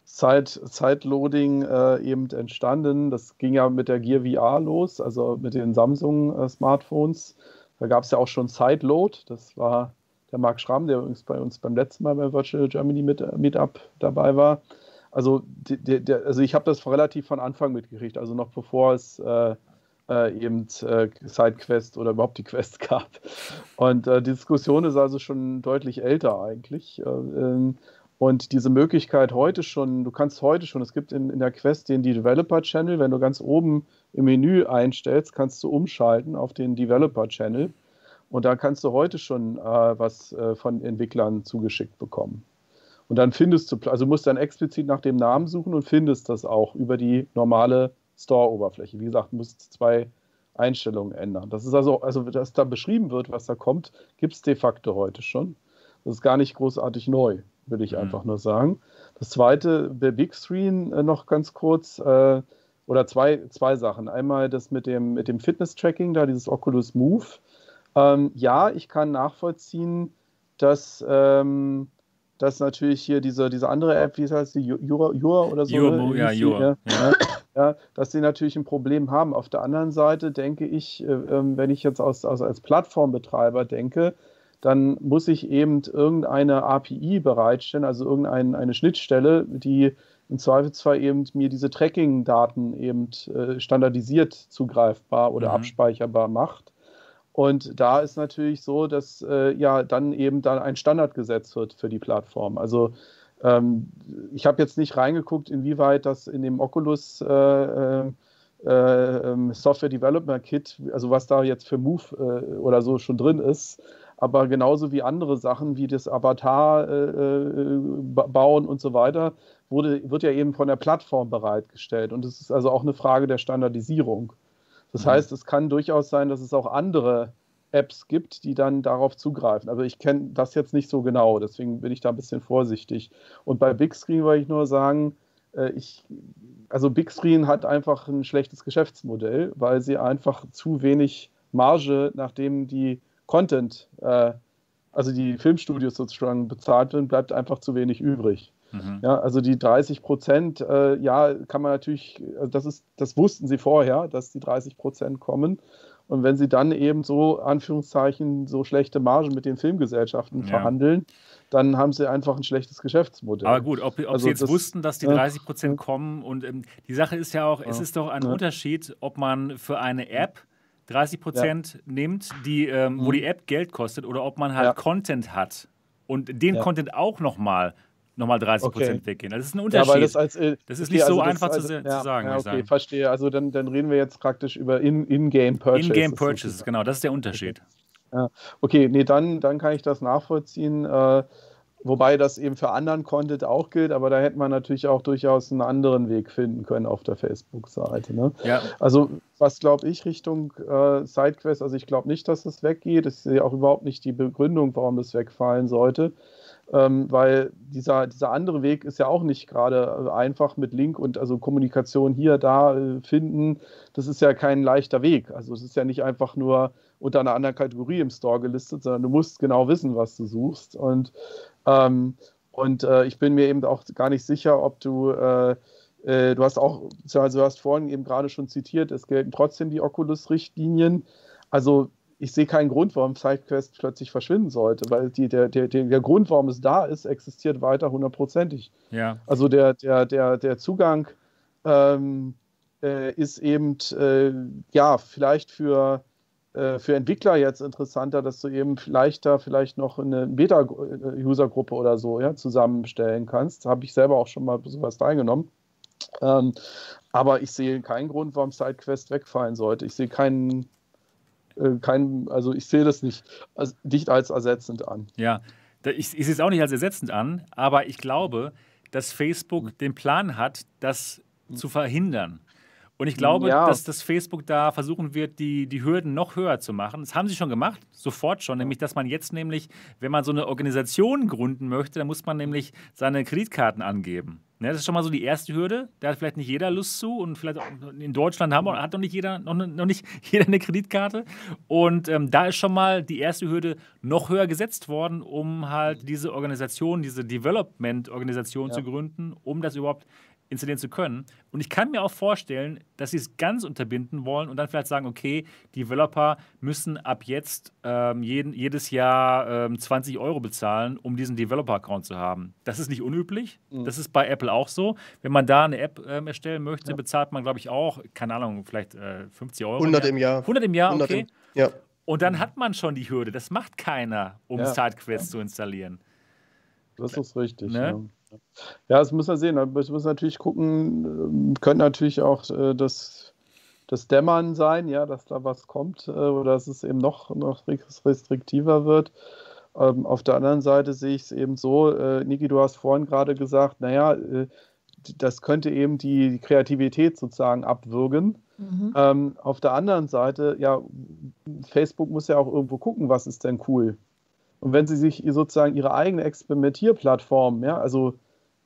Zeit, Zeitloading äh, eben entstanden. Das ging ja mit der Gear VR los, also mit den Samsung-Smartphones. Äh, da gab es ja auch schon Sideload. Das war der Marc Schramm, der übrigens bei uns beim letzten Mal bei Virtual Germany äh, Meetup dabei war. Also, der, der, also ich habe das relativ von Anfang mitgekriegt, also noch bevor es äh, äh, eben äh, Sidequest oder überhaupt die Quest gab. Und äh, die Diskussion ist also schon deutlich älter eigentlich. Äh, ähm, und diese Möglichkeit heute schon, du kannst heute schon, es gibt in, in der Quest den Developer Channel, wenn du ganz oben im Menü einstellst, kannst du umschalten auf den Developer Channel. Und da kannst du heute schon äh, was äh, von Entwicklern zugeschickt bekommen. Und dann findest du, also musst dann explizit nach dem Namen suchen und findest das auch über die normale Store-Oberfläche. Wie gesagt, musst zwei Einstellungen ändern. Das ist also, also, dass da beschrieben wird, was da kommt, gibt es de facto heute schon. Das ist gar nicht großartig neu würde ich mhm. einfach nur sagen. Das zweite, bei Big Screen äh, noch ganz kurz, äh, oder zwei, zwei Sachen. Einmal das mit dem, mit dem Fitness-Tracking, da dieses Oculus Move. Ähm, ja, ich kann nachvollziehen, dass, ähm, dass natürlich hier diese, diese andere App, wie heißt die, Jura, Jura oder so? Jura, ne? ja, Jura. Ja, ja, dass sie natürlich ein Problem haben. Auf der anderen Seite denke ich, äh, ähm, wenn ich jetzt aus, aus, als Plattformbetreiber denke, dann muss ich eben irgendeine API bereitstellen, also irgendeine Schnittstelle, die im Zweifelsfall eben mir diese Tracking-Daten eben äh, standardisiert zugreifbar oder mhm. abspeicherbar macht. Und da ist natürlich so, dass äh, ja dann eben dann ein Standard gesetzt wird für die Plattform. Also ähm, ich habe jetzt nicht reingeguckt, inwieweit das in dem Oculus äh, äh, äh ähm, Software Development Kit, also was da jetzt für Move äh, oder so schon drin ist, aber genauso wie andere Sachen wie das Avatar äh, äh bauen und so weiter, wurde, wird ja eben von der Plattform bereitgestellt. Und es ist also auch eine Frage der Standardisierung. Das mhm. heißt, es kann durchaus sein, dass es auch andere Apps gibt, die dann darauf zugreifen. Aber ich kenne das jetzt nicht so genau, deswegen bin ich da ein bisschen vorsichtig. Und bei Big Screen wollte ich nur sagen, äh, ich, also Big Screen hat einfach ein schlechtes Geschäftsmodell, weil sie einfach zu wenig Marge, nachdem die Content äh, also die Filmstudios sozusagen bezahlt werden, bleibt einfach zu wenig übrig. Mhm. Ja, also die 30 Prozent, äh, ja, kann man natürlich, also das ist, das wussten sie vorher, dass die 30 Prozent kommen. Und wenn sie dann eben so, Anführungszeichen, so schlechte Margen mit den Filmgesellschaften ja. verhandeln, dann haben sie einfach ein schlechtes Geschäftsmodell. Aber gut, ob, ob also sie jetzt das, wussten, dass die 30 Prozent ja. kommen und ähm, die Sache ist ja auch, ja. es ist doch ein Unterschied, ob man für eine App 30 Prozent nimmt, die, ähm, wo mhm. die App Geld kostet, oder ob man halt Content hat und den Content auch nochmal nochmal 30 Prozent okay. weggehen. Das ist ein Unterschied. Ja, das, als, äh, das, ist okay, nicht so also einfach als, zu, ja, zu, sagen. Ja, okay, sagen. verstehe. Also dann, dann reden wir jetzt praktisch über In-Game Purchases. In-Game Purchases, genau, das ist der Unterschied. Ja. Okay, nee, dann, dann kann ich das nachvollziehen. Äh, wobei das eben für anderen Content auch gilt, aber da hätte man natürlich auch durchaus einen anderen Weg finden können auf der Facebook-Seite. Ne? Ja. Also, was glaube ich Richtung äh, Sidequest, also ich glaube nicht, dass es weggeht. Ich sehe auch überhaupt nicht die Begründung, warum es wegfallen sollte ähm, weil dieser, dieser andere Weg ist ja auch nicht gerade äh, einfach mit Link und also Kommunikation hier, da äh, finden. Das ist ja kein leichter Weg. Also es ist ja nicht einfach nur unter einer anderen Kategorie im Store gelistet, sondern du musst genau wissen, was du suchst. Und, ähm, und äh, ich bin mir eben auch gar nicht sicher, ob du äh, äh du hast auch, also du hast vorhin eben gerade schon zitiert, es gelten trotzdem die Oculus-Richtlinien. Also ich sehe keinen Grund, warum SideQuest plötzlich verschwinden sollte, weil die, der, der, der Grund, warum es da ist, existiert weiter hundertprozentig. Ja. Also der, der, der, der Zugang ähm, äh, ist eben, äh, ja, vielleicht für, für Entwickler jetzt interessanter, dass du eben leichter vielleicht noch eine Beta-User-Gruppe oder so ja, zusammenstellen kannst. Da habe ich selber auch schon mal sowas teilgenommen. Ähm, aber ich sehe keinen Grund, warum SideQuest wegfallen sollte. Ich sehe keinen äh, kein, also ich sehe das nicht, als, nicht als ersetzend an. Ja, ich, ich sehe es auch nicht als ersetzend an, aber ich glaube, dass Facebook hm. den Plan hat, das zu verhindern. Und ich glaube, ja. dass das Facebook da versuchen wird, die, die Hürden noch höher zu machen. Das haben sie schon gemacht, sofort schon. Nämlich, dass man jetzt nämlich, wenn man so eine Organisation gründen möchte, dann muss man nämlich seine Kreditkarten angeben. Ne, das ist schon mal so die erste Hürde. Da hat vielleicht nicht jeder Lust zu und vielleicht in Deutschland haben, hat noch nicht jeder, noch, noch nicht *laughs* jeder eine Kreditkarte. Und ähm, da ist schon mal die erste Hürde noch höher gesetzt worden, um halt diese Organisation, diese Development-Organisation ja. zu gründen, um das überhaupt installieren zu können. Und ich kann mir auch vorstellen, dass sie es ganz unterbinden wollen und dann vielleicht sagen, okay, Developer müssen ab jetzt ähm, jeden, jedes Jahr ähm, 20 Euro bezahlen, um diesen Developer-Account zu haben. Das ist nicht unüblich. Mhm. Das ist bei Apple auch so. Wenn man da eine App ähm, erstellen möchte, ja. bezahlt man, glaube ich, auch, keine Ahnung, vielleicht äh, 50 Euro. 100 im Jahr. 100 im Jahr, okay. Im, ja. Und dann hat man schon die Hürde. Das macht keiner, um ja. SideQuest zu installieren. Das ist richtig. Ne? Ja. Das muss man sehen. Wir müssen natürlich gucken, ähm, könnte natürlich auch äh, das, das Dämmern sein, ja, dass da was kommt äh, oder dass es eben noch, noch restriktiver wird. Ähm, auf der anderen Seite sehe ich es eben so, äh, Niki, du hast vorhin gerade gesagt, naja, das könnte eben die Kreativität sozusagen abwürgen. Mhm. Ähm, auf der anderen Seite, ja, Facebook muss ja auch irgendwo gucken, was ist denn cool. Und wenn sie sich sozusagen ihre eigene Experimentierplattform, ja, also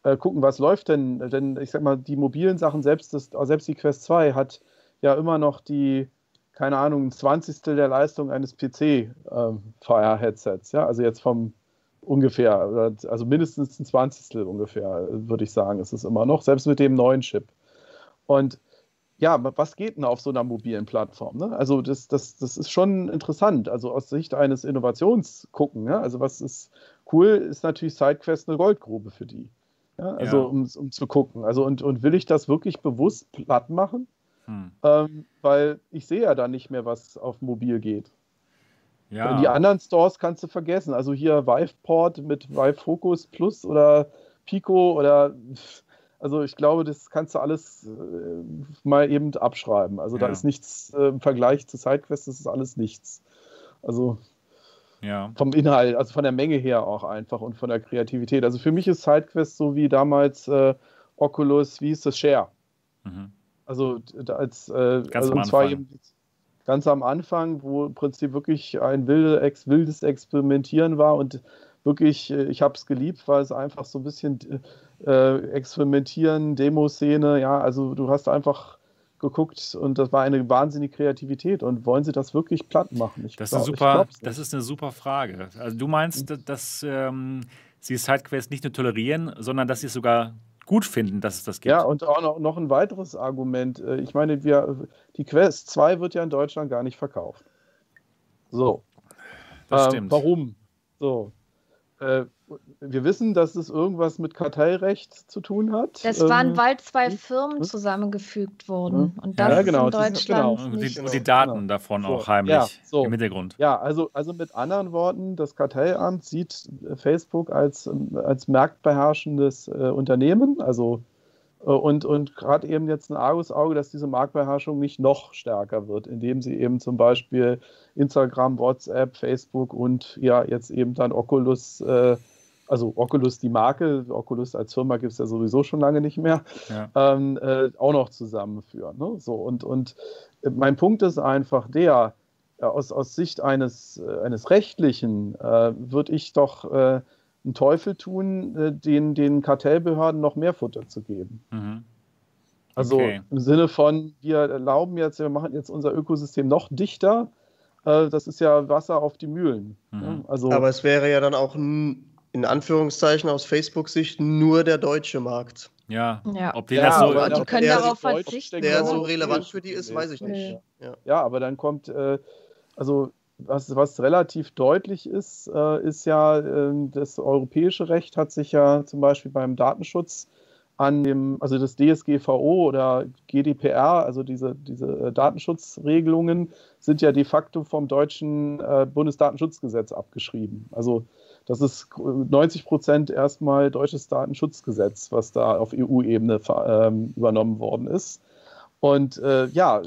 äh, gucken, was läuft denn, denn ich sag mal, die mobilen Sachen, selbst, das, selbst die Quest 2 hat ja immer noch die, keine Ahnung, ein Zwanzigstel der Leistung eines PC-Fire-Headsets, ähm, ja, also jetzt vom ungefähr, also mindestens ein Zwanzigstel ungefähr, würde ich sagen, ist es immer noch, selbst mit dem neuen Chip. Und ja, was geht denn auf so einer mobilen Plattform? Ne? Also das, das, das ist schon interessant. Also aus Sicht eines Innovationsgucken. Ne? Also was ist cool, ist natürlich SideQuest eine Goldgrube für die. Ja? Also ja. Um, um zu gucken. Also und, und will ich das wirklich bewusst platt machen? Hm. Ähm, weil ich sehe ja da nicht mehr, was auf mobil geht. Ja. Die anderen Stores kannst du vergessen. Also hier Viveport mit Vive Focus Plus oder Pico oder also ich glaube, das kannst du alles äh, mal eben abschreiben. Also ja. da ist nichts äh, im Vergleich zu SideQuest, das ist alles nichts. Also ja. vom Inhalt, also von der Menge her auch einfach und von der Kreativität. Also für mich ist SideQuest so wie damals äh, Oculus, wie ist das Share? Mhm. Also als äh, ganz also, und zwar eben ganz am Anfang, wo im Prinzip wirklich ein wilde, ex, wildes Experimentieren war und wirklich, äh, ich habe es geliebt, weil es einfach so ein bisschen äh, experimentieren, Demoszene, ja, also du hast einfach geguckt und das war eine wahnsinnige Kreativität. Und wollen sie das wirklich platt machen? Ich das, glaub, ist super, das ist eine super Frage. Also du meinst, dass, dass ähm, sie Sidequests nicht nur tolerieren, sondern dass sie es sogar gut finden, dass es das gibt. Ja, und auch noch, noch ein weiteres Argument. Äh, ich meine, wir, die Quest 2 wird ja in Deutschland gar nicht verkauft. So. Das ähm, stimmt. Warum? So. Äh, wir wissen, dass es irgendwas mit Kartellrecht zu tun hat. Es waren, ähm, weil zwei hm? Firmen hm? zusammengefügt wurden. Und das ja, genau, ist in Deutschland genau. Und die, und die Daten genau. davon so. auch heimlich ja, so. im Hintergrund. Ja, also, also mit anderen Worten, das Kartellamt sieht Facebook als, als marktbeherrschendes äh, Unternehmen, also und, und gerade eben jetzt ein Argusauge, dass diese Marktbeherrschung nicht noch stärker wird, indem sie eben zum Beispiel Instagram, WhatsApp, Facebook und ja jetzt eben dann Oculus, äh, also Oculus die Marke, Oculus als Firma gibt es ja sowieso schon lange nicht mehr, ja. ähm, äh, auch noch zusammenführen. Ne? So, und, und mein Punkt ist einfach der, aus, aus Sicht eines, äh, eines Rechtlichen äh, würde ich doch äh, einen Teufel tun, äh, den, den Kartellbehörden noch mehr Futter zu geben. Mhm. Also okay. im Sinne von, wir erlauben jetzt, wir machen jetzt unser Ökosystem noch dichter. Äh, das ist ja Wasser auf die Mühlen. Mhm. Also, Aber es wäre ja dann auch in Anführungszeichen aus Facebook-Sicht nur der deutsche Markt. Ja, ja. ob die ja, das so, aber die können darauf verzichten. Der so relevant für die ist, weiß ich nicht. Ja, ja aber dann kommt, äh, also was, was relativ deutlich ist, äh, ist ja, äh, das europäische Recht hat sich ja zum Beispiel beim Datenschutz an dem, also das DSGVO oder GDPR, also diese, diese äh, Datenschutzregelungen, sind ja de facto vom deutschen äh, Bundesdatenschutzgesetz abgeschrieben. Also das ist 90 Prozent erstmal deutsches Datenschutzgesetz, was da auf EU-Ebene ähm, übernommen worden ist. Und äh, ja,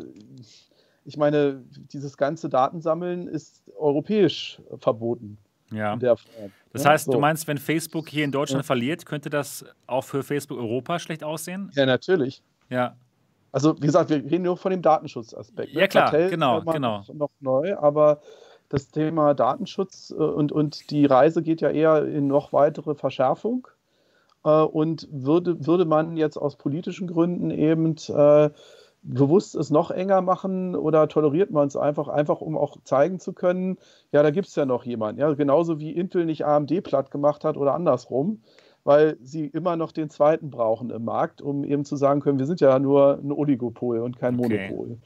ich meine, dieses ganze Datensammeln ist europäisch verboten. Ja. Das heißt, so. du meinst, wenn Facebook hier in Deutschland ja. verliert, könnte das auch für Facebook Europa schlecht aussehen? Ja, natürlich. Ja. Also, wie gesagt, wir reden nur von dem Datenschutzaspekt. Ne? Ja, klar, Kartell genau, genau. Noch, noch neu, aber das Thema Datenschutz äh, und, und die Reise geht ja eher in noch weitere Verschärfung. Äh, und würde, würde man jetzt aus politischen Gründen eben äh, bewusst es noch enger machen oder toleriert man es einfach, einfach um auch zeigen zu können, ja, da gibt es ja noch jemanden. Ja, genauso wie Intel nicht AMD platt gemacht hat oder andersrum, weil sie immer noch den zweiten brauchen im Markt, um eben zu sagen können, wir sind ja nur ein Oligopol und kein okay. Monopol.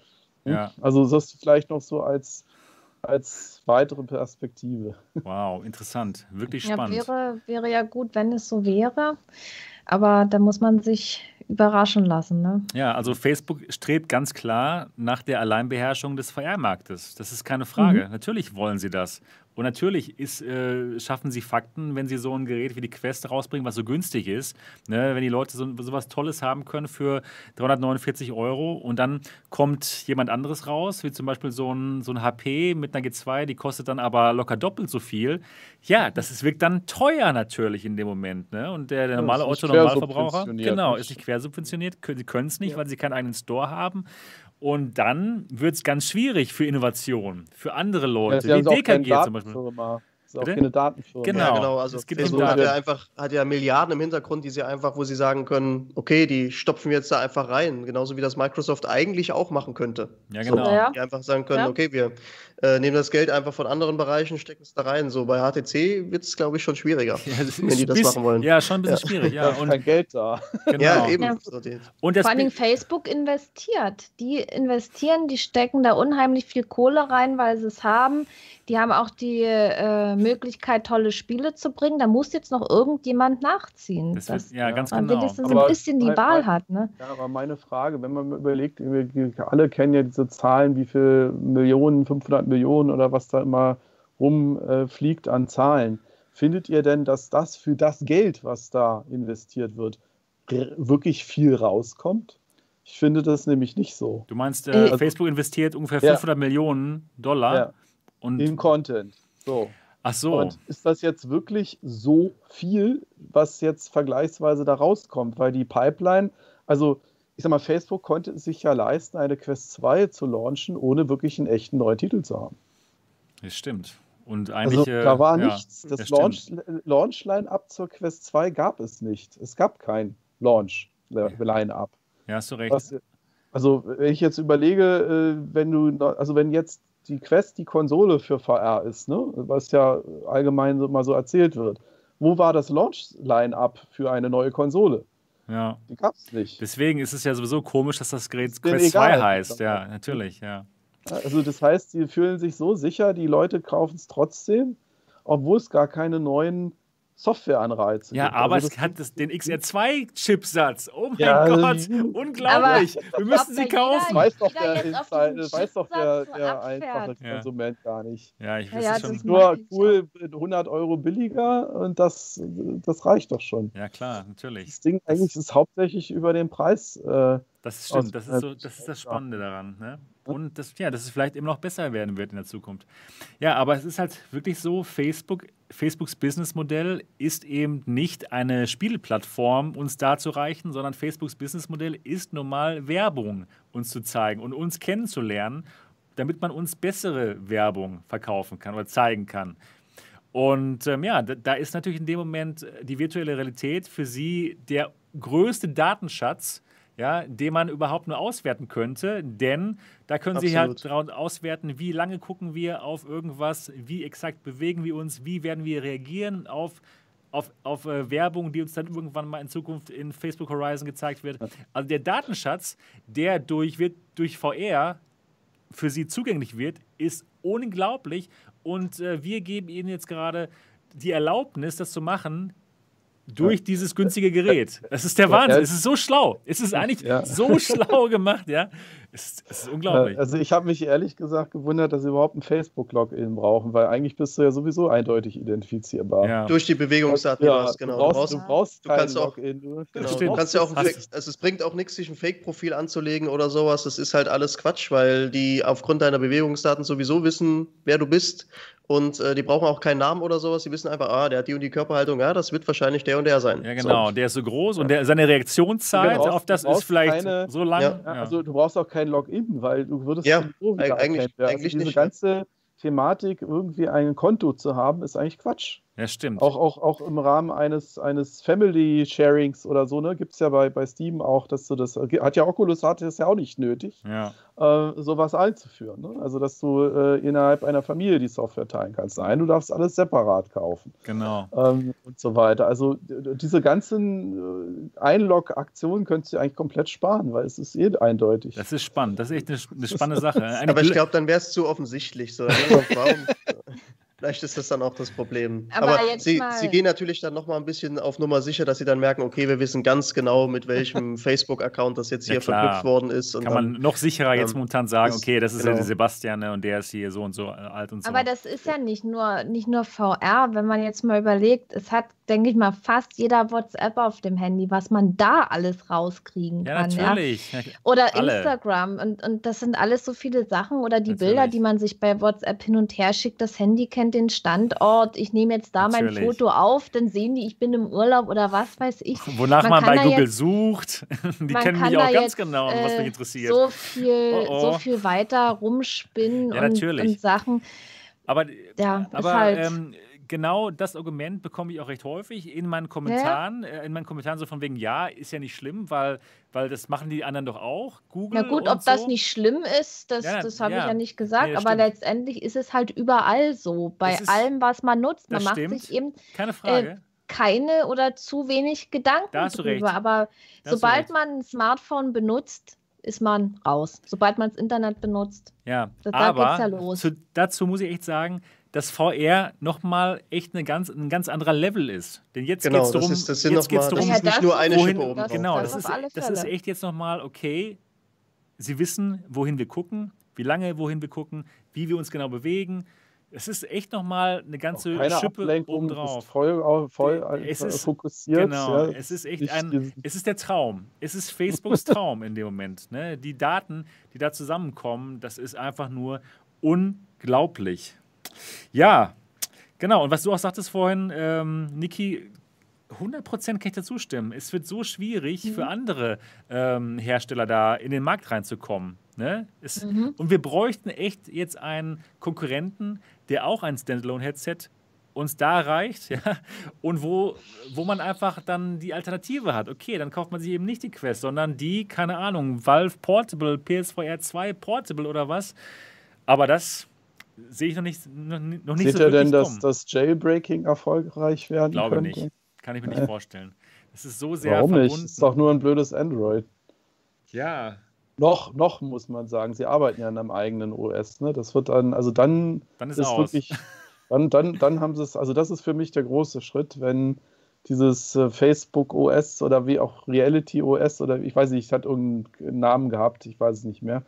Hm? Ja. Also das vielleicht noch so als, als weitere Perspektive. Wow, interessant. Wirklich spannend. Ja, wäre, wäre ja gut, wenn es so wäre. Aber da muss man sich überraschen lassen. Ne? Ja, also Facebook strebt ganz klar nach der Alleinbeherrschung des VR-Marktes. Das ist keine Frage. Mhm. Natürlich wollen sie das. Und natürlich ist, äh, schaffen sie Fakten, wenn sie so ein Gerät wie die Quest rausbringen, was so günstig ist. Ne? Wenn die Leute so, so was Tolles haben können für 349 Euro und dann kommt jemand anderes raus, wie zum Beispiel so ein, so ein HP mit einer G2, die kostet dann aber locker doppelt so viel. Ja, das ist, wirkt dann teuer natürlich in dem Moment. Ne? Und der, der normale Otto-Normalverbraucher, genau, ist nicht quersubventioniert. Sie können es nicht, ja. weil sie keinen eigenen Store haben. Und dann wird es ganz schwierig für Innovation, für andere Leute, ja, wie DKG zum Beispiel. Das ist auch keine Datenfirma. Genau, ja, genau. Also es gibt Facebook hat ja einfach hat ja Milliarden im Hintergrund, die sie einfach, wo sie sagen können, okay, die stopfen wir jetzt da einfach rein, genauso wie das Microsoft eigentlich auch machen könnte. Ja, genau. So, die einfach sagen können, ja. okay, wir äh, nehmen das Geld einfach von anderen Bereichen, stecken es da rein. So bei HTC wird es, glaube ich, schon schwieriger, *laughs* ja, wenn die das bisschen, machen wollen. Ja, schon ein bisschen schwierig. Ja, und kein Geld da. *laughs* Genau. Ja, eben. Und Vor allem Facebook investiert. Die investieren, die stecken da unheimlich viel Kohle rein, weil sie es haben. Die haben auch die äh, Möglichkeit, tolle Spiele zu bringen. Da muss jetzt noch irgendjemand nachziehen. Das dass ja, ganz man genau. wenigstens aber ein bisschen die Wahl hat. Ne? Ja, aber meine Frage, wenn man überlegt, wir alle kennen ja diese Zahlen, wie viele Millionen, 500 Millionen oder was da immer rumfliegt äh, an Zahlen. Findet ihr denn, dass das für das Geld, was da investiert wird, wirklich viel rauskommt? Ich finde das nämlich nicht so. Du meinst, äh, äh Facebook investiert ungefähr 500 ja. Millionen Dollar ja. Und in Content. So. Ach so. Und ist das jetzt wirklich so viel, was jetzt vergleichsweise da rauskommt? Weil die Pipeline, also ich sag mal, Facebook konnte es sich ja leisten, eine Quest 2 zu launchen, ohne wirklich einen echten neuen Titel zu haben. Das stimmt. Und eigentlich. Also, da war ja, nichts. Das Launch, Launch-Line-Up zur Quest 2 gab es nicht. Es gab kein Launch-Line-Up. Ja, hast du recht. Was, Also, wenn ich jetzt überlege, äh, wenn du, also wenn jetzt die Quest die Konsole für VR ist, ne? was ja allgemein so mal so erzählt wird, wo war das Launch-Line-Up für eine neue Konsole? Ja. Die gab es nicht. Deswegen ist es ja sowieso komisch, dass das Gerät Quest denen 2 egal. heißt. Ja, natürlich, ja. Also das heißt, sie fühlen sich so sicher, die Leute kaufen es trotzdem, obwohl es gar keine neuen Softwareanreize Ja, gibt. aber also es hat das, den XR2-Chipsatz. Oh mein Ja, Gott, *laughs* also- unglaublich. Wir müssen sie jeder- kaufen. weiß doch der, weiß doch der, der einfache Ja. Konsument gar nicht. Ja, ich weiß ja, es schon. das- Nur cool, 100 Euro billiger und das, das reicht doch schon. Ja, klar, natürlich. Das Ding eigentlich ist hauptsächlich über den Preis. Äh, Das stimmt, das ist, so, das ist das Spannende daran. Ne? Und das, ja, dass es vielleicht eben noch besser werden wird in der Zukunft. Ja, aber es ist halt wirklich so, Facebook, Facebooks Businessmodell ist eben nicht eine Spieleplattform, uns darzureichen, sondern Facebooks Businessmodell ist normal Werbung uns zu zeigen und uns kennenzulernen, damit man uns bessere Werbung verkaufen kann oder zeigen kann. Und ähm, ja, da, da ist natürlich in dem Moment äh, die virtuelle Realität für sie der größte Datenschatz, ja, den man überhaupt nur auswerten könnte, denn da können Sie halt Absolut. drauf auswerten, wie lange gucken wir auf irgendwas, wie exakt bewegen wir uns, wie werden wir reagieren auf, auf, auf äh, Werbung, die uns dann irgendwann mal in Zukunft in Facebook Horizon gezeigt wird. Also der Datenschatz, der durch, wird durch VR für sie zugänglich wird, ist unglaublich. Und äh, wir geben ihnen jetzt gerade die Erlaubnis, das zu machen durch dieses günstige Gerät. Das ist der Wahnsinn. Es ist so schlau. Es ist eigentlich Ja. so schlau gemacht, ja. Es, ist- es ist unglaublich. äh, also ich habe mich ehrlich gesagt gewundert, dass sie überhaupt ein Facebook-Login brauchen, weil eigentlich bist du ja sowieso eindeutig identifizierbar. ja. Durch die Bewegungsdaten, du hast, genau. Du brauchst, du brauchst du kein kannst auch- Login. Du, Genau. Du kannst ja auch ein also es bringt auch nichts, sich ein Fake-Profil anzulegen oder sowas. Das ist halt alles Quatsch, weil die aufgrund deiner Bewegungsdaten sowieso wissen, wer du bist. Und äh, die brauchen auch keinen Namen oder sowas. Die wissen einfach, ah, der hat die und die Körperhaltung, ja, das wird wahrscheinlich der und der sein. ja, genau. Der ist so groß und der, seine Reaktionszeit brauchst- auf das ist vielleicht keine- so lang. Ja. Ja, also du brauchst auch kein Login, weil du würdest Ja, wieder eigentlich- eigentlich also diese nicht, ganze Thematik, irgendwie ein Konto zu haben, ist eigentlich Quatsch. Ja, stimmt. Auch, auch, auch im Rahmen eines, eines Family-Sharings oder so, ne, gibt es ja bei, bei Steam auch, dass du das, hat ja Oculus hat es ja auch nicht nötig, ja. äh, sowas einzuführen. Ne? Also, dass du äh, innerhalb einer Familie die Software teilen kannst. Nein, du darfst alles separat kaufen Genau. ähm, und so weiter. Also, diese ganzen äh, Einlog-Aktionen könntest du eigentlich komplett sparen, weil es ist eh eindeutig. Das ist spannend. Das ist echt eine, *laughs* eine spannende Sache. Eine Aber ich glaube, dann wäre es zu offensichtlich. So. *laughs* Warum? *laughs* Vielleicht ist das dann auch das Problem. Aber Aber, sie, sie gehen natürlich dann nochmal ein bisschen auf Nummer sicher, dass sie dann merken, okay, wir wissen ganz genau, mit welchem *laughs* Facebook-Account das jetzt Ja, hier klar. verknüpft worden ist. Und kann dann, man noch sicherer jetzt ähm, momentan sagen, das- okay, das ist ja genau. der Sebastian ne, und der ist hier so und so äh, alt und so. Aber das ist ja nicht nur, nicht nur VR, wenn man jetzt mal überlegt, es hat, denke ich mal, fast jeder WhatsApp auf dem Handy, was man da alles rauskriegen ja, kann. Ja? natürlich. Ja. Oder Alle. Instagram und, und das sind alles so viele Sachen oder die Bilder, Natürlich. die man sich bei WhatsApp hin und her schickt. Das Handy kennt den Standort. Ich nehme jetzt da mein Natürlich. Foto auf, dann sehen die, ich bin im Urlaub oder was weiß ich. Wonach man, Man bei Google jetzt- sucht, *laughs* die kennen mich auch ganz jetzt, genau, was äh, mich interessiert. So viel, Oh, oh. so viel weiter rumspinnen Ja, und, und Sachen. aber Ja, aber halt. ähm, genau das Argument bekomme ich auch recht häufig in meinen Kommentaren. Äh, in meinen Kommentaren so von wegen, ja, ist ja nicht schlimm, weil, weil das machen die anderen doch auch. Google Na gut, ob das so. nicht schlimm ist, das, Ja, das habe ja. ich ja nicht gesagt, Nee, das aber stimmt. letztendlich ist es halt überall so. Bei Das ist- allem, was man nutzt. Man das macht stimmt. sich eben Keine Frage. keine oder zu wenig Gedanken Da recht. Aber Da sobald man ein Smartphone benutzt, ist man raus. Sobald man das Internet benutzt. Ja, Da- da aber geht's ja los. Zu, dazu muss ich echt sagen, dass VR nochmal echt eine ganz, ein ganz anderer Level ist. Denn jetzt geht genau, es das darum, ist, das sind jetzt geht's mal, das darum, Ja, ist nicht das nur eine wohin, Schippe oben das- drauf. genau, das das, ist, das ist echt jetzt nochmal, okay, Sie wissen, wohin wir gucken, wie lange wohin wir gucken, wie wir uns genau bewegen. Es ist echt nochmal eine ganze Keine Schippe Ablenkung, obendrauf. ist voll, voll Es ist- fokussiert. Genau, ja, es ist echt ein, es ist der Traum. Es ist Facebooks *laughs* Traum in dem Moment. Ne? Die Daten, die da zusammenkommen, das ist einfach nur unglaublich. Ja, genau. Und was du auch sagtest vorhin, ähm, Niki, 100% kann ich dazu stimmen. Es wird so schwierig für andere ähm, Hersteller da in den Markt reinzukommen. Ne? Es, Und wir bräuchten echt jetzt einen Konkurrenten, der auch ein Standalone-Headset uns da reicht, *laughs* ja, und wo, wo man einfach dann die Alternative hat. Okay, dann kauft man sich eben nicht die Quest, sondern die, keine Ahnung, Valve Portable, PSVR 2 Portable oder was. Aber das sehe ich noch nicht, noch, noch nicht Seht so ihr denn, dass das Jailbreaking erfolgreich werden Glaube könnte? nicht. Kann ich mir nicht vorstellen. Das ist so sehr Warum verbunden. nicht? Das ist doch nur ein blödes Android. Ja, Noch, noch muss man sagen, sie arbeiten ja an einem eigenen OS. Ne? Das wird dann, also dann, dann ist, ist aus. wirklich, dann, dann, dann haben sie es, also das ist für mich der große Schritt, wenn dieses äh, Facebook OS oder wie auch Reality OS oder ich weiß nicht, es hat irgendeinen Namen gehabt, ich weiß es nicht mehr.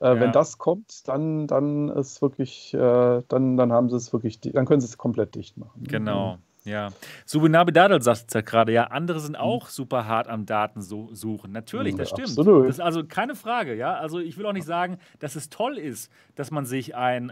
Äh, Ja. Wenn das kommt, dann, dann ist wirklich, äh, dann, dann haben sie es wirklich, dann können sie es komplett dicht machen. Genau, ja. Subunabe Dadel sagt es ja gerade, ja, andere sind Mhm. auch super hart am Daten suchen. Natürlich, das stimmt. absolut. Das ist also keine Frage, ja. Also ich will auch nicht sagen, dass es toll ist, dass man sich ein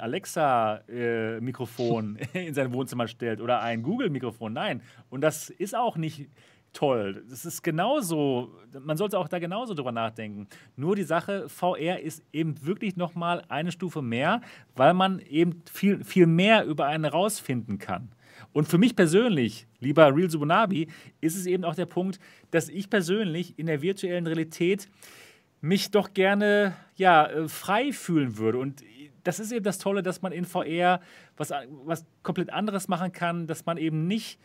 Alexa-Mikrofon *laughs* in sein Wohnzimmer stellt oder ein Google-Mikrofon. Nein. Und das ist auch nicht toll. Das ist genauso, man sollte auch da genauso drüber nachdenken. Nur die Sache, VR ist eben wirklich nochmal eine Stufe mehr, weil man eben viel, viel mehr über einen rausfinden kann. Und für mich persönlich, lieber Real Subunabi, ist es eben auch der Punkt, dass ich persönlich in der virtuellen Realität mich doch gerne ja, äh, frei fühlen würde. Und das ist eben das Tolle, dass man in VR was, was komplett anderes machen kann, dass man eben nicht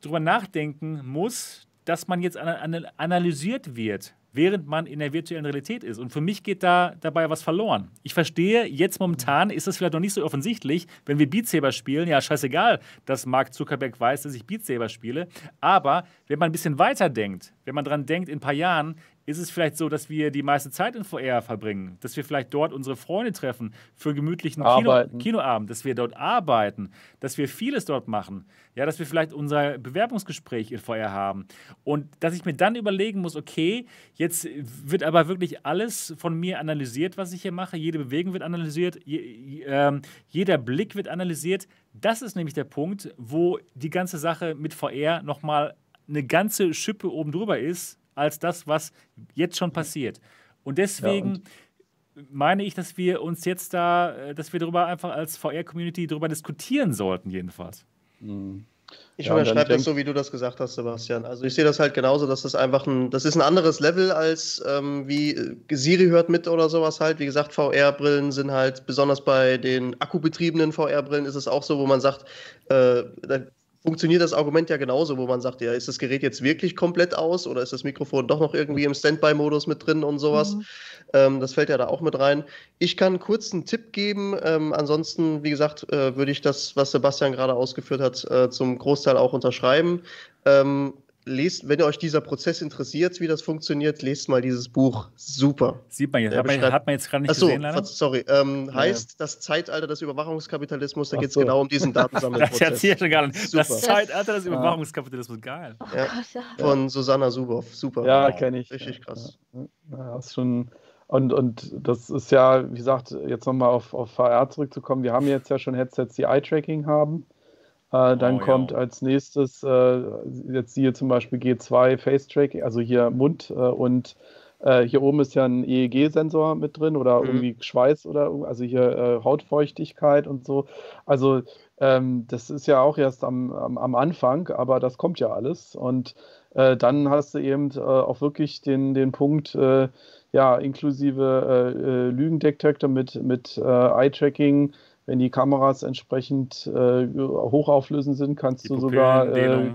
drüber nachdenken muss, dass man jetzt ana- ana- analysiert wird, während man in der virtuellen Realität ist. Und für mich geht da dabei was verloren. Ich verstehe, jetzt momentan ist es vielleicht noch nicht so offensichtlich, wenn wir Beat Saber spielen, ja, scheißegal, dass Mark Zuckerberg weiß, dass ich Beat Saber spiele. Aber wenn man ein bisschen weiter denkt, wenn man dran denkt, in ein paar Jahren ist es vielleicht so, dass wir die meiste Zeit in VR verbringen, dass wir vielleicht dort unsere Freunde treffen für gemütlichen Kino. Kinoabend, dass wir dort arbeiten, dass wir vieles dort machen, ja, dass wir vielleicht unser Bewerbungsgespräch in VR haben? Und dass ich mir dann überlegen muss, okay, jetzt wird aber wirklich alles von mir analysiert, was ich hier mache, jede Bewegung wird analysiert, je, ähm, jeder Blick wird analysiert. Das ist nämlich der Punkt, wo die ganze Sache mit VR nochmal eine ganze Schippe oben drüber ist, als das, was jetzt schon passiert. Und deswegen meine ich, dass wir uns jetzt da, äh, dass wir darüber einfach als VR-Community darüber diskutieren sollten, jedenfalls. Mhm. Ich Ja, und unterschreibe das so, wie du das gesagt hast, Sebastian. Also ich sehe das halt genauso, dass das einfach ein, das ist ein anderes Level als ähm, wie äh, Siri hört mit oder sowas halt. Wie gesagt, VR-Brillen sind halt, besonders bei den akkubetriebenen VR-Brillen ist es auch so, wo man sagt, äh, da funktioniert das Argument ja genauso, wo man sagt, ja, ist das Gerät jetzt wirklich komplett aus oder ist das Mikrofon doch noch irgendwie im Standby-Modus mit drin und sowas. Mhm. Ähm, das fällt ja da auch mit rein. Ich kann kurz einen Tipp geben. Ähm, ansonsten, wie gesagt, äh, würde ich das, was Sebastian gerade ausgeführt hat, äh, zum Großteil auch unterschreiben. Ähm, lest, wenn euch dieser Prozess interessiert, wie das funktioniert, lest mal dieses Buch. Super. Sieht man jetzt, hat man, hat man jetzt gerade nicht Achso, gesehen, leider. sorry. Ähm, Ja, heißt das Zeitalter des Überwachungskapitalismus, da geht es so. genau um diesen *laughs* Das Datensammelprozess. erzählt schon gerade. Das Super. Zeitalter des. Überwachungskapitalismus, geil. Oh Ja. Gott, ja. Von Susanna Suboff. Super. Ja, Wow. kenne ich. Richtig ja, krass. Ja, ist schon. Und, und das ist ja, wie gesagt, jetzt nochmal auf, auf VR zurückzukommen. Wir haben jetzt ja schon Headsets, die Eye-Tracking haben. Äh, dann Oh, ja. kommt als nächstes, äh, jetzt hier zum Beispiel G2 Face-Tracking, also hier Mund äh, und äh, hier oben ist ja ein EEG-Sensor mit drin oder Mhm. irgendwie Schweiß oder also hier äh, Hautfeuchtigkeit und so. Also ähm, das ist ja auch erst am, am, am Anfang, aber das kommt ja alles. Und äh, dann hast du eben auch wirklich den, den Punkt, ja, inklusive Lügendetektor mit, mit Eye-Tracking. Wenn die Kameras entsprechend äh, hochauflösend sind, kannst Die du sogar äh,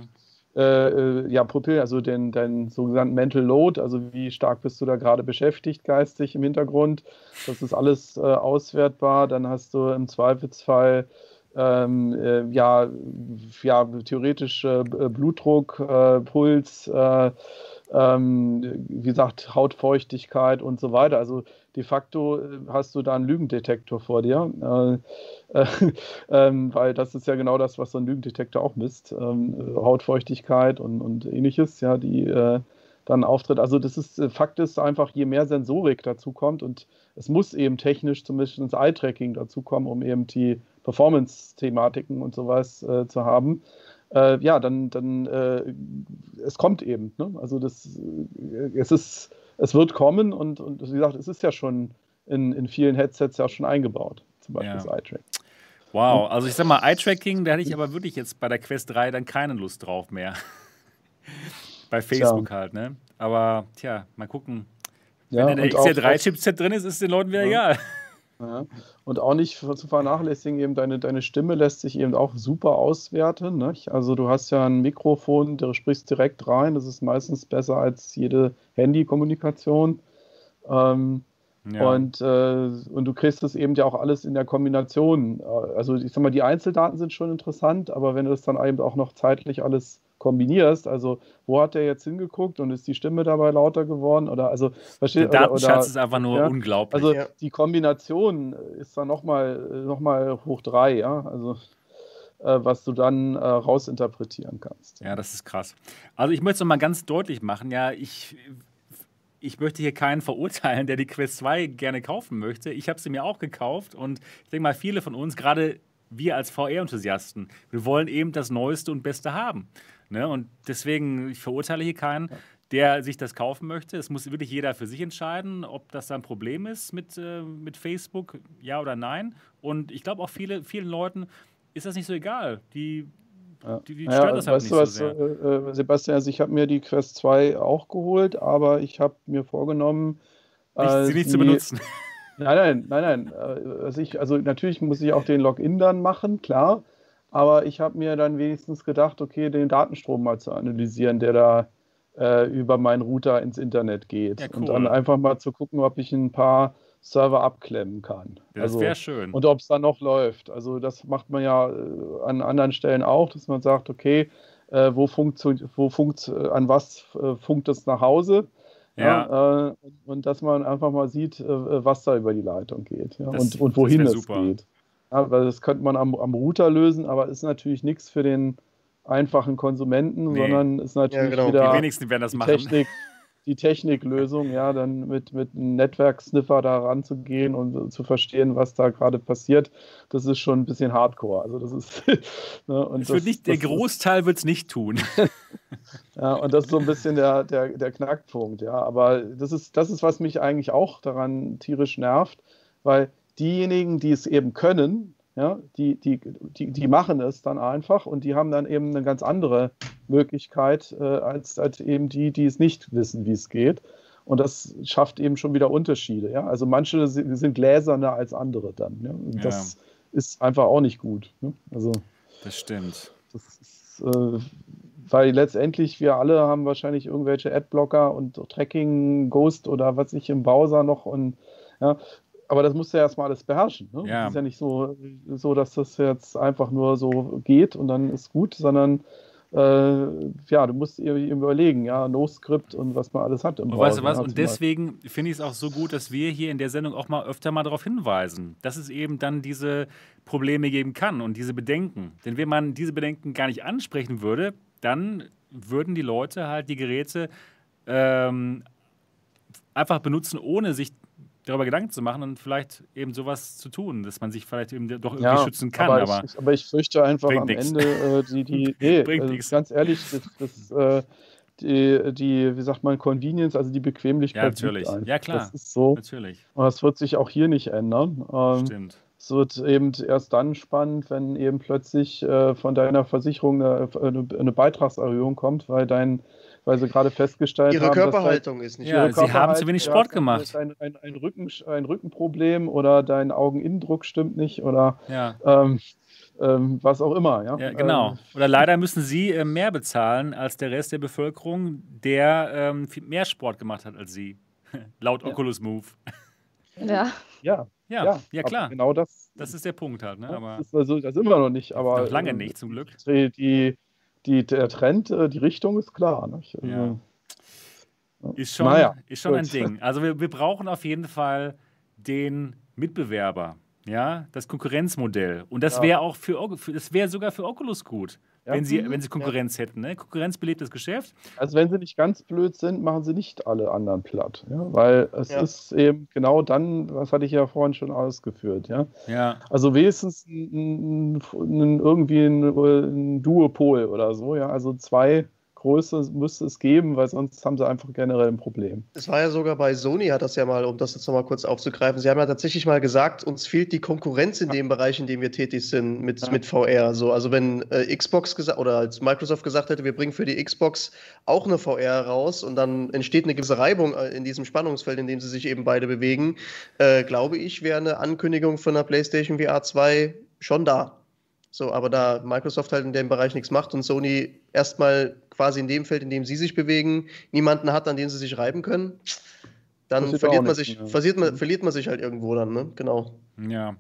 äh, äh, ja, Pupillen, also den, den sogenannten Mental Load, also wie stark bist du da gerade beschäftigt, geistig im Hintergrund. Das ist alles äh, auswertbar. Dann hast du im Zweifelsfall ähm, äh, ja, ja, theoretisch Blutdruck, Puls, äh, ähm, wie gesagt, Hautfeuchtigkeit und so weiter. Also de facto äh, hast du da einen Lügendetektor vor dir, äh, *laughs* äh, ähm, weil das ist ja genau das, was so ein Lügendetektor auch misst. Ähm, Hautfeuchtigkeit und, und ähnliches, ja, die äh, dann auftritt. Also das ist, äh, Fakt ist einfach, je mehr Sensorik dazu kommt und es muss eben technisch zumindest ins Eye-Tracking dazu kommen, um eben die Performance-Thematiken und sowas äh, zu haben. Äh, ja, dann, dann äh, es kommt eben. Ne? Also das, äh, es ist, es wird kommen und, und wie gesagt, es ist ja schon in, in vielen Headsets ja schon eingebaut, zum Beispiel Ja. das Eye-Tracking. Wow, also ich sag mal, Eye-Tracking, da hätte ich aber wirklich jetzt bei der Quest 3 dann keine Lust drauf mehr. *laughs* bei Facebook tja. halt, ne? Aber tja, mal gucken. Ja, Wenn da der XL3-Chipset drin ist, ist den Leuten wieder ja. egal. Ja. Und auch nicht zu vernachlässigen, eben deine, deine Stimme lässt sich eben auch super auswerten. Nicht? Also du hast ja ein Mikrofon, du sprichst direkt rein, das ist meistens besser als jede Handykommunikation. Ähm, ja. Und, äh, und du kriegst das eben ja auch alles in der Kombination. Also ich sag mal, die Einzeldaten sind schon interessant, aber wenn du das dann eben auch noch zeitlich alles kombinierst, also wo hat der jetzt hingeguckt und ist die Stimme dabei lauter geworden oder also versteht Der Datenschatz oder, ist einfach nur ja, unglaublich. Also ja. die Kombination ist dann nochmal noch mal hoch drei, ja, also äh, was du dann äh, rausinterpretieren kannst. Ja, das ist krass. Also ich möchte es nochmal ganz deutlich machen, ja, ich ich möchte hier keinen verurteilen, der die Quest 2 gerne kaufen möchte. Ich habe sie mir auch gekauft und ich denke mal, viele von uns, gerade wir als VR-Enthusiasten, wir wollen eben das Neueste und Beste haben. Ne? Und deswegen, ich verurteile hier keinen, der sich das kaufen möchte. Es muss wirklich jeder für sich entscheiden, ob das ein Problem ist mit, äh, mit Facebook, ja oder nein. Und ich glaube auch viele, vielen Leuten ist das nicht so egal. Die ja. Die, die stört ja, das halt nicht du, was, so sehr. Äh, äh, Sebastian, also ich habe mir die Quest 2 auch geholt, aber ich habe mir vorgenommen, nicht, sie nicht zu benutzen. *laughs* Nein, nein, nein, nein. Äh, also, ich, also natürlich muss ich auch den Login dann machen, klar. Aber ich habe mir dann wenigstens gedacht, okay, den Datenstrom mal zu analysieren, der da äh, über meinen Router ins Internet geht. Ja, cool. Und dann einfach mal zu gucken, ob ich ein paar Server abklemmen kann. Ja, das also, wäre schön. Und ob es dann noch läuft. Also das macht man ja äh, an anderen Stellen auch, dass man sagt, okay, äh, wo funkt, wo funkt, äh, an was äh, funkt es nach Hause? Ja. ja äh, und dass man einfach mal sieht, was da über die Leitung geht das, und, und wohin es super. geht. Ja, weil das könnte man am, am Router lösen, aber ist natürlich nichts für den einfachen Konsumenten, nee. sondern ist natürlich ja, genau. wieder die wenigsten werden das die machen. Technik, die Techniklösung, ja, dann mit, mit einem Netzwerksniffer da ranzugehen und zu verstehen, was da gerade passiert, das ist schon ein bisschen hardcore. Also das ist. *laughs* ne, und das, das nicht, der Großteil wird es nicht tun. *laughs* *laughs* ja, und das ist so ein bisschen der, der, der Knackpunkt, ja. Aber das ist, das ist, was mich eigentlich auch daran tierisch nervt, weil diejenigen, die es eben können, ja, die, die, die, die machen es dann einfach und die haben dann eben eine ganz andere Möglichkeit äh, als, als eben die, die es nicht wissen, wie es geht. Und das schafft eben schon wieder Unterschiede. Ja? Also manche sind gläserner als andere dann. Ja? Ja. das ist einfach auch nicht gut. Ne? Also, das stimmt. Das ist, äh, weil letztendlich wir alle haben wahrscheinlich irgendwelche Adblocker und Tracking, Ghost oder was ich im Browser noch und ja, aber das musst du ja erstmal alles beherrschen. Ne? Ja. Es ist ja nicht so, so, dass das jetzt einfach nur so geht und dann ist gut, sondern äh, ja, du musst dir überlegen, ja, No-Script und was man alles hat im und Weißt du was? Und deswegen finde ich es auch so gut, dass wir hier in der Sendung auch mal öfter mal darauf hinweisen, dass es eben dann diese Probleme geben kann und diese Bedenken. Denn wenn man diese Bedenken gar nicht ansprechen würde, dann würden die Leute halt die Geräte ähm, einfach benutzen, ohne sich darüber Gedanken zu machen und vielleicht eben sowas zu tun, dass man sich vielleicht eben doch irgendwie ja, schützen kann. Aber, aber, ich, aber ich fürchte einfach am nix. Ende äh, die, die *laughs* nee, also ganz ehrlich, das, das äh, die, die, wie sagt man, Convenience, also die Bequemlichkeit. Ja, natürlich. Ja, klar. Das ist so. Natürlich. Und das wird sich auch hier nicht ändern. Ähm, Stimmt. Es wird eben erst dann spannend, wenn eben plötzlich äh, von deiner Versicherung eine, eine, eine Beitragserhöhung kommt, weil dein weil sie gerade festgestellt ihre haben, Körperhaltung ist nicht. Ja, sie haben zu wenig Sport gemacht. Ein, ein, ein, Rücken, ein Rückenproblem oder dein Augeninnendruck stimmt nicht oder ja. ähm, ähm, was auch immer. Ja, ja genau. Ähm, oder leider müssen sie äh, mehr bezahlen als der Rest der Bevölkerung, der ähm, mehr Sport gemacht hat als sie. *laughs* Laut ja. Oculus Move. Ja. Ja. Ja, ja, ja klar. Genau das. Das ist der Punkt halt. Ne? Aber das, ist also, das sind wir noch nicht. Aber, noch lange nicht, zum Glück. Die, die, die, der Trend, äh, die Richtung ist klar. Also, ja. Ist schon, naja, ist schon ein Ding. Also wir, wir brauchen auf jeden Fall den Mitbewerber, ja, das Konkurrenzmodell. Und das wäre auch für, für das wäre sogar für Oculus gut. Ja. Wenn, sie, wenn sie Konkurrenz ja. hätten. Ne? Konkurrenz belebt das Geschäft. Also wenn sie nicht ganz blöd sind, machen sie nicht alle anderen platt. Ja? Weil es ja. ist eben genau dann, was hatte ich ja vorhin schon ausgeführt. Ja? Ja. Also wenigstens ein, ein, irgendwie ein, ein, Duopol oder so. Ja? Also zwei Größe müsste es geben, weil sonst haben sie einfach generell ein Problem. Es war ja sogar bei Sony, hat das ja mal, um das jetzt nochmal kurz aufzugreifen, sie haben ja tatsächlich mal gesagt, uns fehlt die Konkurrenz in dem Bereich, in dem wir tätig sind mit, ja. mit VR. So, also wenn äh, Xbox gesagt oder als Microsoft gesagt hätte, wir bringen für die Xbox auch eine VR raus und dann entsteht eine gewisse Reibung äh, in diesem Spannungsfeld, in dem sie sich eben beide bewegen, äh, glaube ich, wäre eine Ankündigung von der PlayStation VR 2 schon da. So, aber da Microsoft halt in dem Bereich nichts macht und Sony erstmal quasi in dem Feld, in dem sie sich bewegen, niemanden hat, an dem sie sich reiben können, dann verliert man, sich, verliert, man, verliert man sich halt irgendwo dann, ne? Genau. Ja.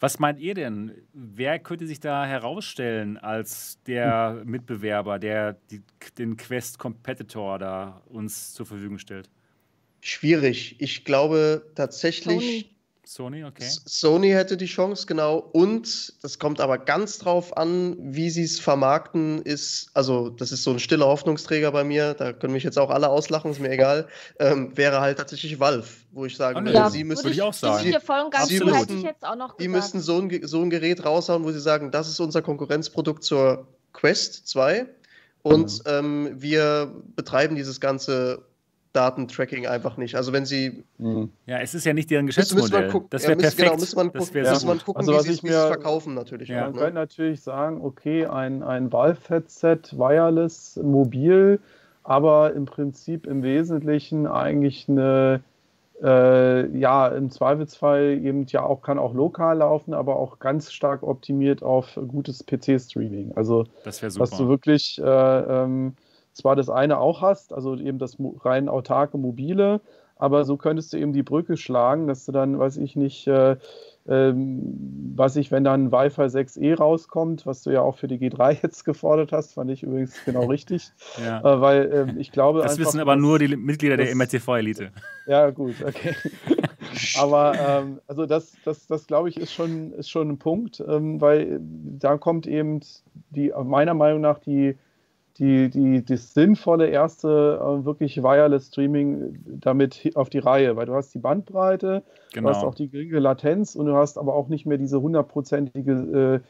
Was meint ihr denn? Wer könnte sich da herausstellen als der hm. Mitbewerber, der die, den Quest Competitor da uns zur Verfügung stellt? Schwierig. Ich glaube tatsächlich. Sony. Sony, okay. Sony hätte die Chance, genau. Und das kommt aber ganz drauf an, wie sie es vermarkten, ist, also das ist so ein stiller Hoffnungsträger bei mir, da können mich jetzt auch alle auslachen, ist mir egal, ähm, wäre halt tatsächlich Valve, wo ich sagen würde, ja, sie müssen. Würde ich auch sagen. Sie, sie müssen, die müssten so ein, so ein Gerät raushauen, wo sie sagen, das ist unser Konkurrenzprodukt zur Quest 2 und mhm. ähm, wir betreiben dieses ganze Datentracking einfach nicht. Also wenn sie. Mhm. Ja, es ist ja nicht deren Geschäftsmodell. Gucken, das wäre ja, perfekt. Genau, müsste man, das wär müsste man gucken, also, wie sie es verkaufen natürlich. Ja. Auch, man ne? könnte natürlich sagen, okay, ein, ein Valve-Headset, wireless, mobil, aber im Prinzip im Wesentlichen eigentlich eine äh, ja, im Zweifelsfall eben ja auch kann auch lokal laufen, aber auch ganz stark optimiert auf gutes PC-Streaming. Also, das super. was du wirklich äh, ähm, zwar das eine auch hast, also eben das rein autarke mobile, aber so könntest du eben die Brücke schlagen, dass du dann, weiß ich nicht, äh, ähm, was ich, wenn dann Wi-Fi 6E rauskommt, was du ja auch für die G3 *laughs* jetzt gefordert hast, fand ich übrigens genau richtig. *laughs* ja. äh, weil äh, ich glaube. Das einfach, wissen aber nur die Mitglieder das, der MRTV-Elite. *laughs* Ja, gut, okay. aber ähm, also das, das, das glaube ich, ist schon, ist schon ein Punkt, ähm, weil da kommt eben die, meiner Meinung nach die die, die, das sinnvolle erste äh, wirklich Wireless Streaming damit auf die Reihe, weil du hast die Bandbreite, genau. du hast auch die geringe Latenz und du hast aber auch nicht mehr diese hundertprozentige,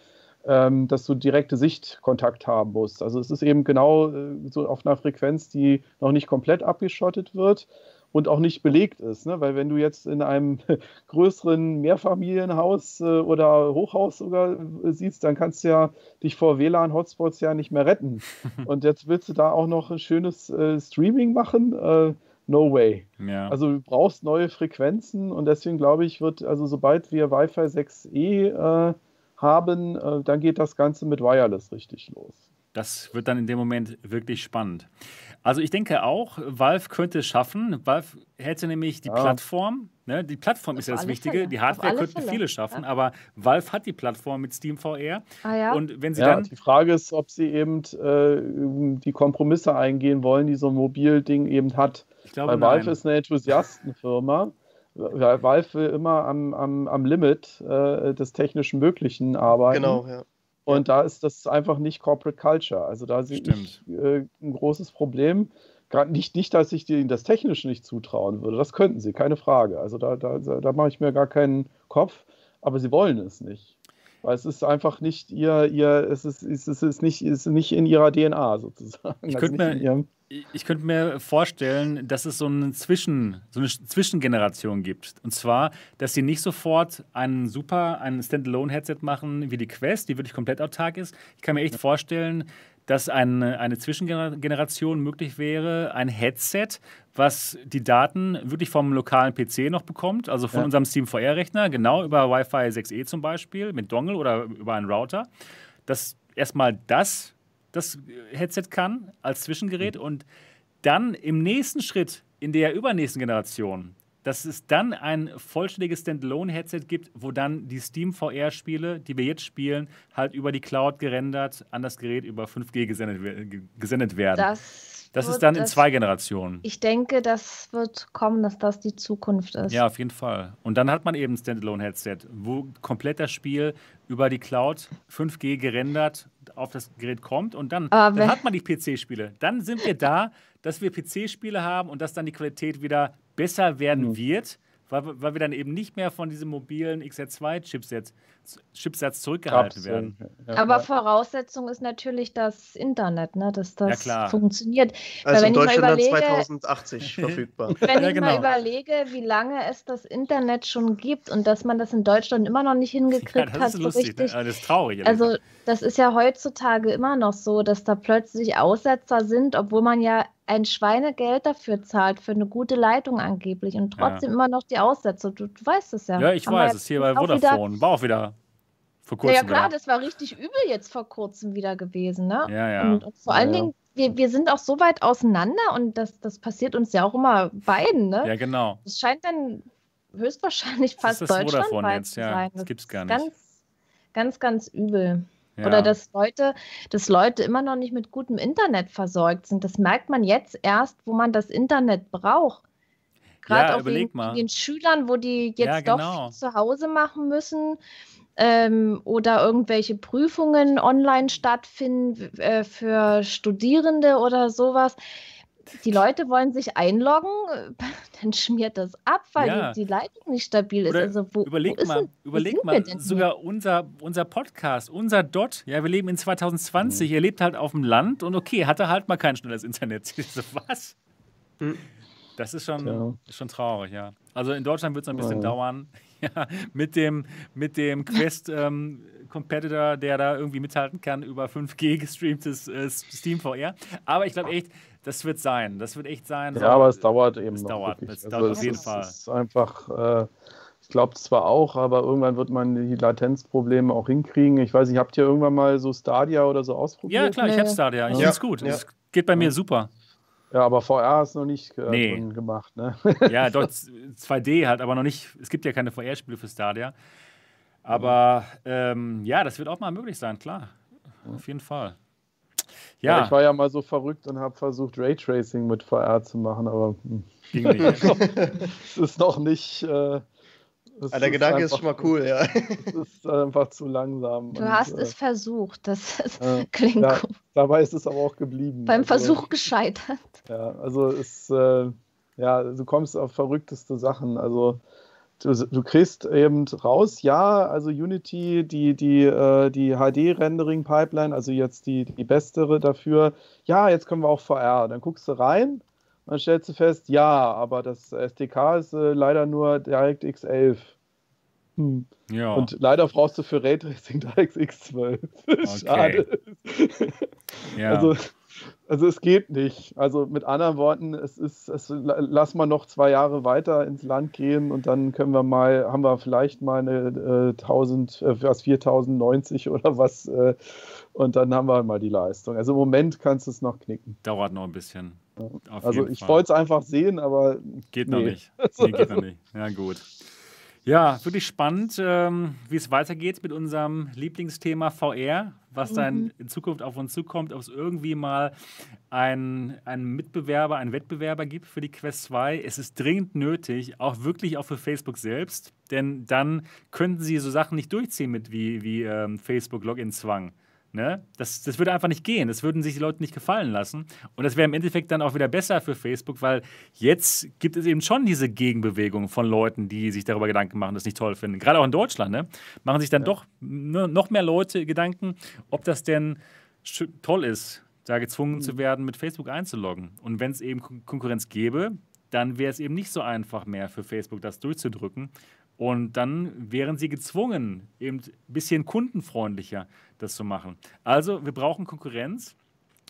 äh, ähm, dass du direkte Sichtkontakt haben musst. Also es ist eben genau äh, so auf einer Frequenz, die noch nicht komplett abgeschottet wird und auch nicht belegt ist. Ne? Weil wenn du jetzt in einem *laughs* größeren Mehrfamilienhaus äh, oder Hochhaus sogar äh, siehst, dann kannst du ja dich vor WLAN-Hotspots ja nicht mehr retten. *laughs* und jetzt willst du da auch noch ein schönes äh, Streaming machen? Äh, no way. Ja. Also du brauchst neue Frequenzen und deswegen glaube ich, wird, also sobald wir Wi-Fi 6E äh, haben, dann geht das Ganze mit Wireless richtig los. Das wird dann in dem Moment wirklich spannend. Also ich denke auch, Valve könnte es schaffen. Valve hätte nämlich die ja. Plattform. Ne? Die Plattform ist ja das Wichtige. Fälle. Die Hardware könnten Fälle. viele schaffen, ja. aber Valve hat die Plattform mit Steam VR. Ah, ja? Und wenn sie ja, dann die Frage ist, ob sie eben äh, die Kompromisse eingehen wollen, die so ein Mobilding eben hat. Ich glaube, Weil Valve ist eine Enthusiastenfirma. Valve will immer am, am, am Limit äh, des technischen Möglichen arbeiten. Genau, ja. Und da ist das einfach nicht Corporate Culture. Also da sehe ich äh, ein großes Problem. Gerade nicht, nicht, dass ich ihnen das Technische nicht zutrauen würde. Das könnten sie, keine Frage. Also da, da, da mache ich mir gar keinen Kopf, aber sie wollen es nicht. Weil es ist einfach nicht ihr, ihr es, ist, es ist, nicht, es ist nicht in ihrer DNA sozusagen. Ich also könnte mir, ich könnte mir vorstellen, dass es so eine, Zwischen, so eine Zwischengeneration gibt. Und zwar, dass sie nicht sofort ein super, ein Standalone-Headset machen wie die Quest, die wirklich komplett autark ist. Ich kann mir echt vorstellen, dass eine, eine Zwischengeneration möglich wäre, ein Headset, was die Daten wirklich vom lokalen PC noch bekommt, also von ja. unserem Steam VR-Rechner, genau über Wi-Fi 6E zum Beispiel, mit Dongle oder über einen Router. Dass erstmal das das Headset kann als Zwischengerät und dann im nächsten Schritt in der übernächsten Generation, dass es dann ein vollständiges Standalone-Headset gibt, wo dann die Steam VR-Spiele, die wir jetzt spielen, halt über die Cloud gerendert an das Gerät über 5G gesendet, gesendet werden. Das das ist dann in zwei Generationen. Ich denke, das wird kommen, dass das die Zukunft ist. Ja, auf jeden Fall. Und dann hat man eben ein Standalone-Headset, wo komplett das Spiel über die Cloud 5G gerendert auf das Gerät kommt und dann, dann hat man die PC-Spiele. Dann sind wir da, *laughs* dass wir PC-Spiele haben und dass dann die Qualität wieder besser werden mhm. wird, weil, weil wir dann eben nicht mehr von diesem mobilen XR2-Chipsatz Chipsatz zurückgehalten Kapseln. werden. Ja, Aber ja. Voraussetzung ist natürlich das Internet, ne? dass das klar. funktioniert. Also wenn in ich mal Deutschland überlege- 2080 *laughs* verfügbar. Wenn Ja, ich mal genau. überlege, wie lange es das Internet schon gibt und dass man das in Deutschland immer noch nicht *laughs* Ja, hingekriegt das hat, ist so lustig. richtig. Ne? Das ist traurig. Also das ist ja heutzutage immer noch so, dass da plötzlich Aussetzer sind, obwohl man ja ein Schweinegeld dafür zahlt, für eine gute Leitung angeblich und Ja. trotzdem immer noch die Aussetzer. Du, du weißt es ja. ja, ich Haben weiß es hier bei auch wieder- Vodafone. War auch wieder vor Ja, kurzem. ja klar, wieder. das war richtig übel jetzt vor kurzem wieder gewesen, ne? ja, ja. Und, und vor allen Ja, ja. Dingen, wir, wir sind auch so weit auseinander und das, das passiert uns ja auch immer beiden, ne? ja, genau. Das scheint dann höchstwahrscheinlich Das fast ist das deutschlandweit jetzt, zu ja. sein. Das gibt's ist gar nicht. Ganz, ganz, ganz übel. Ja. Oder dass Leute, dass Leute immer noch nicht mit gutem Internet versorgt sind. Das merkt man jetzt erst, wo man das Internet braucht. Gerade Ja, auch wegen den Schülern, wo die jetzt Ja, doch genau. viel zu Hause machen müssen. Ähm, oder irgendwelche Prüfungen online stattfinden äh, für Studierende oder sowas. Die Leute wollen sich einloggen, äh, *laughs* dann schmiert das ab, weil Ja. die, die Leitung nicht stabil ist. Also wo, wo überleg ist mal, denn, wo überleg mal, hier? sogar unser, unser Podcast, unser Dot, ja, wir leben in 2020, Mhm. er lebt halt auf dem Land und okay, hatte halt mal kein schnelles Internet. *laughs* So, was? Hm. Das ist schon, Tja. ist schon traurig, ja. Also in Deutschland wird es noch ein bisschen Ja. dauern. Ja, mit dem, mit dem Quest ähm, Competitor, der da irgendwie mithalten kann über 5G gestreamtes äh, Steam VR. Aber ich glaube echt, das wird sein. Das wird echt sein. Ja, aber es dauert eben Es noch. dauert. Es Also dauert es auf jeden ist, Fall. Es ist einfach, äh, ich glaube zwar auch, aber irgendwann wird man die Latenzprobleme auch hinkriegen. Ich weiß nicht, habt ihr irgendwann mal so Stadia oder so ausprobiert? Ja, klar, ich da, ja. Ich Ja. finde es gut. Ja. Es geht bei mir super. Ja, aber VR ist noch nicht äh, Nee. gemacht, ne? Ja, dort 2D halt, aber noch nicht. Es gibt ja keine VR-Spiele für Stadia. Aber ähm, ja, das wird auch mal möglich sein, klar. Auf jeden Fall. Ja. Ja, ich war ja mal so verrückt und habe versucht, Raytracing mit VR zu machen, aber hm, ging nicht. *laughs* es ist noch nicht. Äh, Ah, der Gedanke ist schon mal cool, ja. *laughs* Es ist einfach zu langsam. Du und, hast äh, es versucht. Das *laughs* ist, äh, klingt ja, gut. dabei ist es aber auch geblieben. Beim Also, Versuch gescheitert. Ja, also es, äh, ja, du kommst auf verrückteste Sachen. Also du, du kriegst eben raus, ja, also Unity, die, die, äh, die HD-Rendering-Pipeline, also jetzt die, die bessere dafür, ja, jetzt können wir auch VR. Dann guckst du rein dann stellst du fest, ja, aber das SDK ist äh, leider nur DirectX 11. Hm. Ja. Und leider brauchst du für Raytracing *laughs* DirectX 12. Schade. ja. Also, also es geht nicht. Also mit anderen Worten, es ist, es, lass mal noch zwei Jahre weiter ins Land gehen und dann können wir mal, haben wir vielleicht mal eine äh, 1000, äh, was 4090 oder was äh, und dann haben wir mal die Leistung. Also im Moment kannst du es noch knicken. Dauert noch ein bisschen. Auf Also jeden ich wollte es einfach sehen, aber Geht noch nee. nicht. Nee, geht noch nicht. Ja, gut. Ja, wirklich spannend, ähm, wie es weitergeht mit unserem Lieblingsthema VR, was dann in Zukunft auf uns zukommt, ob es irgendwie mal einen, einen Mitbewerber, einen Wettbewerber gibt für die Quest 2. Es ist dringend nötig, auch wirklich auch für Facebook selbst, denn dann könnten sie so Sachen nicht durchziehen mit wie, wie ähm, Facebook Login-Zwang. Ne? Das, das würde einfach nicht gehen. Das würden sich die Leute nicht gefallen lassen. Und das wäre im Endeffekt dann auch wieder besser für Facebook, weil jetzt gibt es eben schon diese Gegenbewegung von Leuten, die sich darüber Gedanken machen, das nicht toll finden. Gerade auch in Deutschland, ne? Machen sich dann doch ne, noch mehr Leute Gedanken, ob das denn toll ist, da gezwungen zu werden, mit Facebook einzuloggen. Und wenn es eben Kon Konkurrenz gäbe, dann wäre es eben nicht so einfach mehr für Facebook, das durchzudrücken. Und dann wären sie gezwungen, eben ein bisschen kundenfreundlicher das zu machen. Also, wir brauchen Konkurrenz.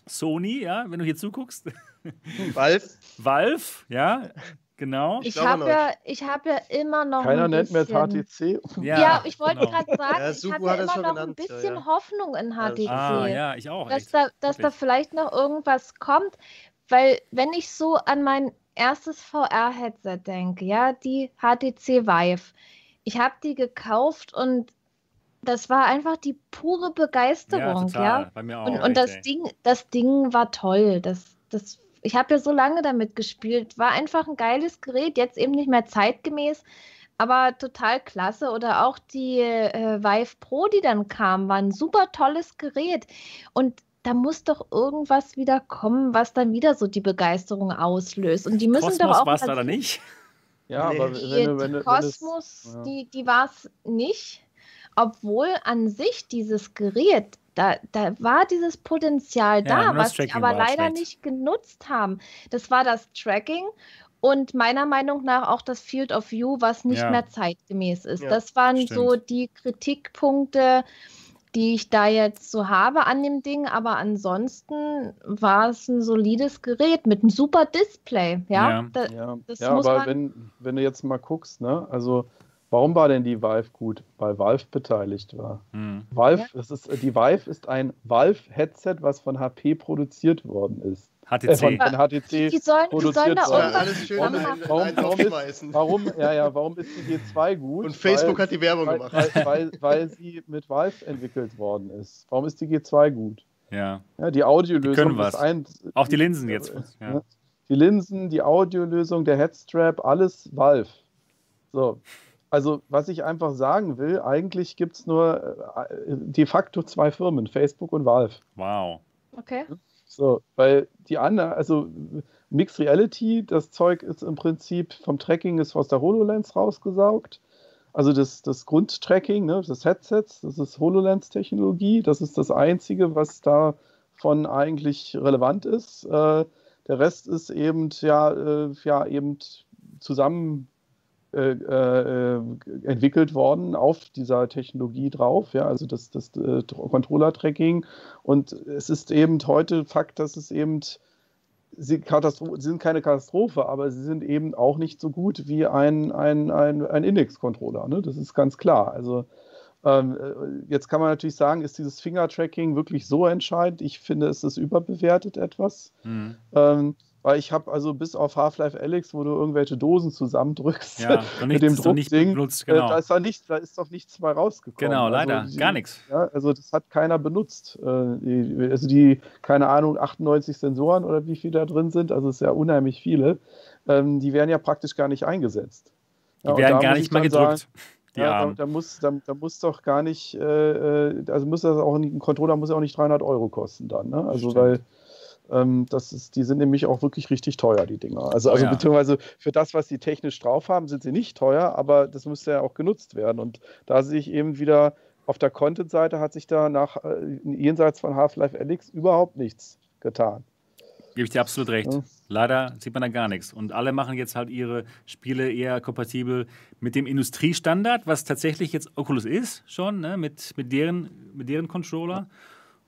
Sony, ja, wenn du hier zuguckst. *laughs* Valve, Valve, ja, genau. Ich habe ja, ich habe ja immer noch keiner ein nennt mehr HTC. Ja, ich wollte genau. gerade sagen, Ja, ich habe ja immer noch genannt, ein ja, bisschen ja. Hoffnung in Ja, HTC. Ah, ja, ich auch. dass echt. da, dass da vielleicht noch irgendwas kommt, weil wenn ich so an mein erstes VR-Headset denke, ja, die HTC Vive, ich habe die gekauft und das war einfach die pure ja, Begeisterung, total. ja. Bei mir auch. Und, echt, und das ey. Ding, das Ding war toll. Das, das, ich habe ja so lange damit gespielt. War einfach ein geiles Gerät, jetzt eben nicht mehr zeitgemäß, aber total klasse. Oder auch die äh, Vive Pro, die dann kam, war ein super tolles Gerät. Und da muss doch irgendwas wieder kommen, was dann wieder so die Begeisterung auslöst. Und die müssen doch Kosmos auch war es mal leider sehen- nicht. Ja, nee. aber wenn du, wenn du, Kosmos, ja. die, die war es nicht, obwohl an sich dieses Gerät, da, da war dieses Potenzial ja, da, was sie aber leider schlecht. nicht genutzt haben. Das war das Tracking und meiner Meinung nach auch das Field of View, was nicht ja. mehr zeitgemäß ist. das waren stimmt. so die Kritikpunkte, die ich da jetzt so habe an dem Ding, aber ansonsten war es ein solides Gerät mit einem super Display. Ja, ja. Da, ja. ja aber wenn, wenn du jetzt mal guckst, ne, also warum war denn die Valve gut? Weil Valve beteiligt war. Hm. Valve, ja. das ist, die Valve ist ein Valve-Headset, was von HP produziert worden ist. HTC. Äh, von, von HTC die sollen, die sollen da alles schön warum, warum, warum, ist, warum, ja, ja, warum ist die G2 gut? Und Facebook weil, hat die Werbung weil, gemacht. Weil, weil, weil, sie mit Valve entwickelt worden ist. Warum ist die G2 gut? Ja. ja die Audiolösung ist ein. Auch die Linsen jetzt. Ja. Die Linsen, die Audiolösung, der Headstrap, alles Valve. So. Also, was ich einfach sagen will, eigentlich gibt es nur äh, de facto zwei Firmen, Facebook und Valve. Wow. Okay. So, weil die anderen, also Mixed Reality, das Zeug ist im Prinzip vom Tracking ist aus der HoloLens rausgesaugt. Also das, das Grundtracking ne, des Headsets, das ist HoloLens-Technologie. Das ist das Einzige, was davon eigentlich relevant ist. Äh, der Rest ist eben ja, äh, ja eben zusammen äh, äh, entwickelt worden auf dieser Technologie drauf, ja, also das, das äh, Controller-Tracking. Und es ist eben heute Fakt, dass es eben sie, sie, sind keine Katastrophe, aber sie sind eben auch nicht so gut wie ein, ein, ein, ein Index-Controller. Ne? Das ist ganz klar. Also ähm, jetzt kann man natürlich sagen, ist dieses Finger-Tracking wirklich so entscheidend? Ich finde, es ist überbewertet etwas. Mhm. Ähm, weil ich habe also bis auf Half-Life Alyx, wo du irgendwelche Dosen zusammendrückst ja, *laughs* mit dem Druckding, benutzt, genau. äh, da, ist da, nicht, da ist doch nichts bei rausgekommen. Genau, also leider, die, gar nichts. Ja, also das hat keiner benutzt. Äh, die, also die, keine Ahnung, 98 Sensoren oder wie viele da drin sind, also es ist ja unheimlich viele, ähm, die werden ja praktisch gar nicht eingesetzt. Die ja, werden gar nicht mal gedrückt. Sagen, ja, da, da, muss, da, da, muss doch gar nicht, äh, äh also muss das auch ein Controller muss ja auch nicht 300 Euro kosten dann, ne? Also Stimmt. weil ähm, das ist, die sind nämlich auch wirklich richtig teuer, die Dinger. Also, also oh ja. beziehungsweise für das, was sie technisch drauf haben, sind sie nicht teuer, aber das müsste ja auch genutzt werden. Und da sehe ich eben wieder auf der Content-Seite hat sich da nach äh, jenseits von Half-Life Alyx überhaupt nichts getan. Gebe ich dir absolut recht. Ja. Leider sieht man da gar nichts. Und alle machen jetzt halt ihre Spiele eher kompatibel mit dem Industriestandard, was tatsächlich jetzt Oculus ist, schon, ne? mit, mit, deren, mit deren Controller.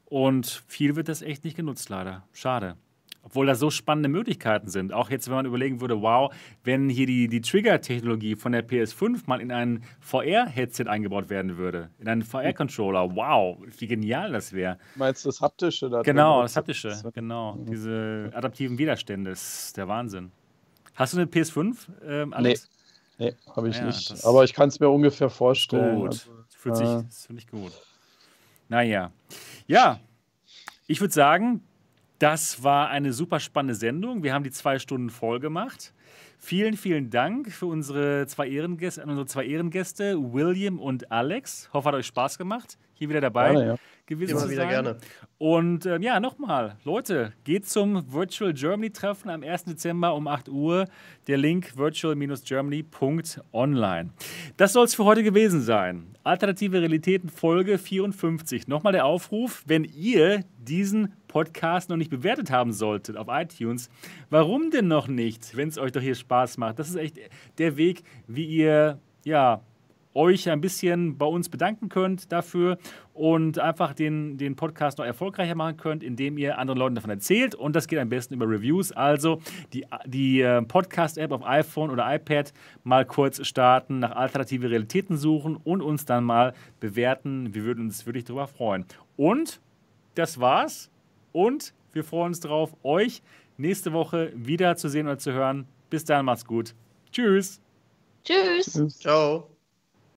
Und viel wird das echt nicht genutzt, leider. Schade. Obwohl da so spannende Möglichkeiten sind. Auch jetzt, wenn man überlegen würde, wow, wenn hier die, die Trigger-Technologie von der PS5 mal in ein VR-Headset eingebaut werden würde, in einen VR-Controller, wow, wie genial das wäre. Meinst du das Haptische da Genau, das Haptische, genau. Mhm. Diese adaptiven Widerstände, das ist der Wahnsinn. Hast du eine PS5, ähm, Alex? Nee, nee habe ich ja, nicht. Aber ich kann es mir ungefähr vorstellen. Gut, also, fühlt sich, äh, das finde ich gut. Naja. Ja, ich würde sagen, das war eine super spannende Sendung. Wir haben die zwei Stunden voll gemacht. Vielen, vielen Dank für unsere zwei Ehrengäste, unsere zwei Ehrengäste, William und Alex. Hoffe, hat euch Spaß gemacht, hier wieder dabei gerne, ja. Gewesen Immer zu wieder sein. gerne. Und ähm, ja, nochmal, Leute, geht zum Virtual Germany Treffen am 1. Dezember um 8 Uhr. Der Link virtual-germany.online. Das soll es für heute gewesen sein. Alternative Realitäten Folge 54. Nochmal der Aufruf, wenn ihr diesen Podcast noch nicht bewertet haben solltet auf iTunes, warum denn noch nicht, wenn es euch doch hier Spaß macht? Das ist echt der Weg, wie ihr ja euch ein bisschen bei uns bedanken könnt dafür und einfach den, den Podcast noch erfolgreicher machen könnt, indem ihr anderen Leuten davon erzählt. Und das geht am besten über Reviews. Also die, die äh, Podcast-App auf iPhone oder iPad mal kurz starten, nach alternative Realitäten suchen und uns dann mal bewerten. Wir würden uns wirklich darüber freuen. Und das war's. Und wir freuen uns darauf, euch nächste Woche wieder zu sehen oder zu hören. Bis dann, macht's gut. Tschüss. Tschüss. Ciao.